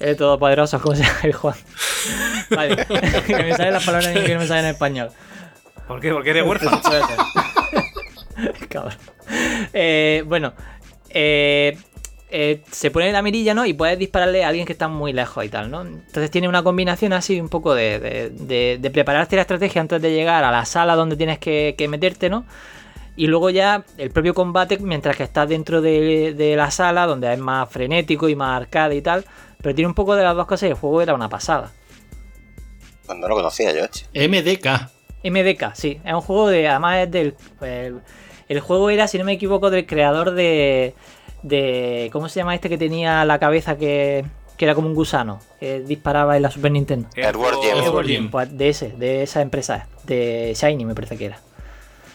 el de Todopoderoso, ¿cómo se llama el Juan? Vale, que me salen las palabras en inglés que no me salen en español. ¿Por qué? Porque eres huérfano. Cabrón. Eh, bueno, eh, eh, se pone la mirilla, ¿no? Y puedes dispararle a alguien que está muy lejos y tal, ¿no? Entonces tiene una combinación así un poco de, de- de- de prepararte la estrategia antes de llegar a la sala donde tienes que, que meterte, ¿no? Y luego ya el propio combate mientras que estás dentro de, de la sala, donde es más frenético y más arcade y tal. Pero tiene un poco de las dos cosas y el juego era una pasada. Pues no lo conocía yo, che. MDK. MDK, sí. Es un juego de. Además es del. El, el juego era, si no me equivoco, del creador de. De ¿Cómo se llama este que tenía la cabeza que. que era como un gusano? Que disparaba en la Super Nintendo. Edward James. Edward Jim. Pues de ese, de esa empresa. De Shiny me parece que era.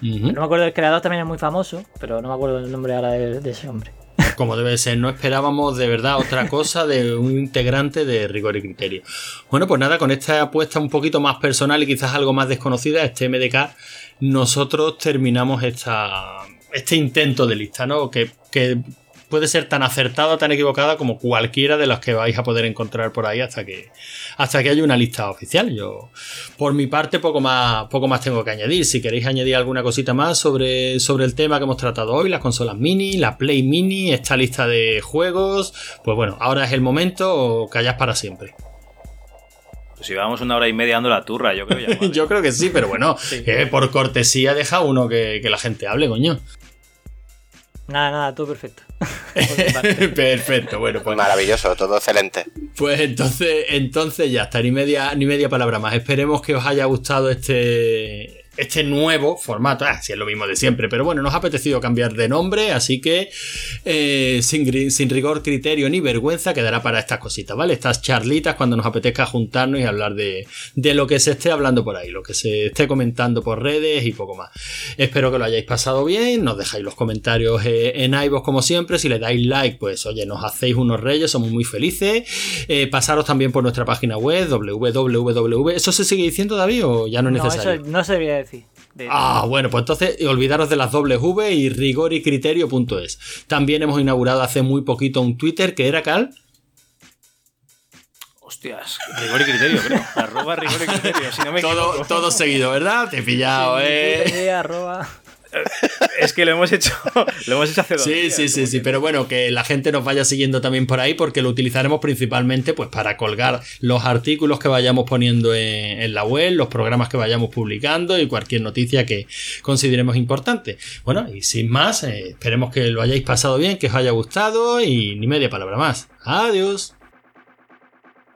No me acuerdo del creador, también es muy famoso, pero no me acuerdo el nombre ahora de, de ese hombre. Como debe ser, no esperábamos de verdad otra cosa de un integrante de rigor y criterio. Bueno, pues nada, con esta apuesta un poquito más personal y quizás algo más desconocida, este MDK, nosotros terminamos esta, este intento de lista, ¿no? Que, que puede ser tan acertada tan equivocada como cualquiera de las que vais a poder encontrar por ahí hasta que, hasta que haya una lista oficial. Yo, por mi parte, poco más, poco más tengo que añadir. Si queréis añadir alguna cosita más sobre, sobre el tema que hemos tratado hoy, las consolas mini, la Play Mini, esta lista de juegos, pues bueno, ahora es el momento o callas para siempre. Pues si vamos una hora y media dando la turra, yo creo ya. vale. Yo creo que sí, pero bueno, que por cortesía deja uno que, que la gente hable, coño. Nada, nada, todo perfecto. Perfecto, bueno, pues Maravilloso, todo excelente. Pues entonces, entonces ya está, ni media, ni media palabra más. Esperemos que os haya gustado este, este nuevo formato. Ah, sí, es lo mismo de siempre, pero bueno, nos ha apetecido cambiar de nombre, así que eh, sin, rigor, criterio ni vergüenza quedará para estas cositas, ¿vale? Estas charlitas cuando nos apetezca juntarnos y hablar de, de lo que se esté hablando por ahí, lo que se esté comentando por redes y poco más. Espero que lo hayáis pasado bien, nos dejáis los comentarios eh, en iVoox como siempre, si le dais like, pues oye, nos hacéis unos reyes, somos muy felices. Eh, pasaros también por nuestra página web, www. ¿Eso se sigue diciendo, David, o ya no es No, necesario? eso no se decir. De- Ah, bueno, pues entonces olvidaros de las dobles V y rigoricriterio.es. También hemos inaugurado hace muy poquito un Twitter que era Cal. Hostias, rigor y criterio, creo. Arroba rigor y criterio, si no me Todo, todo seguido, ¿verdad? Te he pillado, eh. arroba- Es que lo hemos hecho, lo hemos hecho hace dos Sí, días, sí, sí, sí, pero bueno, que la gente nos vaya siguiendo también por ahí porque lo utilizaremos principalmente pues para colgar los artículos que vayamos poniendo en, en la web, los programas que vayamos publicando y cualquier noticia que consideremos importante. Bueno, y sin más, eh, esperemos que lo hayáis pasado bien, que os haya gustado y ni media palabra más. Adiós.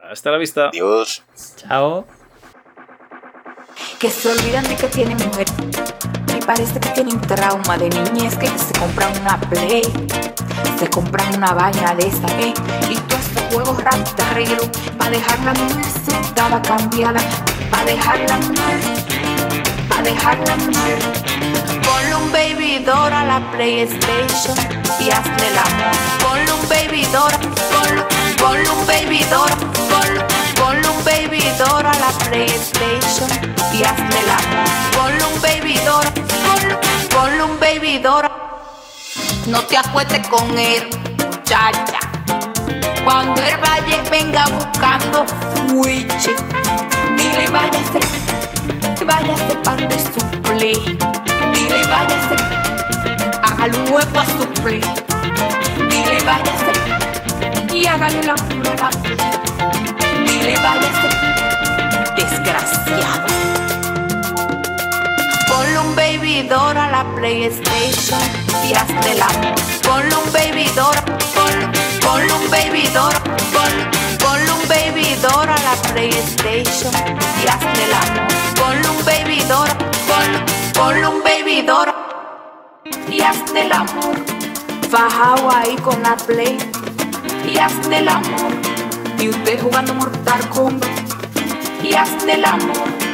Hasta la vista. Dios. Chao. que se olvidan de que tienen mujer. Y parece tienen trauma de niñez, que se compran una play, se compran una vaina de esta, ¿eh? Y todos estos juegos rastrero, pa' dejar la mujer cambiada, pa' dejar la mujer, pa' dejar. Ponle un baby door a la PlayStation y hazle el amor. Ponle un baby door, ponle, ponle un baby door, ponle, ponle un baby door a la PlayStation y hazle el amor. Ponle un baby door, ponle un baby. No te acuestes con él, muchacha. Cuando él vaya, venga buscando fuiche. Dile váyase, váyase para de su play. Dile váyase, hágale un hueco a su play. Dile váyase y hágale la prueba. Dile váyase, desgraciado. Baby a la PlayStation y hazle el amor. Ponle un baby door, ponle, ponle un baby door, ponle, ponle un baby door a la PlayStation y hazle el amor. Ponle un baby door, ponle, ponle un baby door y hazle el amor. Bajado ahí con la play y hazle el amor. Y usted jugando Mortal Kombat y hazle el amor.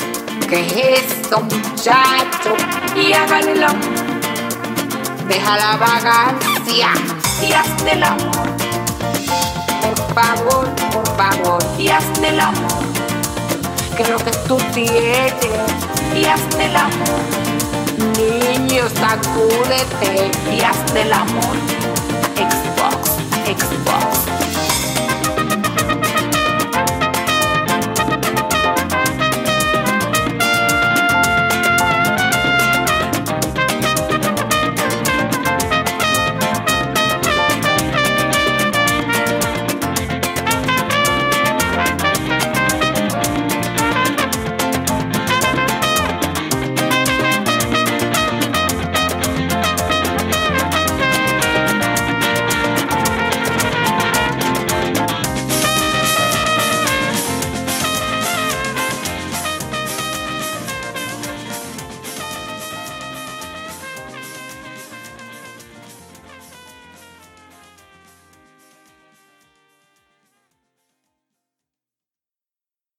¿Qué es esto, muchacho? Y amor. Deja la vagancia y hazle el amor. Por favor, por favor, y hazte el amor. Que lo que tú tienes, y hazte el amor. Niño, sacúdete y hazte el amor. Xbox, Xbox.